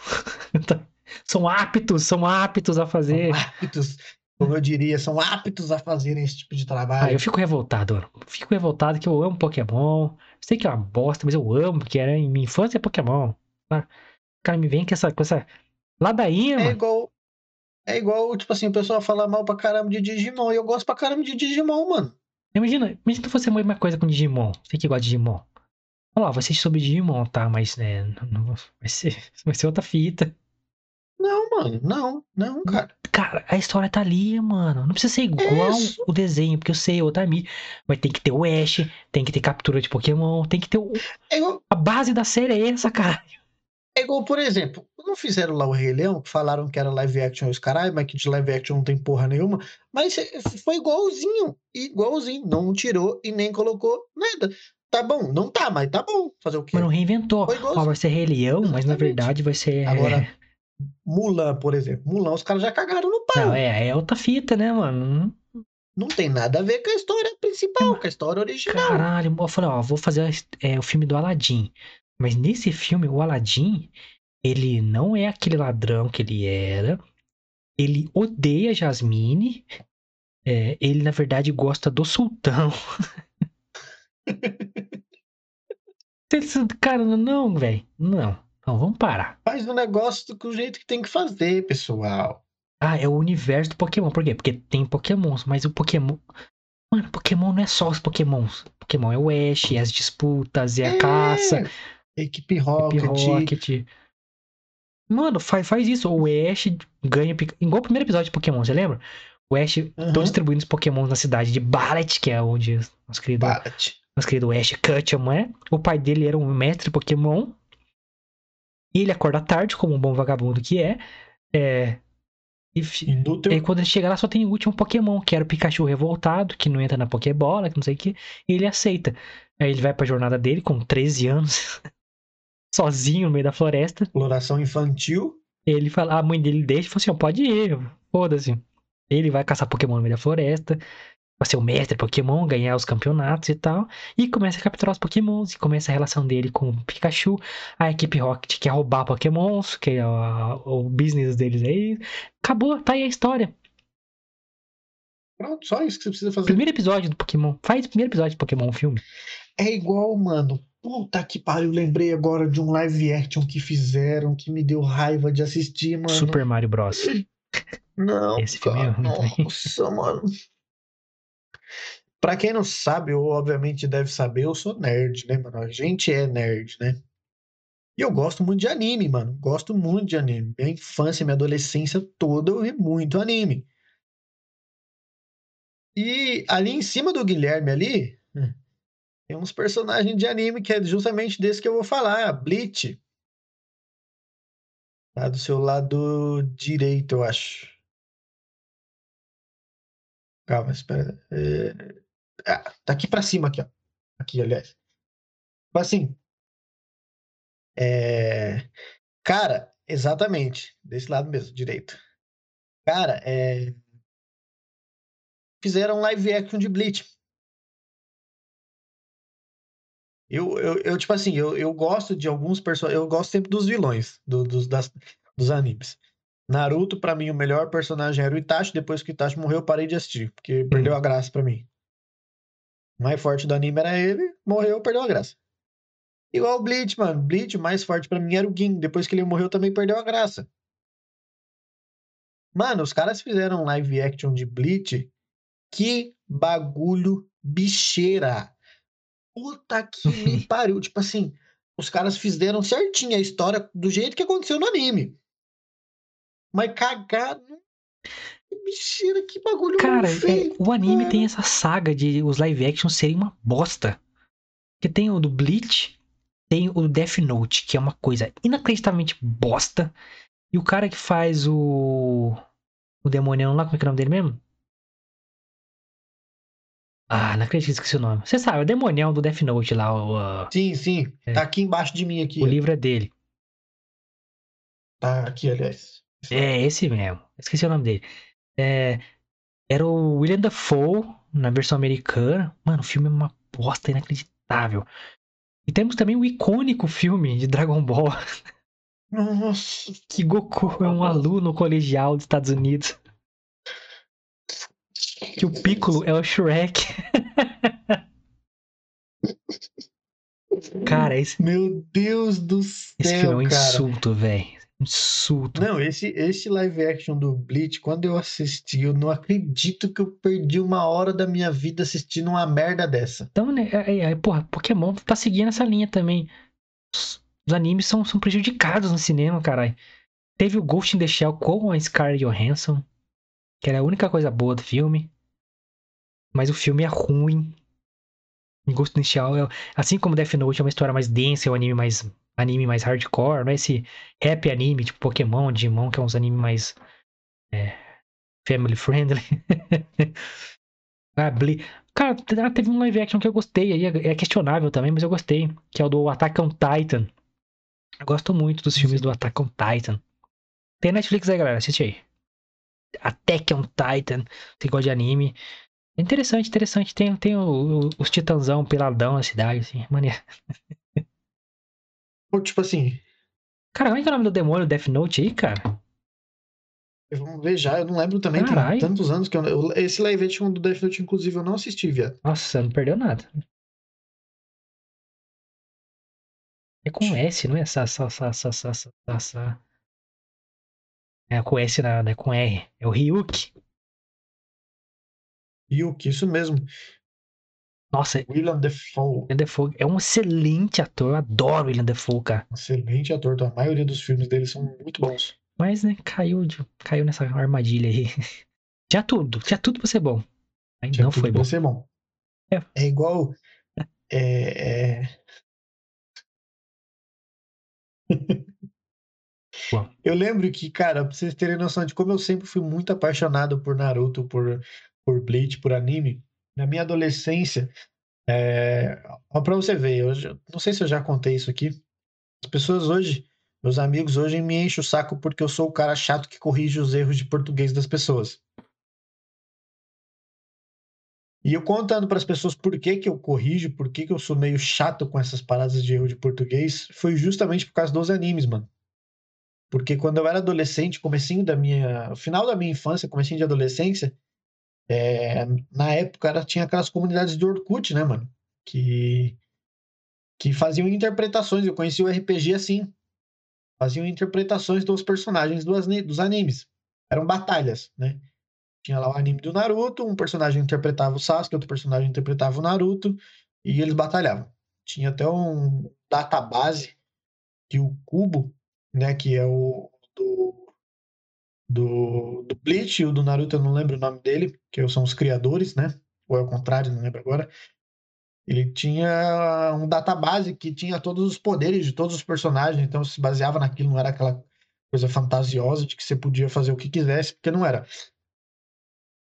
<laughs> são aptos, são aptos a fazer. São aptos, como eu diria, são aptos a fazerem esse tipo de Ah, trabalho. eu fico revoltado, mano. Fico revoltado que eu amo Pokémon. Sei que é uma bosta, mas eu amo, porque era em minha infância é Pokémon. tá? O cara me vem com essa, com essa ladainha, É mano. igual. É igual, tipo assim, o pessoal fala mal pra caramba de Digimon. E eu gosto pra caramba de Digimon, mano. Imagina, imagina se fosse a mesma coisa com Digimon. Você que gosta de Digimon. Olha lá, vai ser sobre Digimon, tá? Mas, né, não, não- vai, ser, <laughs> vai ser outra fita. Não, mano, não, não, cara. Cara, a história tá ali, mano. Não precisa ser igual Isso. o desenho, porque eu sei, é outra mídia. Mas tem que ter o Ash, tem que ter captura de Pokémon, tem que ter o... É igual, A base da série é essa, cara. é igual, por exemplo, não fizeram lá o Rei Leão, que falaram que era live action os caralho, mas que de live action não tem porra nenhuma. Mas foi igualzinho, igualzinho. Não tirou e nem colocou nada. Tá bom, não tá, mas tá bom. Fazer o quê? Mas não reinventou. Ó, vai ser Rei Leão, mas na Exatamente. verdade vai ser... Agora, Mulan, por exemplo. Mulan, os caras já cagaram no pau. Não, é, é outra fita, né, mano? Não tem nada a ver com a história principal, com a história original. Caralho, eu falei, ó, vou fazer é, o filme do Aladdin. Mas nesse filme, o Aladdin, ele não é aquele ladrão que ele era. Ele odeia Jasmine. É, ele, na verdade, gosta do sultão. <laughs> Cara, não, velho. Não. Não, vamos parar. Faz o negócio do jeito que tem que fazer, pessoal. Ah, é o universo do Pokémon. Por quê? Porque tem Pokémons, mas o Pokémon. Mano, Pokémon não é só os Pokémons. Pokémon é o Ash, é as disputas, é a caça. Equipe Rocket. Equipe Rocket. Mano, faz, faz isso. O Ash ganha. Igual o primeiro episódio de Pokémon, você lembra? O Ash tô distribuindo os Pokémon na cidade de Barret, que é onde nosso querido, Barret. nosso querido Ash Ketchum é. O pai dele era um mestre Pokémon. E ele acorda tarde, como um bom vagabundo que é. É. E, e quando ele chega lá, só tem o último Pokémon, que era o Pikachu revoltado, que não entra na Pokébola, que não sei o que, e ele aceita. Aí ele vai pra jornada dele com 13 anos, <laughs> sozinho no meio da floresta. Exploração infantil. Ele fala, a mãe dele deixa e fala assim: pode ir, foda-se. Ele vai caçar Pokémon no meio da floresta pra ser o mestre Pokémon, ganhar os campeonatos e tal. E começa a capturar os Pokémons. E começa a relação dele com o Pikachu. A equipe Rocket quer roubar Pokémons, que é o, o business deles aí. Acabou, tá aí a história. Pronto, só isso que você precisa fazer. Primeiro episódio do Pokémon. Faz o primeiro episódio do Pokémon filme. É igual, mano. Puta que pariu, lembrei agora de um live action que fizeram que me deu raiva de assistir, mano. Super Mario Bros. <laughs> Não, Esse filme é ruim Nossa, mano. Pra quem não sabe, ou obviamente deve saber, eu sou nerd, né, mano? A gente é nerd, né? E eu gosto muito de anime, mano. Gosto muito de anime. Minha infância, minha adolescência toda eu vi muito anime. E ali em cima do Guilherme ali, tem uns personagens de anime que é justamente desse que eu vou falar, Bleach. Tá do seu lado direito, eu acho. Calma, espera. É... Ah, tá aqui pra cima, aqui, ó. Aqui, aliás. Tipo assim. É... Cara, exatamente. Desse lado mesmo, direito. Cara, é... Fizeram live action de Bleach. Eu, eu, eu, tipo assim, eu, eu gosto de alguns personagens. Eu gosto sempre dos vilões do, dos, das, dos animes. Naruto, para mim, o melhor personagem era o Itachi. Depois que o Itachi morreu, eu parei de assistir, porque hum. perdeu a graça para mim. O mais forte do anime era ele, morreu, perdeu a graça. Igual o Bleach, mano. Bleach, o mais forte para mim era o Gin. Depois que ele morreu, também perdeu a graça. Mano, os caras fizeram um live action de Bleach. Que bagulho bicheira. Puta que <laughs> me pariu. Tipo assim, os caras fizeram certinho a história do jeito que aconteceu no anime. Mas cagaram Mentira, que bagulho Cara, é, o anime cara. tem essa saga de os live action serem uma bosta. Que tem o do Bleach, tem o Death Note, que é uma coisa inacreditavelmente bosta. E o cara que faz o. O demonião lá, como é que é o nome dele mesmo? Ah, não acredito que esqueci o nome. Você sabe, o demonião do Death Note lá. O, uh... Sim, sim. É. Tá aqui embaixo de mim aqui. O livro é dele. Tá aqui, aliás. É, esse mesmo. Esqueci o nome dele. É, era o William Dafoe na versão americana. Mano, o filme é uma bosta inacreditável. E temos também o icônico filme de Dragon Ball. Nossa. <laughs> Que Goku é um aluno colegial dos Estados Unidos. Que o Piccolo é o Shrek. <laughs> cara, esse. Meu Deus do céu. Esse filme é um insulto, velho. Insulto. Não, esse, esse live action do Bleach, quando eu assisti, eu não acredito que eu perdi uma hora da minha vida assistindo uma merda dessa. Então, né, é, é, porra, Pokémon tá seguindo essa linha também. Os, os animes são, são prejudicados no cinema, caralho. Teve o Ghost in the Shell com a Scarlett Johansson, que era a única coisa boa do filme. Mas o filme é ruim. Ghost in the Shell, é, assim como Death Note é uma história mais densa, é um anime mais anime mais hardcore, não é esse rap anime, tipo Pokémon, Digimon, que é uns animes mais é, family friendly. <laughs> ah, Ble Cara, teve um live action que eu gostei, aí é, é questionável também, mas eu gostei, que é o do Attack on Titan. Eu gosto muito dos filmes do Attack on Titan. Tem Netflix aí, galera, assiste aí. Attack on Titan, você gosta de anime. Interessante, interessante. Tem, tem o, o, os titãzão peladão na cidade, assim, maneiro. <laughs> Tipo assim. Cara, como é que é o nome do demônio Death Note aí, cara? Vamos ver já, eu não lembro também, Carai. tem tantos anos que eu, eu, esse live action do Death Note, inclusive, eu não assisti, viado. Nossa, não perdeu nada. É com S, não é? Sa, sa, sa, sa, sa, sa, sa. É com S nada, é com R. É o Ryuk. Ryuk, isso mesmo. Nossa, William Defoe. William Defoe é um excelente ator. Eu adoro William Defoe, cara. Excelente ator. A maioria dos filmes dele são muito bons. Mas, né, caiu, de, caiu nessa armadilha aí. <laughs> Tinha tudo. Tinha tudo pra ser bom. Mas Tinha não foi bom. Pra ser bom. É, é igual. É, é... Eu lembro que, cara, pra vocês terem noção de como eu sempre fui muito apaixonado por Naruto, por, por Bleach, por anime, na minha adolescência, é... Ó, pra você ver, eu não sei se eu já contei isso aqui. As pessoas hoje, meus amigos hoje me enchem o saco porque eu sou o cara chato que corrige os erros de português das pessoas. E eu contando para as pessoas por que, que eu corrijo, por que, que eu sou meio chato com essas paradas de erro de português, foi justamente por causa dos animes, mano. Porque quando eu era adolescente, comecinho da minha. final da minha infância, comecinho de adolescência, é, na época era, tinha aquelas comunidades de Orkut, né, mano? Que, que faziam interpretações. Eu conheci o RPG assim. Faziam interpretações dos personagens dos, dos animes. Eram batalhas, né? Tinha lá o anime do Naruto, um personagem interpretava o Sasuke, outro personagem interpretava o Naruto, e eles batalhavam. Tinha até um database que o Cubo, né, que é o do, do Bleach e o do Naruto, eu não lembro o nome dele, que são os criadores, né? Ou é o contrário, não lembro agora. Ele tinha um database que tinha todos os poderes de todos os personagens, então se baseava naquilo, não era aquela coisa fantasiosa de que você podia fazer o que quisesse, porque não era.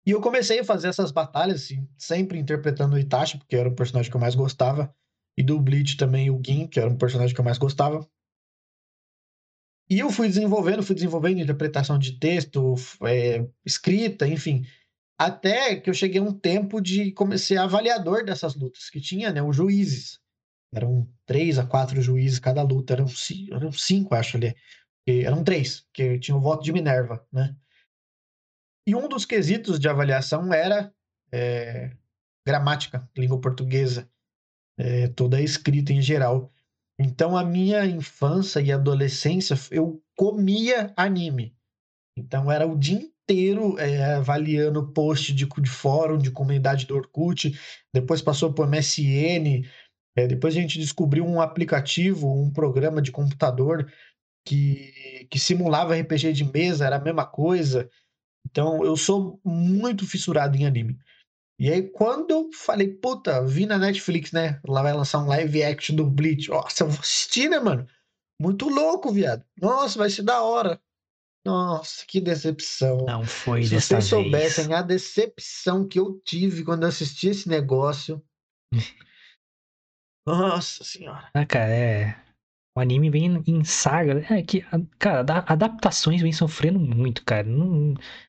E eu comecei a fazer essas batalhas, assim, sempre interpretando o Itachi, porque era o personagem que eu mais gostava, e do Bleach também o Gin, que era um personagem que eu mais gostava. E eu fui desenvolvendo, fui desenvolvendo interpretação de texto, é, escrita, enfim. Até que eu cheguei a um tempo de a avaliador dessas lutas, que tinha, né, os juízes. Eram três a quatro juízes cada luta, eram, eram cinco, acho ali. Eram três, que tinha o voto de Minerva, né? E um dos quesitos de avaliação era é, gramática, língua portuguesa, é, toda escrita em geral. Então, a minha infância e adolescência, eu comia anime. Então, era o dia inteiro é, avaliando post de, de fórum, de comunidade do Orkut, depois passou por MSN, é, depois a gente descobriu um aplicativo, um programa de computador que, que simulava RPG de mesa, era a mesma coisa. Então, eu sou muito fissurado em anime. E aí, quando eu falei, puta, vi na Netflix, né? Lá vai lançar um live action do Bleach. Nossa, eu vou assistir, né, mano? Muito louco, viado. Nossa, vai ser da hora. Nossa, que decepção. Não foi Se vocês soubessem vez. a decepção que eu tive quando assisti esse negócio. <laughs> Nossa senhora. Ah, cara, é. O anime vem em saga. É que, cara, adaptações vem sofrendo muito, cara.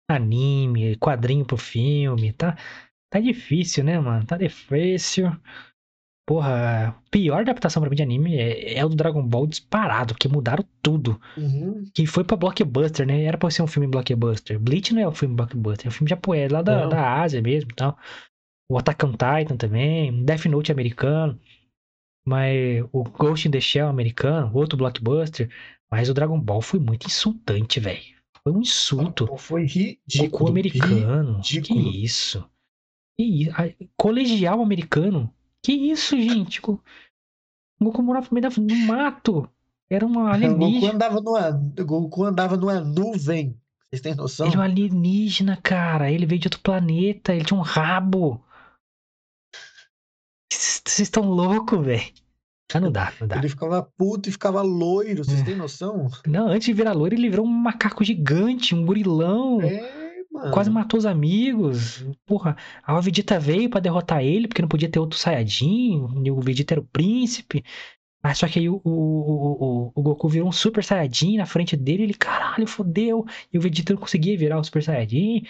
anime, quadrinho pro filme, tá? Tá difícil, né, mano? Tá difícil. Porra, pior adaptação pra mim de anime é, é o do Dragon Ball disparado, que mudaram tudo. Uhum. Que foi pra blockbuster, né? Era pra ser um filme blockbuster. Bleach não é um filme blockbuster, é um filme japonês, lá da, da Ásia mesmo e tal. O Attack on Titan também, Death Note americano. Mas o Ghost in the Shell americano, outro blockbuster. Mas o Dragon Ball foi muito insultante, velho. Foi um insulto. Foi ridículo. Goku americano. Ridículo. Que isso? Que isso? Colegial americano. Que isso, gente? O Goku morava no meio do mato. Era uma alienígena. <laughs> O Goku andava numa, Goku andava numa nuvem. Vocês têm noção? Ele é um alienígena, cara. Ele veio de outro planeta. Ele tinha um rabo. Vocês estão loucos, velho. Ah, não dá, não dá. Ele ficava puto e ficava loiro, vocês têm noção? Não, antes de virar loiro, ele virou um macaco gigante, um gorilão. É, mano. Quase matou os amigos. Porra, a Vegeta veio para derrotar ele, porque não podia ter outro Saiyajin. O Vegeta era o príncipe. Mas só que aí o, o, o, o, Goku virou um Super Saiyajin na frente dele. Ele, caralho, fodeu. E o Vegeta não conseguia virar o Super Saiyajin.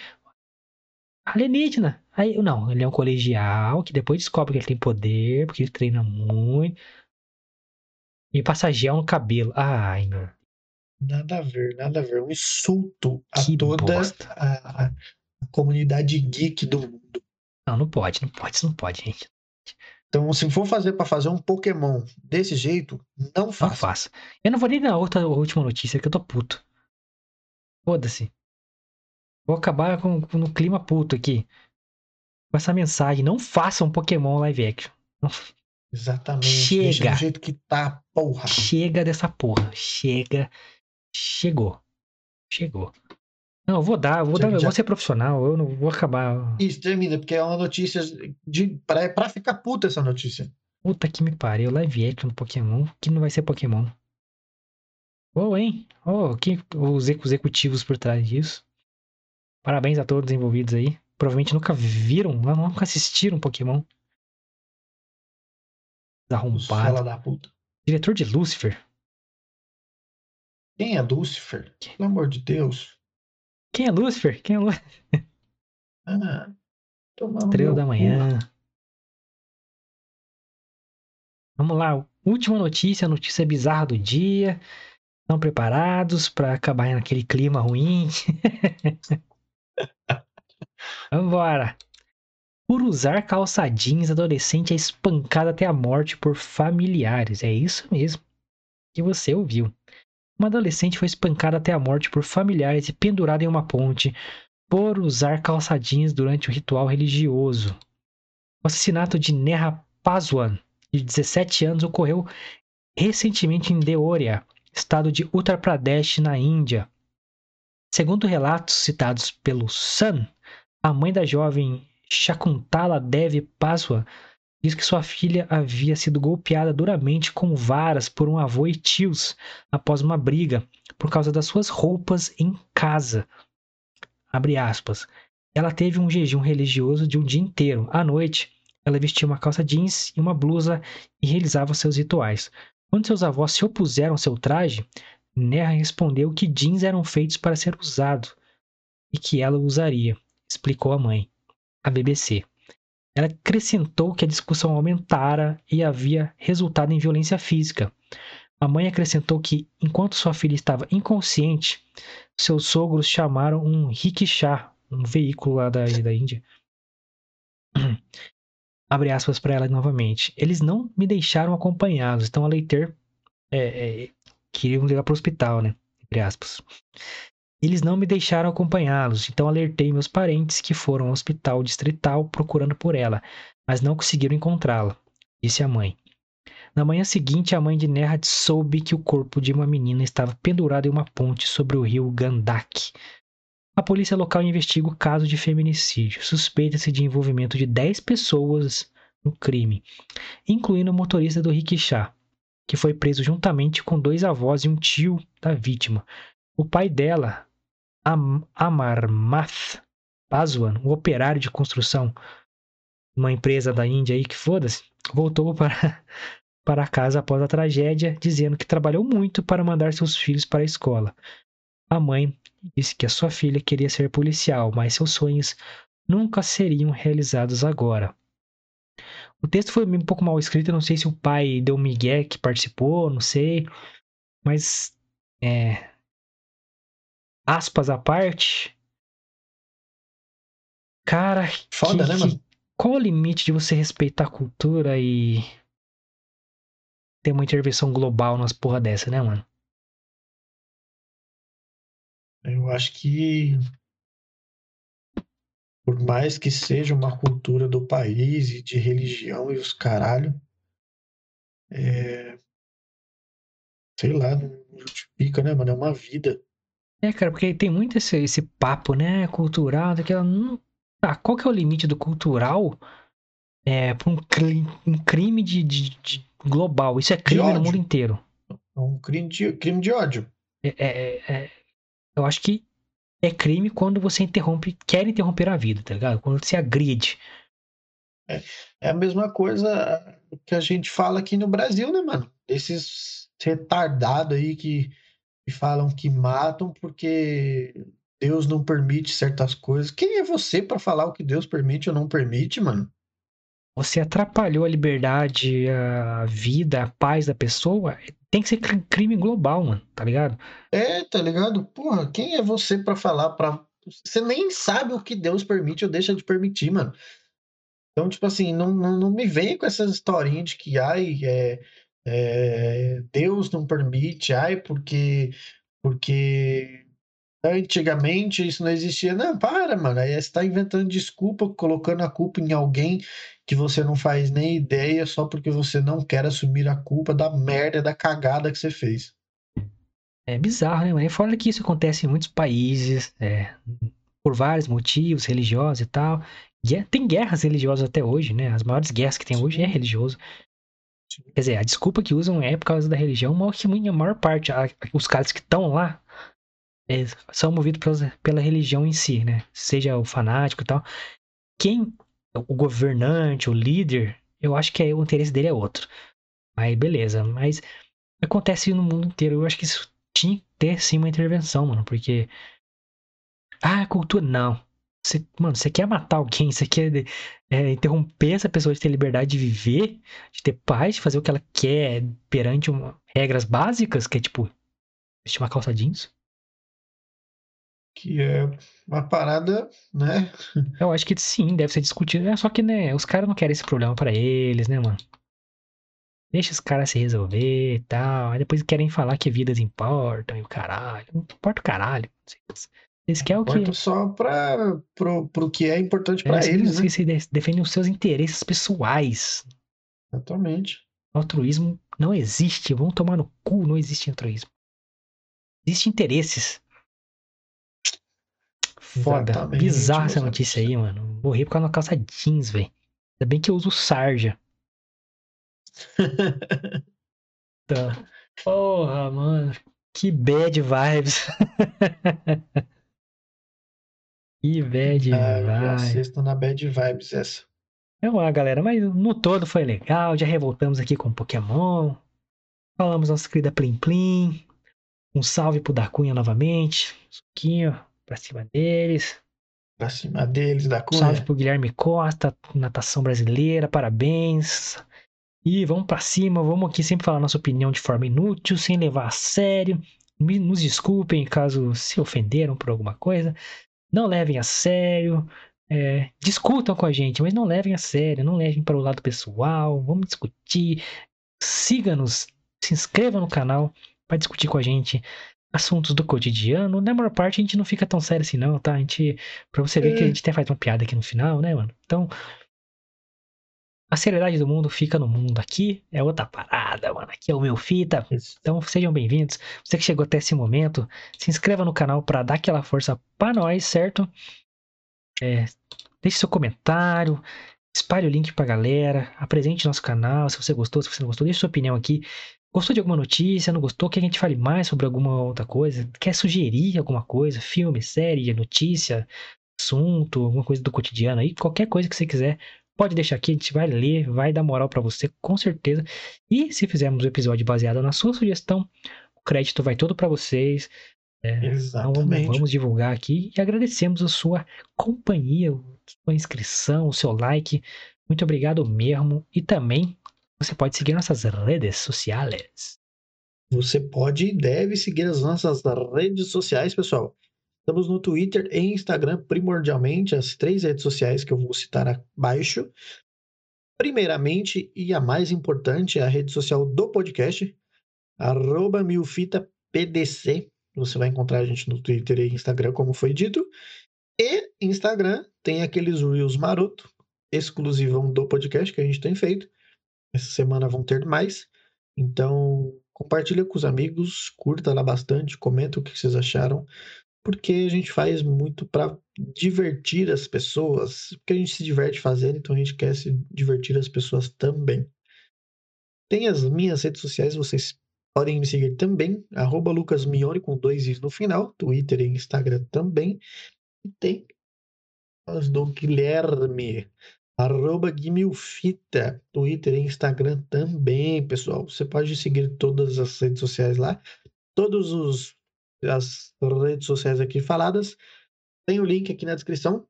Alienígena. Aí, não, ele é um colegial que depois descobre que ele tem poder, porque ele treina muito. E passa gel no cabelo. Ai, meu. Nada a ver, nada a ver. Um insulto a que toda a, a, comunidade geek do mundo. Não, não pode, não pode, isso não pode, gente. Então, se for fazer para fazer um Pokémon desse jeito, não faça. Não faça. Eu não vou nem na outra última notícia, que eu tô puto. Foda-se. Vou acabar com, com no clima puto aqui. Com essa mensagem. Não faça um Pokémon live action. Exatamente. Chega. Deixa do jeito que tá, porra. Chega dessa porra. Chega. Chegou. Chegou. Não, eu vou dar, eu vou dar, eu vou ser profissional, eu não vou acabar. Isso, termina, porque é uma notícia de. Pra, pra ficar puta essa notícia. Puta que me pariu, live action do Pokémon, que não vai ser Pokémon. Oh, hein? Oh, que, os executivos por trás disso. Parabéns a todos envolvidos aí. Provavelmente nunca viram, nunca assistiram Pokémon. Arrombado. da puta. Diretor de Lucifer. Quem é Lucifer? Pelo amor de Deus. Quem é Lucifer? Quem é Lucifer? Ah, Estrela da manhã. Vamos lá, última notícia, notícia bizarra do dia. Estão preparados para acabar naquele clima ruim? <laughs> Vambora. Por usar calça jeans, adolescente é espancada até a morte por familiares. É isso mesmo que você ouviu. Uma adolescente foi espancada até a morte por familiares e pendurada em uma ponte por usar calça jeans durante o ritual religioso. O assassinato de Neha Paswan, de 17 anos, ocorreu recentemente em Deoria, estado de Uttar Pradesh, na Índia. Segundo relatos citados pelo Sun, a mãe da jovem Shakuntala Devi Paswa diz que sua filha havia sido golpeada duramente com varas por um avô e tios após uma briga por causa das suas roupas em casa. Abre aspas. Ela teve um jejum religioso de um dia inteiro. À noite, ela vestia uma calça jeans e uma blusa e realizava seus rituais. Quando seus avós se opuseram ao seu traje, Neha respondeu que jeans eram feitos para ser usado e que ela usaria, explicou a mãe, a BBC. Ela acrescentou que a discussão aumentara e havia resultado em violência física. A mãe acrescentou que, enquanto sua filha estava inconsciente, seus sogros chamaram um rickshaw, um veículo lá da, da Índia. <clears throat> Abre aspas para ela novamente. Eles não me deixaram acompanhá-los, então a Leiter é, é, queriam levar para o hospital, né? Entre aspas. Eles não me deixaram acompanhá-los, então alertei meus parentes que foram ao hospital distrital procurando por ela, mas não conseguiram encontrá-la, disse a mãe. Na manhã seguinte, a mãe de Nerhat soube que o corpo de uma menina estava pendurado em uma ponte sobre o rio Gandak. A polícia local investiga o caso de feminicídio. Suspeita-se de envolvimento de 10 pessoas no crime, incluindo o motorista do rickshaw, que foi preso juntamente com dois avós e um tio da vítima. O pai dela, Am Amarmath Paswan, um operário de construção, uma empresa da Índia aí que foda-se, voltou para, <laughs> para casa após a tragédia, dizendo que trabalhou muito para mandar seus filhos para a escola. A mãe disse que a sua filha queria ser policial, mas seus sonhos nunca seriam realizados agora. O texto foi um pouco mal escrito, não sei se o pai deu um migué que participou, não sei, mas é, aspas à parte. Cara, Foda, que, né, mano? qual o limite de você respeitar a cultura e ter uma intervenção global nas porra dessa, né, mano? Eu acho que por mais que seja uma cultura do país e de religião e os caralho, é... sei lá, não justifica, né, mano? É uma vida. É, cara, porque tem muito esse, esse papo, né, cultural, daquela... Hum, tá, qual que é o limite do cultural é, pra um, um crime de, de, de, global? Isso é crime no mundo inteiro. É um crime de, crime de ódio. É, é, é, eu acho que é crime quando você interrompe, quer interromper a vida, tá ligado? Quando você agride. É, é a mesma coisa que a gente fala aqui no Brasil, né, mano? Esses retardados aí que e falam que matam porque Deus não permite certas coisas. Quem é você para falar o que Deus permite ou não permite, mano? Você atrapalhou a liberdade, a vida, a paz da pessoa. Tem que ser crime global, mano, tá ligado? É, tá ligado? Porra, quem é você para falar para você nem sabe o que Deus permite ou deixa de permitir, mano. Então, tipo assim, não, não, não me venha com essas historinhas de que, ai, é, é, Deus não permite, ai, porque, porque antigamente isso não existia. Não, para, mano. Aí você está inventando desculpa, colocando a culpa em alguém que você não faz nem ideia só porque você não quer assumir a culpa da merda, da cagada que você fez. É bizarro, né, mano? E fora que isso acontece em muitos países, é, por vários motivos, religiosos e tal. Tem guerras religiosas até hoje, né? As maiores guerras que tem hoje é religioso. Quer dizer, a desculpa que usam é por causa da religião, mas que a maior parte, a, os caras que estão lá, é, são movidos pela, pela religião em si, né? Seja o fanático e tal. Quem, o governante, o líder, eu acho que é, o interesse dele é outro. Aí, beleza. Mas acontece no mundo inteiro. Eu acho que isso tinha que ter sim uma intervenção, mano. Porque. Ah, cultura. Não. Você, mano, você quer matar alguém, você quer é, interromper essa pessoa de ter liberdade de viver, de ter paz, de fazer o que ela quer perante uma, regras básicas, que é tipo, vestir uma calça jeans. Que é uma parada, né? <laughs> Eu acho que sim, deve ser discutido. É, só que, né, os caras não querem esse problema para eles, né, mano? Deixa os caras se resolver e tal. Aí depois querem falar que vidas importam e o caralho. Não importa o caralho. Eles querem o que. Só pra, pro, pro que é importante para é, eles. Né? Se defendem os seus interesses pessoais. Exatamente. Altruísmo não existe. Vamos tomar no cu, não existe altruísmo. Existe interesses. Foda. Exatamente, Bizarra essa notícia aí, mano. Morri por causa da calça jeans, velho. Ainda bem que eu uso sarja. <laughs> tá. Porra, mano. Que bad vibes. <laughs> que bad ah, vibes. na bad vibes essa. Vamos lá, galera. Mas no todo foi legal. Já revoltamos aqui com Pokémon. Falamos nossa querida Plim Plim. Um salve pro Dacunha novamente. Suquinho pra cima deles. Pra cima deles, Dacunha. Salve pro Guilherme Costa, natação brasileira. Parabéns. E vamos para cima, vamos aqui sempre falar nossa opinião de forma inútil, sem levar a sério. Nos desculpem caso se ofenderam por alguma coisa. Não levem a sério. É, discutam com a gente, mas não levem a sério, não levem para o lado pessoal. Vamos discutir. Siga-nos, se inscreva no canal para discutir com a gente assuntos do cotidiano. Na maior parte a gente não fica tão sério assim, não, tá? A gente, pra você ver que a é. gente até faz uma piada aqui no final, né, mano? Então, a seriedade do mundo fica no mundo. Aqui é outra parada, mano. Aqui é o meu fita. Então sejam bem-vindos. Você que chegou até esse momento, se inscreva no canal para dar aquela força para nós, certo? É, deixe seu comentário, espalhe o link pra galera, apresente nosso canal, se você gostou, se você não gostou, deixe sua opinião aqui. Gostou de alguma notícia, não gostou? Quer que a gente fale mais sobre alguma outra coisa? Quer sugerir alguma coisa? Filme, série, notícia, assunto, alguma coisa do cotidiano aí? Qualquer coisa que você quiser, Pode deixar aqui, a gente vai ler, vai dar moral para você, com certeza. E se fizermos um episódio baseado na sua sugestão, o crédito vai todo para vocês. É, Exatamente. Então vamos divulgar aqui e agradecemos a sua companhia, sua inscrição, o seu like. Muito obrigado mesmo. E também você pode seguir nossas redes sociais. Você pode e deve seguir as nossas redes sociais, pessoal. Estamos no Twitter e Instagram, primordialmente, as três redes sociais que eu vou citar abaixo. Primeiramente, e a mais importante, é a rede social do podcast, arroba milfitapdc. Você vai encontrar a gente no Twitter e Instagram, como foi dito. E Instagram tem aqueles Reels maroto, exclusivão do podcast que a gente tem feito. Essa semana vão ter mais. Então, compartilha com os amigos, curta lá bastante, comenta o que vocês acharam porque a gente faz muito para divertir as pessoas, porque a gente se diverte fazendo, então a gente quer se divertir as pessoas também. Tem as minhas redes sociais, vocês podem me seguir também, arroba lucasmione com dois is no final, Twitter e Instagram também. E tem as do Guilherme, arroba Guimilfita, Twitter e Instagram também, pessoal. Você pode seguir todas as redes sociais lá. Todos os as redes sociais aqui faladas. Tem o link aqui na descrição.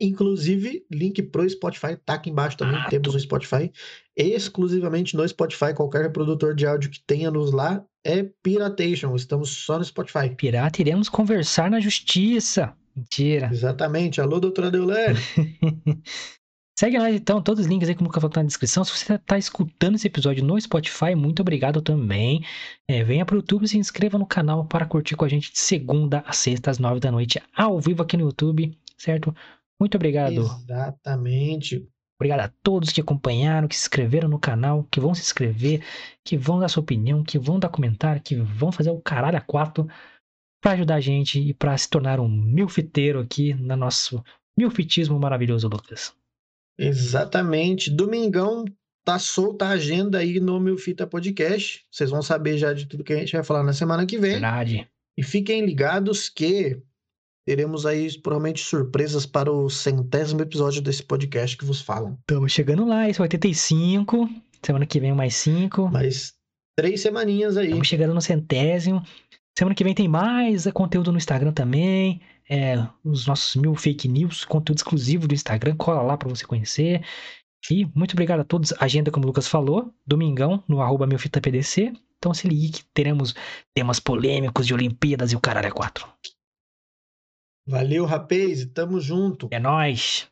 Inclusive, link pro Spotify tá aqui embaixo também. Ah, Temos o Spotify. Exclusivamente no Spotify. Qualquer reprodutor de áudio que tenha-nos lá é Piratation. Estamos só no Spotify. Pirata, iremos conversar na justiça. Mentira. Exatamente. Alô, doutora Deulane. <laughs> Segue nós então, todos os links aí, como eu falei na descrição. Se você está escutando esse episódio no Spotify, muito obrigado também. É, venha para o YouTube e se inscreva no canal para curtir com a gente de segunda a sexta, às nove da noite, ao vivo aqui no YouTube, certo? Muito obrigado. Exatamente. Obrigado a todos que acompanharam, que se inscreveram no canal, que vão se inscrever, que vão dar sua opinião, que vão dar comentário, que vão fazer o caralho a quatro para ajudar a gente e para se tornar um milfiteiro aqui no nosso milfitismo maravilhoso, Lucas. Exatamente. Domingão tá solta a agenda aí no meu Fita Podcast. Vocês vão saber já de tudo que a gente vai falar na semana que vem. Verdade. E fiquem ligados que teremos aí provavelmente surpresas para o centésimo episódio desse podcast que vos falam. Estamos chegando lá, esse é 85. Semana que vem mais 5. Mais três semaninhas aí. Estamos chegando no centésimo. Semana que vem tem mais conteúdo no Instagram também. É, os nossos mil fake news, conteúdo exclusivo do Instagram. Cola lá para você conhecer. E muito obrigado a todos. Agenda, como o Lucas falou, domingão no arroba milfitapdc. Então se ligue que teremos temas polêmicos de Olimpíadas e o caralho é quatro. Valeu, rapaz. Tamo junto. É nóis.